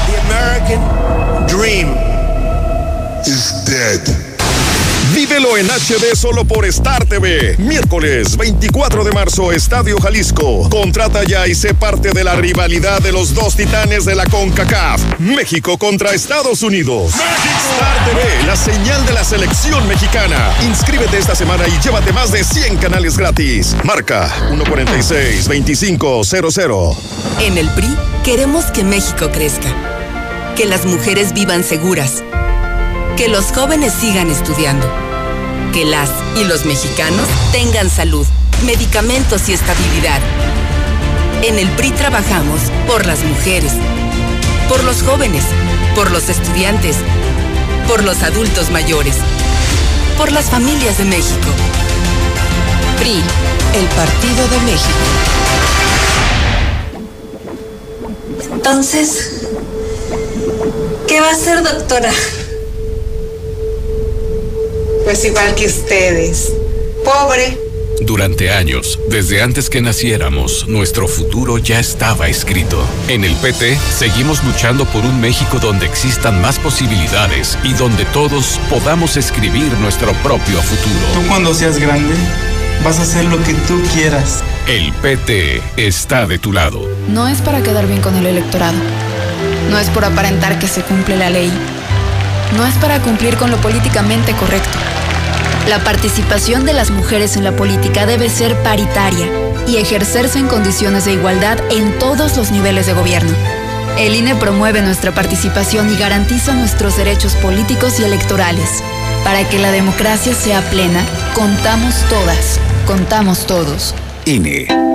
The American dream is dead. Vívelo en HD solo por Star TV. Miércoles 24 de marzo, Estadio Jalisco. Contrata ya y sé parte de la rivalidad de los dos titanes de la CONCACAF. México contra Estados Unidos. Star TV, la señal de la selección mexicana. Inscríbete esta semana y llévate más de 100 canales gratis. Marca 146-2500. En el PRI queremos que México crezca, que las mujeres vivan seguras, que los jóvenes sigan estudiando, que las y los mexicanos tengan salud, medicamentos y estabilidad. En el PRI trabajamos por las mujeres, por los jóvenes, por los estudiantes, por los adultos mayores, por las familias de México. PRI, el Partido de México. Entonces, ¿qué va a hacer, doctora? Pues igual que ustedes. Pobre. Durante años, desde antes que naciéramos, nuestro futuro ya estaba escrito. En el PT seguimos luchando por un México donde existan más posibilidades y donde todos podamos escribir nuestro propio futuro. Tú cuando seas grande vas a hacer lo que tú quieras. El PT está de tu lado. No es para quedar bien con el electorado. No es por aparentar que se cumple la ley. No es para cumplir con lo políticamente correcto. La participación de las mujeres en la política debe ser paritaria y ejercerse en condiciones de igualdad en todos los niveles de gobierno. El INE promueve nuestra participación y garantiza nuestros derechos políticos y electorales. Para que la democracia sea plena, contamos todas, contamos todos. INE.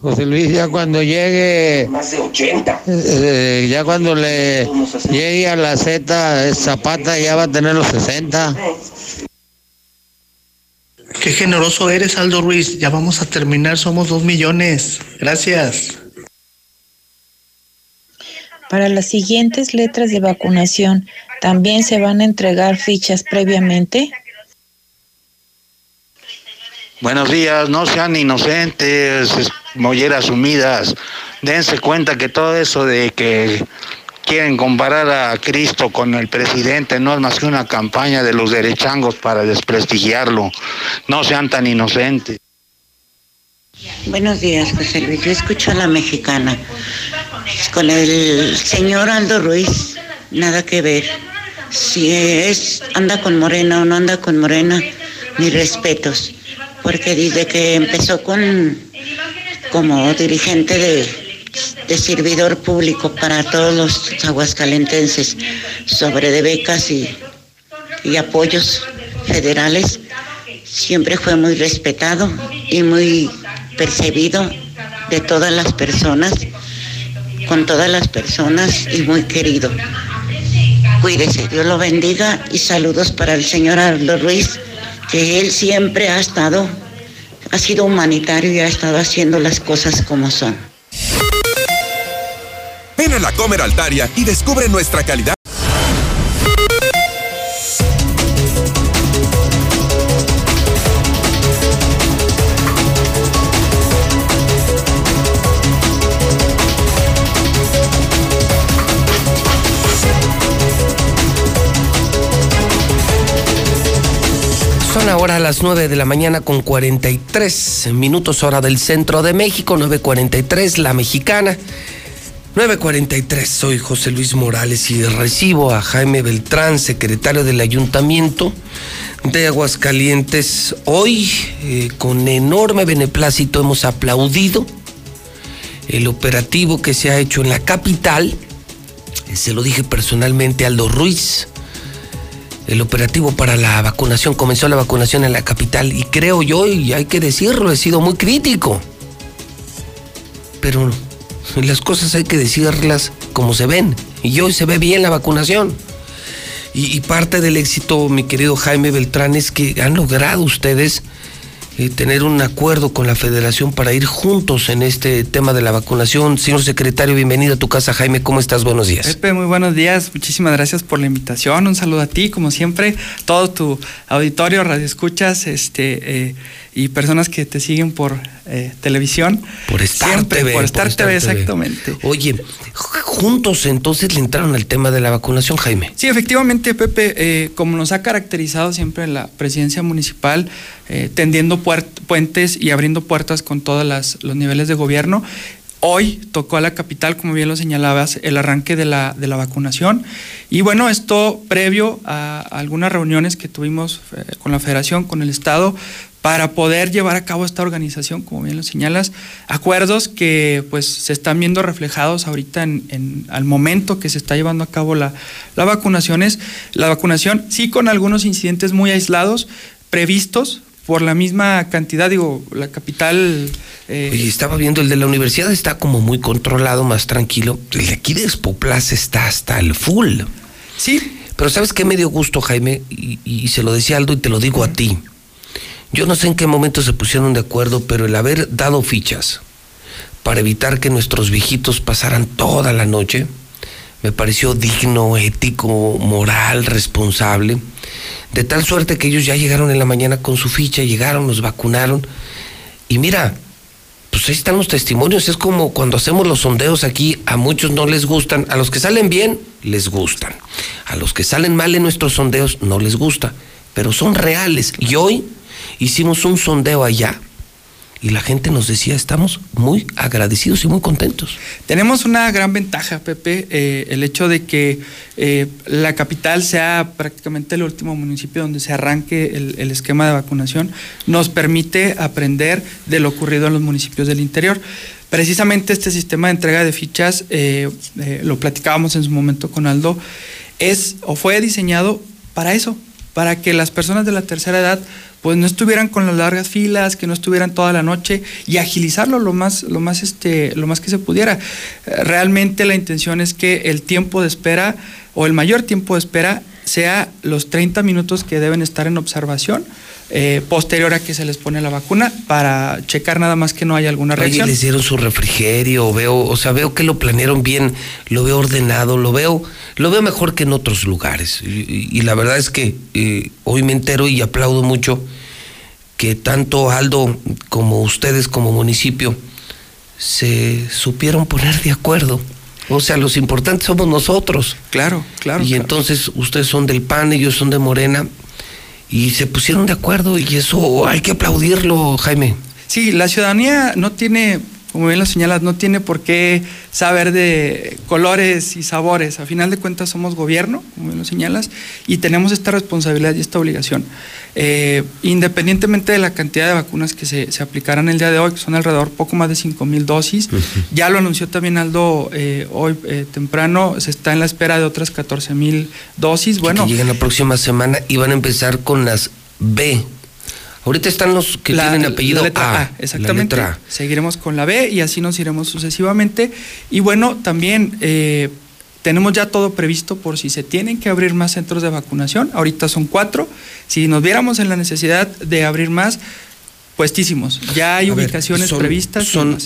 José Luis, ya cuando llegue. Más de 80. eh, ya cuando le llegue a la Z, Zapata ya va a tener los 60. Qué generoso eres, Aldo Ruiz. Ya vamos a terminar, somos dos millones. Gracias. Para las siguientes letras de vacunación, ¿también se van a entregar fichas previamente? Buenos días, no sean inocentes, es- molleras sumidas. Dense cuenta que todo eso de que quieren comparar a Cristo con el presidente no es más que una campaña de los derechangos para desprestigiarlo. No sean tan inocentes. Buenos días, José Luis. Yo escucho a la mexicana. Con el señor Aldo Ruiz, nada que ver. Si es anda con Morena o no anda con Morena, mis respetos. Porque desde que empezó con como dirigente de, servidor público para todos los aguascalentenses sobre de becas y, y apoyos federales, siempre fue muy respetado y muy percibido de todas las personas, con todas las personas y muy querido. Cuídese, Dios lo bendiga y saludos para el señor Aldo Ruiz, que él siempre ha estado, ha sido humanitario y ha estado haciendo las cosas como son. Ven a la Comer Altaria y descubre nuestra calidad. Ahora las 9 de la mañana con 43 minutos hora del centro de México, 9.43 la mexicana. 9.43, soy José Luis Morales y recibo a Jaime Beltrán, secretario del Ayuntamiento de Aguascalientes. Hoy, eh, con enorme beneplácito, hemos aplaudido el operativo que se ha hecho en la capital. Se lo dije personalmente a Aldo Ruiz, el operativo para la vacunación, comenzó la vacunación en la capital y creo yo, y hay que decirlo, he sido muy crítico. Pero las cosas hay que decirlas como se ven. Y hoy se ve bien la vacunación. Y, y parte del éxito, mi querido Jaime Beltrán, es que han logrado ustedes eh, tener un acuerdo con la federación para ir juntos en este tema de la vacunación. Señor secretario, bienvenido a tu casa, Jaime. ¿Cómo estás? Buenos días. Pepe, muy buenos días. Muchísimas gracias por la invitación. Un saludo a ti, como siempre, todo tu auditorio, radio escuchas, este, eh, y personas que te siguen por eh, televisión. Por Star Siempre, TV, Por Star, por TV, TV. exactamente. Oye, juntos entonces le entraron al tema de la vacunación, Jaime. Sí, efectivamente, Pepe, eh, como nos ha caracterizado siempre la presidencia municipal, eh, tendiendo puentes y abriendo puertas con todos las- los niveles de gobierno, Hoy tocó a la capital, como bien lo señalabas, el arranque de la, de la vacunación. Y bueno, esto previo a, algunas reuniones que tuvimos eh, con la federación, con el Estado, para poder llevar a cabo esta organización, como bien lo señalas, acuerdos que pues se están viendo reflejados ahorita en, al momento que se está llevando a cabo la, la vacunación, la vacunación, sí con algunos incidentes muy aislados, previstos, por la misma cantidad, digo, la capital... Eh... estaba viendo, el de la universidad está como muy controlado, más tranquilo. El de aquí de Expoplaza está hasta el full. Sí. Pero ¿sabes qué me dio gusto, Jaime? Y, se lo decía Aldo y te lo digo a ti. Yo no sé en qué momento se pusieron de acuerdo, pero el haber dado fichas para evitar que nuestros viejitos pasaran toda la noche, me pareció digno, ético, moral, responsable de tal suerte que ellos ya llegaron en la mañana con su ficha, llegaron, nos vacunaron. Y mira, pues ahí están los testimonios. Es como cuando hacemos los sondeos aquí, a muchos no les gustan, a los que salen bien, les gustan. A los que salen mal en nuestros sondeos, no les gusta. Pero son reales. Y hoy hicimos un sondeo allá y la gente nos decía, estamos muy agradecidos y muy contentos. Tenemos una gran ventaja, Pepe, eh, el hecho de que eh, la capital sea prácticamente el último municipio donde se arranque el, esquema de vacunación, nos permite aprender de lo ocurrido en los municipios del interior. Precisamente este sistema de entrega de fichas, eh, lo platicábamos en su momento con Aldo, es o fue diseñado para eso, para que las personas de la tercera edad pues no estuvieran con las largas filas, que no estuvieran toda la noche y agilizarlo lo más, lo más, este, lo más que se pudiera. Eh, realmente la intención es que el tiempo de espera o el mayor tiempo de espera sea los 30 minutos que deben estar en observación. Eh, posterior a que se les pone la vacuna para checar nada más que no haya alguna reacción. les dieron su refrigerio, veo, o sea, veo que lo planearon bien, lo veo ordenado, lo veo, lo veo mejor que en otros lugares. Y, la verdad es que eh, hoy me entero y aplaudo mucho que tanto Aldo como ustedes como municipio se supieron poner de acuerdo. O sea, los importantes somos nosotros. Claro, claro. Y entonces ustedes son del PAN, ellos son de Morena y se pusieron de acuerdo y eso hay que aplaudirlo, Jaime. Sí, la ciudadanía no tiene, como bien lo señalas, no tiene por qué saber de colores y sabores. A final de cuentas somos gobierno, como bien lo señalas, y tenemos esta responsabilidad y esta obligación. Eh, independientemente de la cantidad de vacunas que se, se, aplicarán el día de hoy, que son alrededor poco más de 5 mil dosis, ya lo anunció también Aldo eh, hoy eh, temprano, se está en la espera de otras 14 mil dosis. Bueno, que llegan la próxima semana y van a empezar con las B. Ahorita están los que tienen apellido A, Exactamente. Seguiremos con la B y así nos iremos sucesivamente. Y bueno, también tenemos ya todo previsto por si se tienen que abrir más centros de vacunación. Ahorita son cuatro. Si nos viéramos en la necesidad de abrir más, puestísimos. Ya hay ubicaciones previstas. Son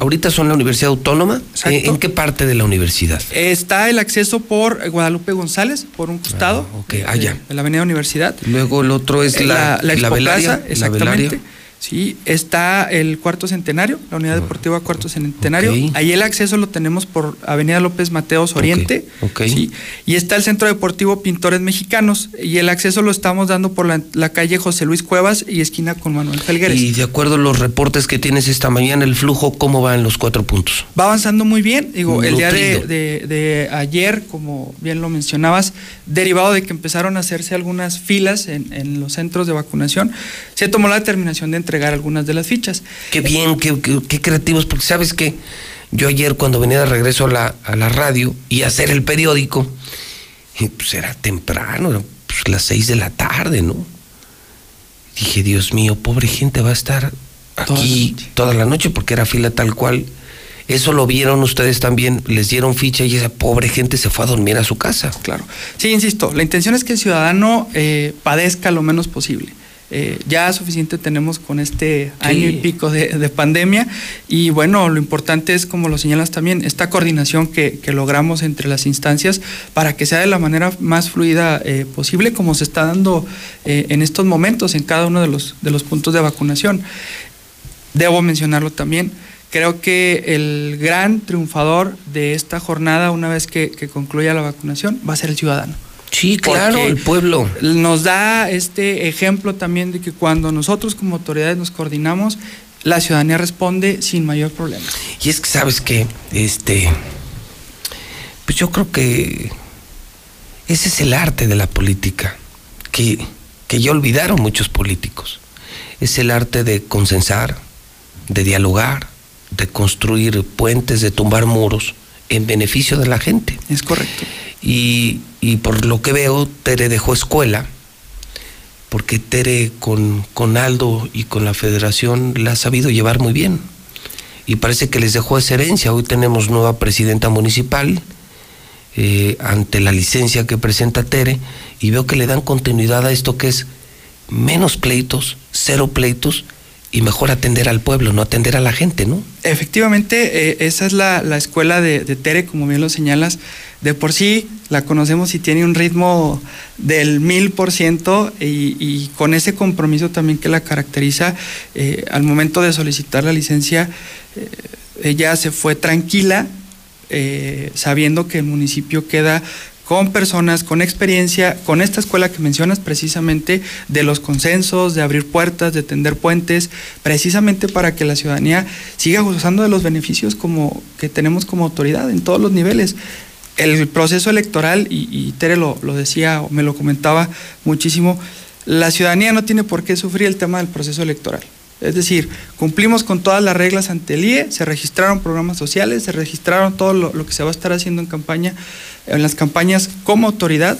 ahorita son la Universidad Autónoma. ¿En qué parte de la universidad? Está el acceso por Guadalupe González, por un costado. Ah, ok, allá. Ah, de, la Avenida Universidad. Luego el otro es la, la, la, exactamente. Sí, está el Cuarto Centenario, la Unidad Deportiva Cuarto Centenario. Ahí el acceso lo tenemos por Avenida López Mateos Oriente. ¿sí? Y está el Centro Deportivo Pintores Mexicanos. Y el acceso lo estamos dando por la, calle José Luis Cuevas y esquina con Manuel Felgueres. Y de acuerdo a los reportes que tienes esta mañana, el flujo, ¿cómo va en los cuatro puntos? Va avanzando muy bien. Digo, el día de, ayer, como bien lo mencionabas, derivado de que empezaron a hacerse algunas filas en, en los centros de vacunación, se tomó la determinación de entregar algunas de las fichas. Qué bien, qué, qué, creativos, porque sabes que yo ayer cuando venía de regreso a la, a la radio y a hacer el periódico, pues era temprano, eran pues las seis de la tarde, ¿no? Dije, Dios mío, pobre gente va a estar aquí toda la noche porque era fila tal cual. Eso lo vieron ustedes también, les dieron ficha y esa pobre gente se fue a dormir a su casa. Claro. Sí, insisto, la intención es que el ciudadano eh, padezca lo menos posible. Eh, ya suficiente tenemos con este año y pico de, pandemia y bueno, lo importante es, como lo señalas también, esta coordinación que, logramos entre las instancias para que sea de la manera más fluida eh, posible como se está dando eh, en estos momentos en cada uno de los, de los puntos de vacunación. Debo mencionarlo también, creo que el gran triunfador de esta jornada, una vez que concluya la vacunación, va a ser el ciudadano. Sí, claro, el pueblo. Nos da este ejemplo también de que cuando nosotros como autoridades nos coordinamos, la ciudadanía responde sin mayor problema. Y es que sabes que, este, pues yo creo que ese es el arte de la política, que, que ya olvidaron muchos políticos. Es el arte de consensar, de dialogar, de construir puentes, de tumbar muros en beneficio de la gente. Es correcto. Y, y por lo que veo, Tere dejó escuela, porque Tere con, con Aldo y con la federación la ha sabido llevar muy bien. Y parece que les dejó esa herencia. Hoy tenemos nueva presidenta municipal eh, ante la licencia que presenta Tere y veo que le dan continuidad a esto que es menos pleitos, cero pleitos y mejor atender al pueblo, no atender a la gente, ¿no? Efectivamente, eh, esa es la, la escuela de, Tere, como bien lo señalas. De por sí la conocemos y tiene un ritmo del mil por ciento y con ese compromiso también que la caracteriza eh, al momento de solicitar la licencia, eh, ella se fue tranquila, sabiendo que el municipio queda con personas con experiencia, con esta escuela que mencionas precisamente, de los consensos, de abrir puertas, de tender puentes, precisamente para que la ciudadanía siga gozando de los beneficios como, que tenemos como autoridad en todos los niveles. El proceso electoral, y, Tere lo, lo decía, me lo comentaba muchísimo, la ciudadanía no tiene por qué sufrir el tema del proceso electoral. Es decir, cumplimos con todas las reglas ante el IE, se registraron programas sociales, se registraron todo lo, que se va a estar haciendo en campaña, en las campañas como autoridad,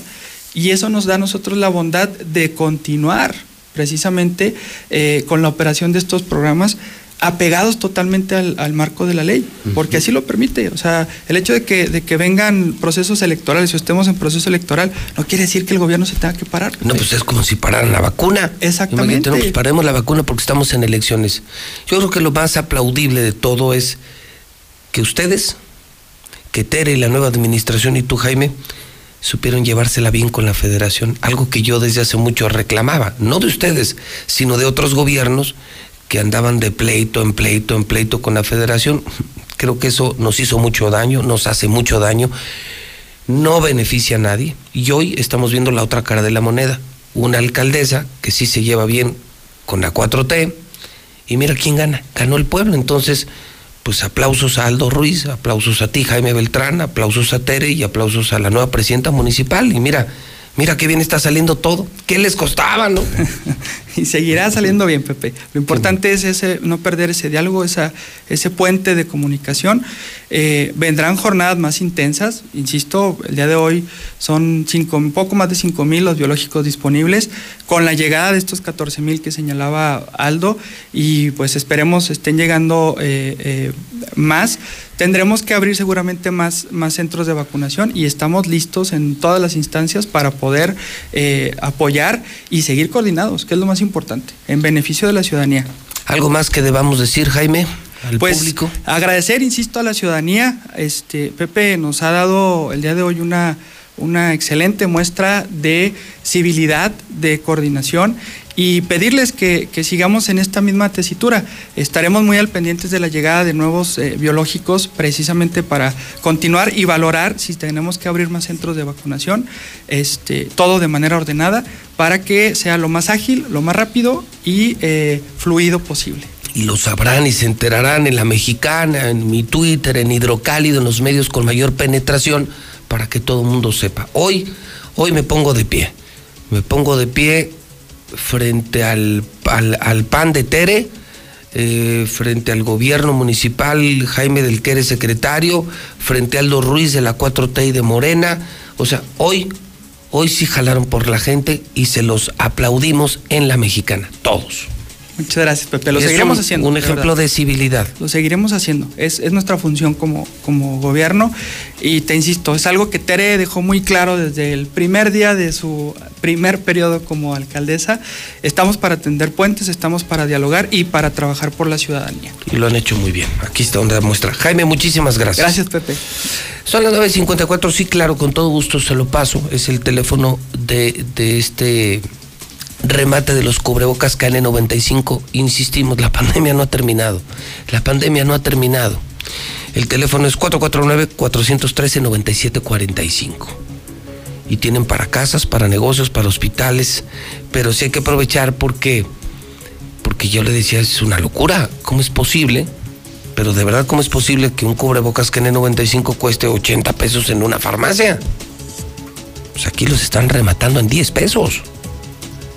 y eso nos da a nosotros la bondad de continuar precisamente eh, con la operación de estos programas apegados totalmente al, al, marco de la ley, porque así lo permite. O sea, el hecho de que, de que vengan procesos electorales o estemos en proceso electoral no quiere decir que el gobierno se tenga que parar. No, pues es como si pararan la vacuna. Exactamente. No, pues paremos la vacuna porque estamos en elecciones. Yo creo que lo más aplaudible de todo es que ustedes, que Tere y la nueva administración y tú, Jaime, supieron llevársela bien con la federación, algo que yo desde hace mucho reclamaba, no de ustedes, sino de otros gobiernos que andaban de pleito en pleito en pleito con la federación. Creo que eso nos hizo mucho daño, nos hace mucho daño, no beneficia a nadie. Y hoy estamos viendo la otra cara de la moneda. Una alcaldesa que sí se lleva bien con la 4T y mira quién gana, ganó el pueblo. Entonces, pues aplausos a Aldo Ruiz, aplausos a ti Jaime Beltrán, aplausos a Tere y aplausos a la nueva presidenta municipal. Y mira, mira qué bien está saliendo todo. ¿Qué les costaba, no? y seguirá saliendo bien, Pepe. Lo importante es ese, no perder ese diálogo, esa, ese puente de comunicación. Eh, vendrán jornadas más intensas, insisto, el día de hoy son cinco, un poco más de 5 mil los biológicos disponibles, con la llegada de estos 14 mil que señalaba Aldo, y pues esperemos estén llegando eh, eh, más. Tendremos que abrir seguramente más, más centros de vacunación y estamos listos en todas las instancias para poder apoyar y seguir coordinados, que es lo más importante, en beneficio de la ciudadanía. ¿Algo más que debamos decir, Jaime? Al pues público. agradecer, insisto, a la ciudadanía. Este, Pepe nos ha dado el día de hoy una, una excelente muestra de civilidad, de coordinación y pedirles que, que, sigamos en esta misma tesitura. Estaremos muy al pendientes de la llegada de nuevos eh, biológicos precisamente para continuar y valorar si tenemos que abrir más centros de vacunación, este, todo de manera ordenada para que sea lo más ágil, lo más rápido y eh, fluido posible y lo sabrán y se enterarán en la mexicana, en mi Twitter, en Hidrocálido, en los medios con mayor penetración, para que todo el mundo sepa. Hoy, hoy me pongo de pie, me pongo de pie frente al, al, al PAN de Tere, eh, frente al gobierno municipal Jaime del Quere secretario, frente a Aldo Ruiz de la 4T y de Morena. O sea, hoy, hoy sí jalaron por la gente y se los aplaudimos en la mexicana, todos. Muchas gracias, Pepe. Lo Es seguiremos un- haciendo. Un de ejemplo verdad. de civilidad. Lo seguiremos haciendo. Es, es nuestra función como, como gobierno. Y te insisto, es algo que Tere dejó muy claro desde el primer día de su primer periodo como alcaldesa. Estamos para tender puentes, estamos para dialogar y para trabajar por la ciudadanía. Y lo han hecho muy bien. Aquí está donde muestra. Jaime, muchísimas gracias. Gracias, Pepe. Son las 9.54, sí, claro, con todo gusto se lo paso. Es el teléfono de, de este remate de los cubrebocas KN95. Insistimos, la pandemia no ha terminado. La pandemia no ha terminado. El teléfono es 449-413-9745. Y tienen para casas, para negocios, para hospitales. Pero sí hay que aprovechar porque, porque yo le decía, es una locura, ¿cómo es posible? Pero de verdad, ¿cómo es posible que un cubrebocas KN95 cueste 80 pesos en una farmacia? Pues aquí los están rematando en 10 pesos.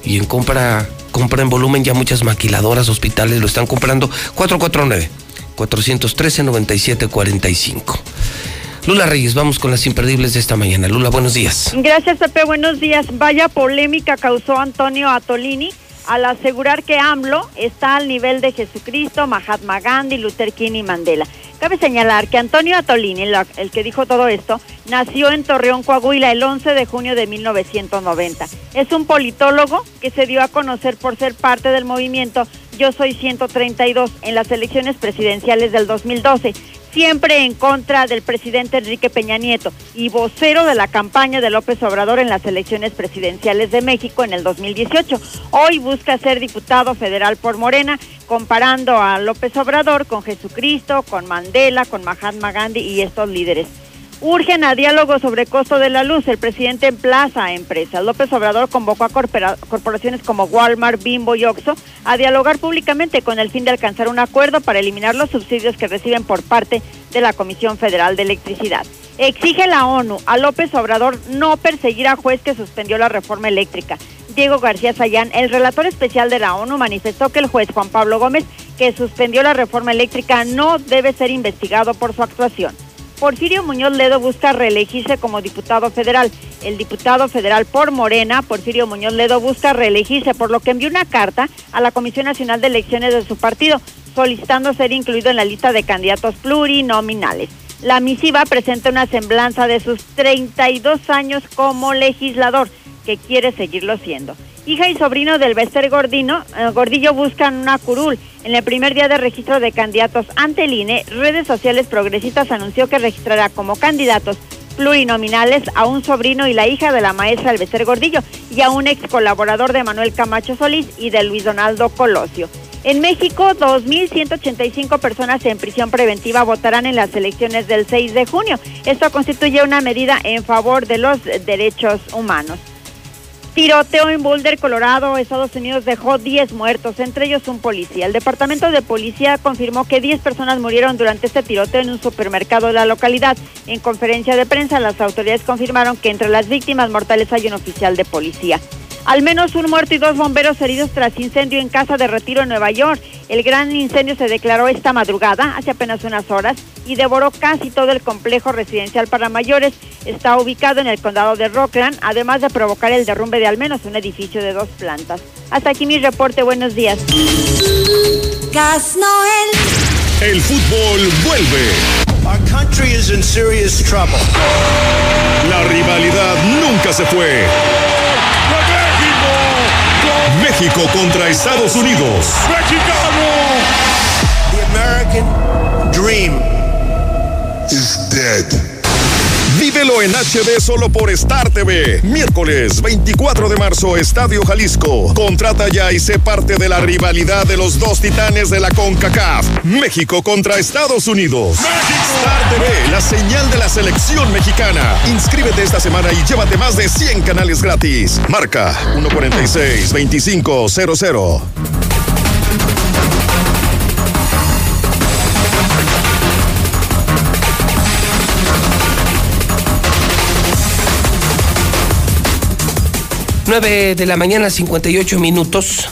Y en compra, compra en volumen ya muchas maquiladoras, hospitales lo están comprando 449 413 9745. Lula Reyes, vamos con las imperdibles de esta mañana. Lula, buenos días. Gracias, Pepe. Buenos días. Vaya polémica causó Antonio Atolini al asegurar que AMLO está al nivel de Jesucristo, Mahatma Gandhi, Luther King y Mandela. Cabe señalar que Antonio Atolini, el que dijo todo esto, nació en Torreón, Coahuila, el 11 de junio de 1990. Es un politólogo que se dio a conocer por ser parte del movimiento Yo Soy 132 en las elecciones presidenciales del 2012 siempre en contra del presidente Enrique Peña Nieto y vocero de la campaña de López Obrador en las elecciones presidenciales de México en el 2018. Hoy busca ser diputado federal por Morena, comparando a López Obrador con Jesucristo, con Mandela, con Mahatma Gandhi y estos líderes. Urgen a diálogo sobre costo de la luz. El presidente emplaza a empresas. López Obrador convocó a corporaciones como Walmart, Bimbo y Oxxo a dialogar públicamente con el fin de alcanzar un acuerdo para eliminar los subsidios que reciben por parte de la Comisión Federal de Electricidad. Exige la ONU a López Obrador no perseguir a juez que suspendió la reforma eléctrica. Diego García Sayán, el relator especial de la ONU, manifestó que el juez Juan Pablo Gómez, que suspendió la reforma eléctrica, no debe ser investigado por su actuación. Porfirio Muñoz Ledo busca reelegirse como diputado federal. El diputado federal por Morena, Porfirio Muñoz Ledo, busca reelegirse, por lo que envió una carta a la Comisión Nacional de Elecciones de su partido, solicitando ser incluido en la lista de candidatos plurinominales. La misiva presenta una semblanza de sus 32 años como legislador, que quiere seguirlo siendo. Hija y sobrino del Bester Gordino, eh, Gordillo buscan una curul. En el primer día de registro de candidatos ante el INE, redes sociales progresistas anunció que registrará como candidatos plurinominales a un sobrino y la hija de la maestra Bester Gordillo y a un ex colaborador de Manuel Camacho Solís y de Luis Donaldo Colosio. En México, 2.185 personas en prisión preventiva votarán en las elecciones del 6 de junio. Esto constituye una medida en favor de los derechos humanos. Tiroteo en Boulder, Colorado, Estados Unidos dejó 10 muertos, entre ellos un policía. El departamento de policía confirmó que 10 personas murieron durante este tiroteo en un supermercado de la localidad. En conferencia de prensa, las autoridades confirmaron que entre las víctimas mortales hay un oficial de policía. Al menos un muerto y dos bomberos heridos tras incendio en Casa de Retiro en Nueva York. El gran incendio se declaró esta madrugada, hace apenas unas horas, y devoró casi todo el complejo residencial para mayores. Está ubicado en el condado de Rockland, además de provocar el derrumbe de al menos un edificio de dos plantas. Hasta aquí mi reporte, buenos días. Gas Noel. El fútbol vuelve. Our country is in serious trouble. La rivalidad nunca se fue. México contra Estados Unidos. ¡Mexicano! The American dream is dead. Vívelo en HD solo por Star TV. Miércoles 24 de marzo, Estadio Jalisco. Contrata ya y sé parte de la rivalidad de los dos titanes de la CONCACAF. México contra Estados Unidos. Star TV, la señal de la selección mexicana. Inscríbete esta semana y llévate más de 100 canales gratis. Marca 146 2500. 9 de la mañana, 58 minutos.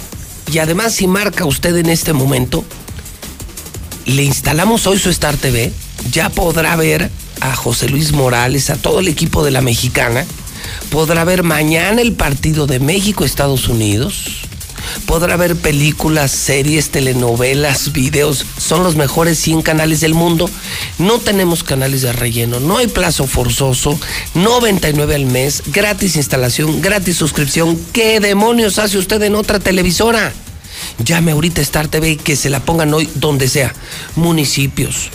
Y además, si marca usted en este momento, le instalamos hoy su Star TV, ya podrá ver a José Luis Morales, a todo el equipo de la mexicana. Podrá ver mañana el partido de México-Estados Unidos podrá ver películas, series, telenovelas, videos. Son los mejores 100 canales del mundo. No tenemos canales de relleno, no hay plazo forzoso, 99 al mes, gratis instalación, gratis suscripción. ¿Qué demonios hace usted en otra televisora? Llame ahorita a Star TV que se la pongan hoy donde sea. Municipios,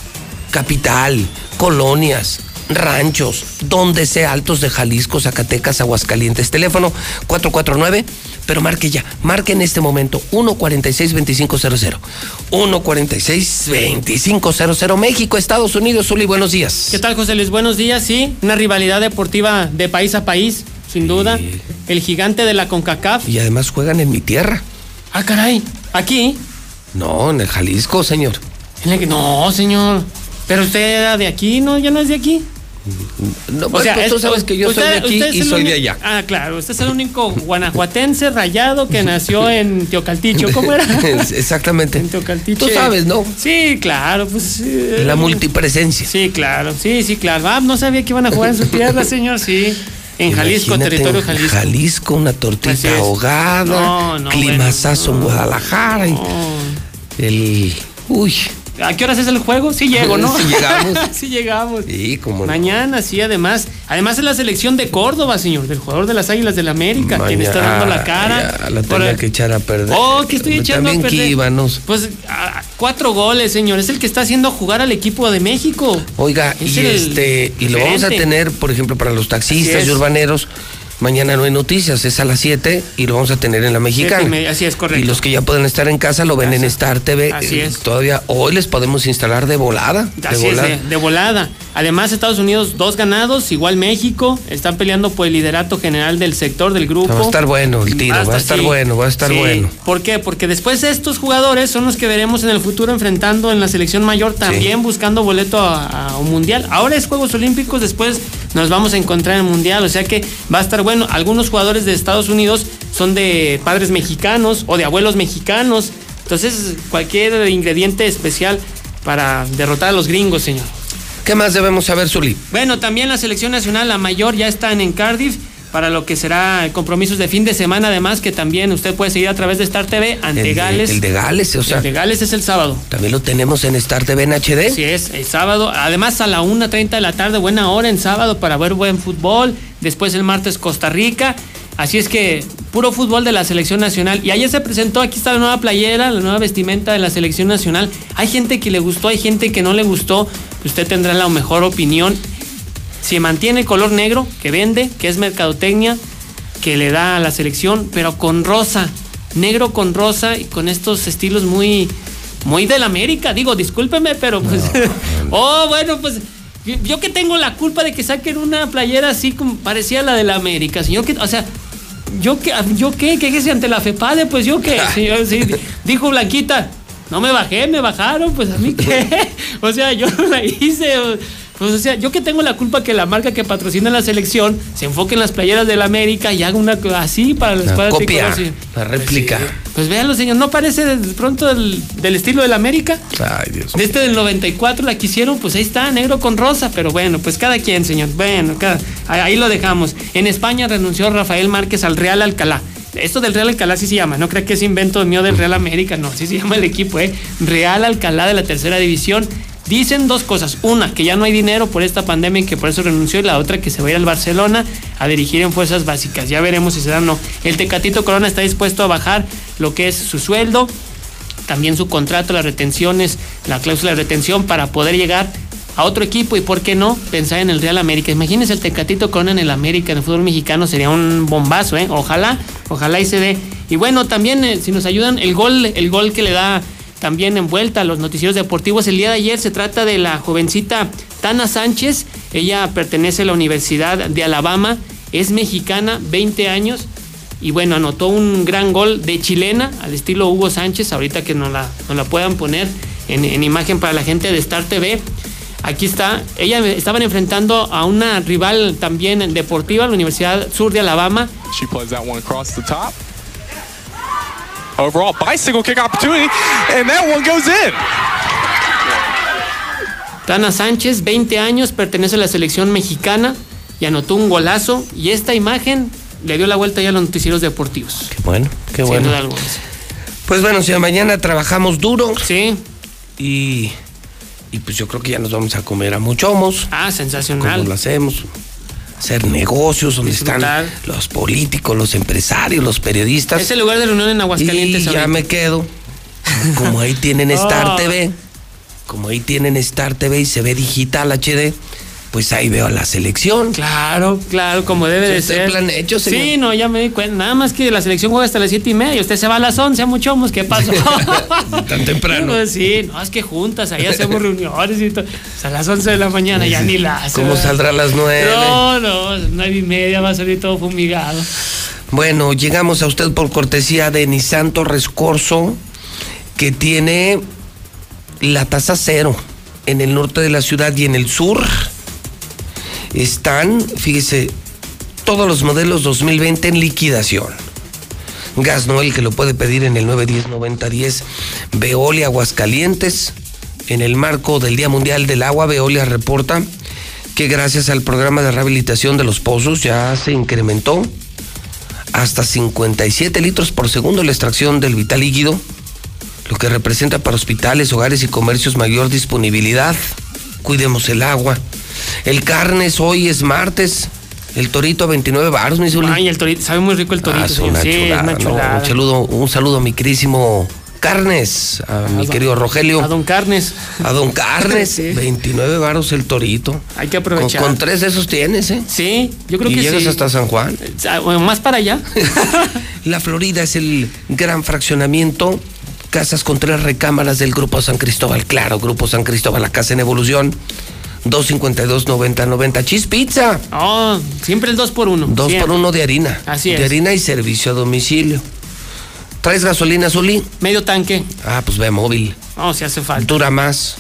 capital, colonias, ranchos, donde sea, Altos de Jalisco, Zacatecas, Aguascalientes. Teléfono 449 pero marque ya, marque en este momento 146-2500. 146-2500. México, Estados Unidos, Zuli, buenos días. ¿Qué tal, José Luis? Buenos días, sí. Una rivalidad deportiva de país a país, sin duda. El gigante de la CONCACAF. Y además juegan en mi tierra. Ah, caray. Aquí. No, en el Jalisco, señor. No, señor. Pero usted era de aquí, ¿no? ¿Ya no es de aquí? No, pues, pues, tú sabes que yo soy de aquí usted y soy de allá. Ah, claro. Usted es el único guanajuatense rayado que nació en Teocalticho. ¿Cómo era? Exactamente. En Teocaltiche. Tú sabes, ¿no? Sí, claro, pues. eh, La multipresencia. Sí, claro. Sí, sí, claro. Ah, no sabía que iban a jugar en su tierra, señor. Sí. En Jalisco, Imagínate, territorio en Jalisco. Jalisco, una tortita ahogada, No, no, climazazo en Guadalajara. y El. Uy. ¿A qué horas es el juego? Sí llego, ¿no? Sí llegamos. sí llegamos. Sí, como no. Mañana, sí, además. Además es la selección de Córdoba, señor, del jugador de las Águilas del América, quien está dando la cara. Ya, la tenía que echar a perder. Oh, que estoy echando También a perder. Kíbanos. Pues a- cuatro goles, señor. Es el que está haciendo jugar al equipo de México. Oiga, Es y este, y lo vamos a tener, por ejemplo, para los taxistas es. y urbaneros. Mañana no hay noticias, es a las 7 y lo vamos a tener en la mexicana. Así es, correcto. Y los que ya pueden estar en casa lo ven en Star TV. Así Eh, es. Todavía hoy les podemos instalar de volada. De volada. es, de, de volada. Además, Estados Unidos, dos ganados, igual México, están peleando por el liderato general del sector del grupo. Va a estar bueno el tiro, va a estar sí. bueno, va a estar Sí. bueno. ¿Por qué? Porque después estos jugadores son los que veremos en el futuro enfrentando en la selección mayor, también buscando boleto a, a un mundial. Ahora es Juegos Olímpicos, después nos vamos a encontrar en el mundial, o sea que va a estar bueno. Algunos jugadores de Estados Unidos son de padres mexicanos o de abuelos mexicanos. Entonces, cualquier ingrediente especial para derrotar a los gringos, señor. ¿Qué más debemos saber, Zuli? Bueno, también la selección nacional, la mayor, ya están en Cardiff para lo que será compromisos de fin de semana, además que también usted puede seguir a través de Star TV ante El Gales. el de Gales, o sea. El de Gales es el sábado. También lo tenemos en Star TV en HD. Sí, es el sábado. Además, a la 1.30 de la tarde, buena hora en sábado para ver buen fútbol. Después el martes Costa Rica. Así es que puro fútbol de la selección nacional. Y ayer se presentó, aquí está la nueva playera, la nueva vestimenta de la selección nacional. Hay gente que le gustó, hay gente que no le gustó. Usted tendrá la mejor opinión. Se mantiene el color negro, que vende, que es mercadotecnia, que le da a la selección, pero con rosa. Negro con rosa y con estos estilos muy, muy del América. Digo, discúlpeme, pero pues. oh, bueno, pues. Yo, que tengo la culpa de que saquen una playera así como parecía la de la América, señor. Que, o sea, yo que, yo qué, qué es ante la FEPADE, pues yo qué, señor, sí, dijo Blanquita, no me bajé, me bajaron, pues a mí qué, o sea, yo no la hice, pues o sea, yo que tengo la culpa que la marca que patrocina la selección se enfoque en las playeras de la América y haga una así para la La escuadra copia, sí. la réplica. Pues véanlo, señor, ¿no parece de pronto del, del estilo de la América? Ay, Dios. De este del 94 la quisieron, pues ahí está, negro con rosa, pero bueno, pues cada quien, señor. Bueno, cada- ahí lo dejamos. En España renunció Rafael Márquez al Real Alcalá. Esto del Real Alcalá sí se llama, no creo que es invento mío del Real América, no, sí se llama el equipo, ¿eh? Real Alcalá de la tercera división. Dicen dos cosas. Una, que ya no hay dinero por esta pandemia y que por eso renunció. Y la otra, que se va a ir al Barcelona a dirigir en fuerzas básicas. Ya veremos si se da o no. El Tecatito Corona está dispuesto a bajar lo que es su sueldo, también su contrato, las retenciones, la cláusula de retención para poder llegar a otro equipo y por qué no pensar en el Real América. Imagínense el Tecatito Corona en el América, en el fútbol mexicano, sería un bombazo, ¿eh? Ojalá, ojalá y se dé. Y bueno, también eh, si nos ayudan, el gol, el gol que le da también en vuelta a los noticieros deportivos el día de ayer se trata de la jovencita Tana Sánchez. Ella pertenece a la Universidad de Alabama, es mexicana, 20 años. Y bueno, anotó un gran gol de chilena al estilo Hugo Sánchez, ahorita que nos la, nos la puedan poner en, en imagen para la gente de Star TV. Aquí está, ella estaban enfrentando a una rival también deportiva, la Universidad Sur de Alabama. Overall, bicycle kick opportunity, and that one goes in. Tana Sánchez, 20 años, pertenece a la selección mexicana y anotó un golazo. Y esta imagen le dio la vuelta ya a los noticieros deportivos. Qué bueno, qué Sin bueno. duda alguna. Pues bueno, si mañana trabajamos duro. Sí. Y, y pues yo creo que ya nos vamos a comer a muchomos. Ah, sensacional. Como lo hacemos. Hacer negocios donde Disfrutar. están los políticos, los empresarios, los periodistas. Es el lugar de reunión en Aguascalientes. Y ya ahorita. me quedo. Como ahí tienen Star Ah. TV. Como ahí tienen Star TV y se ve digital HD. Pues ahí veo a la selección. Claro, claro, como debe de el ser. plan hecho, señor. Sí, no, ya me di cuenta. Nada más que la selección juega hasta las siete y media. Usted se va a las 11 a muchomos. ¿Qué pasó? Tan temprano. Pues sí, no, es que juntas, ahí hacemos reuniones y todo. O sea, a las 11 de la mañana ya ni las. ¿Cómo saldrá a las nueve? No, no, nueve y media va a salir todo fumigado. Bueno, llegamos a usted por cortesía de Nissan Torres Corso, que tiene la tasa cero en el norte de la ciudad y en el sur. Están, fíjese, todos los modelos 2020 en liquidación. Gas Noel que lo puede pedir en el 910-9010. Veolia Aguascalientes. En el marco del Día Mundial del Agua, Veolia reporta que gracias al programa de rehabilitación de los pozos ya se incrementó hasta 57 litros por segundo la extracción del vital líquido, lo que representa para hospitales, hogares y comercios mayor disponibilidad. Cuidemos el agua. El carnes hoy es martes. El torito a 29 baros, mi Zuli. Ay, el torito, sabe muy rico el torito. Ah, es señor. una sí, es. Un saludo, un saludo a mi querísimo Carnes, a mi don- querido Rogelio. A don Carnes. A don Carnes, Sí. 29 varos el torito. Hay que aprovechar. con tres de esos tienes, ¿eh? Sí, yo creo y que llegas sí. hasta San Juan. Bueno, más para allá. La Florida es el gran fraccionamiento. Casas con tres recámaras del Grupo San Cristóbal. Claro, Grupo San Cristóbal, la casa en evolución. 252-9090. Cheese Pizza. Oh, siempre el 2 por 1 Dos por uno de harina. Así De es. harina y servicio a domicilio. ¿Traes gasolina, Zuli? Medio tanque. Ah, pues ve móvil. No, si hace falta. Dura más,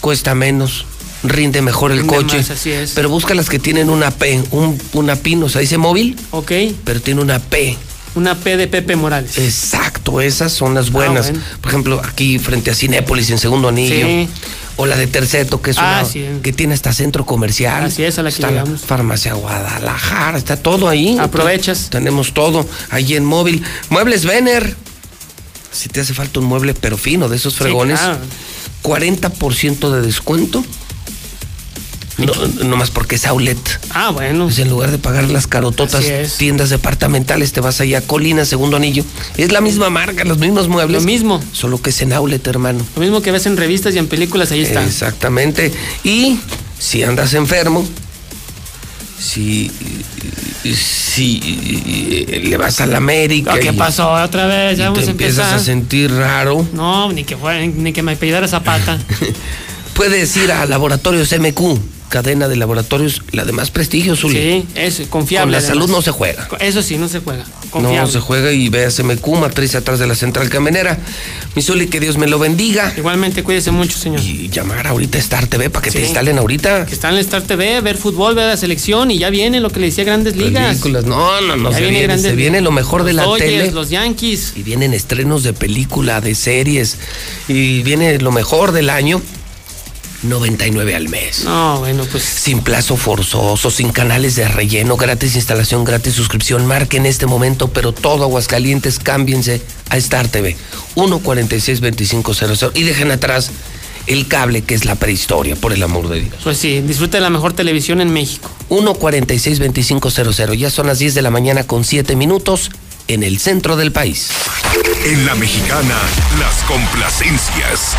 cuesta menos, rinde mejor el Rinde coche. más, así es. Pero busca las que tienen una P, un, una PIN, o sea, dice móvil, Ok. pero tiene una P. Una P de Pepe Morales. Exacto, esas son las buenas. Ah, bueno. Por ejemplo, aquí frente a Cinépolis en segundo anillo. Sí. O la de Terceto, que es Ah, una sí. que tiene hasta centro comercial. Así es, a la que está la llegamos. farmacia Guadalajara, está todo ahí. Aprovechas. Tenemos todo ahí en móvil. Muebles Vener. Si te hace falta un mueble pero fino de esos fregones, claro. 40% de descuento. No, no más porque es outlet. Ah, bueno. Pues en lugar de pagar las carototas tiendas departamentales, te vas allá a Colina, segundo anillo. Es la misma marca, los mismos muebles. Lo mismo. Solo que es en outlet, hermano. Lo mismo que ves en revistas y en películas, ahí está. Exactamente. Y si andas enfermo, si, si le vas a la América. Ah, ¿Qué y- pasó? Otra vez, y ya vamos te a empiezas empezar. a sentir raro, No, ni que, ni que me apellidara Zapata. puedes ir a Laboratorios MQ, cadena de laboratorios, la de más prestigio, Zuli. sí, es confiable. Con la salud no se juega. Eso sí, no se juega. Confiable. No se juega y veas MQ, matriz atrás de la central camenera. Mi Zuli, que Dios me lo bendiga. Igualmente, cuídese mucho, señor. Y llamar ahorita a Star TV para que te instalen ahorita. Que está en Star TV, ver fútbol, ver la selección y ya viene lo que le decía Grandes Ligas. Películas. No, no, no. Ya Se viene se viene lo mejor de la tele. Los Yankees. Y vienen estrenos de película, de series. Y viene lo mejor del año. 99 al mes. No, bueno, pues. Sin plazo forzoso, sin canales de relleno, gratis instalación, gratis suscripción. Marque en este momento, pero todo Aguascalientes, cámbiense a Star TV. 146-2500. Y dejen atrás el cable, que es la prehistoria, por el amor de Dios. Pues sí, disfrute de la mejor televisión en México. 146-2500. Ya son las 10 de la mañana con 7 minutos en el centro del país. En la mexicana, las complacencias.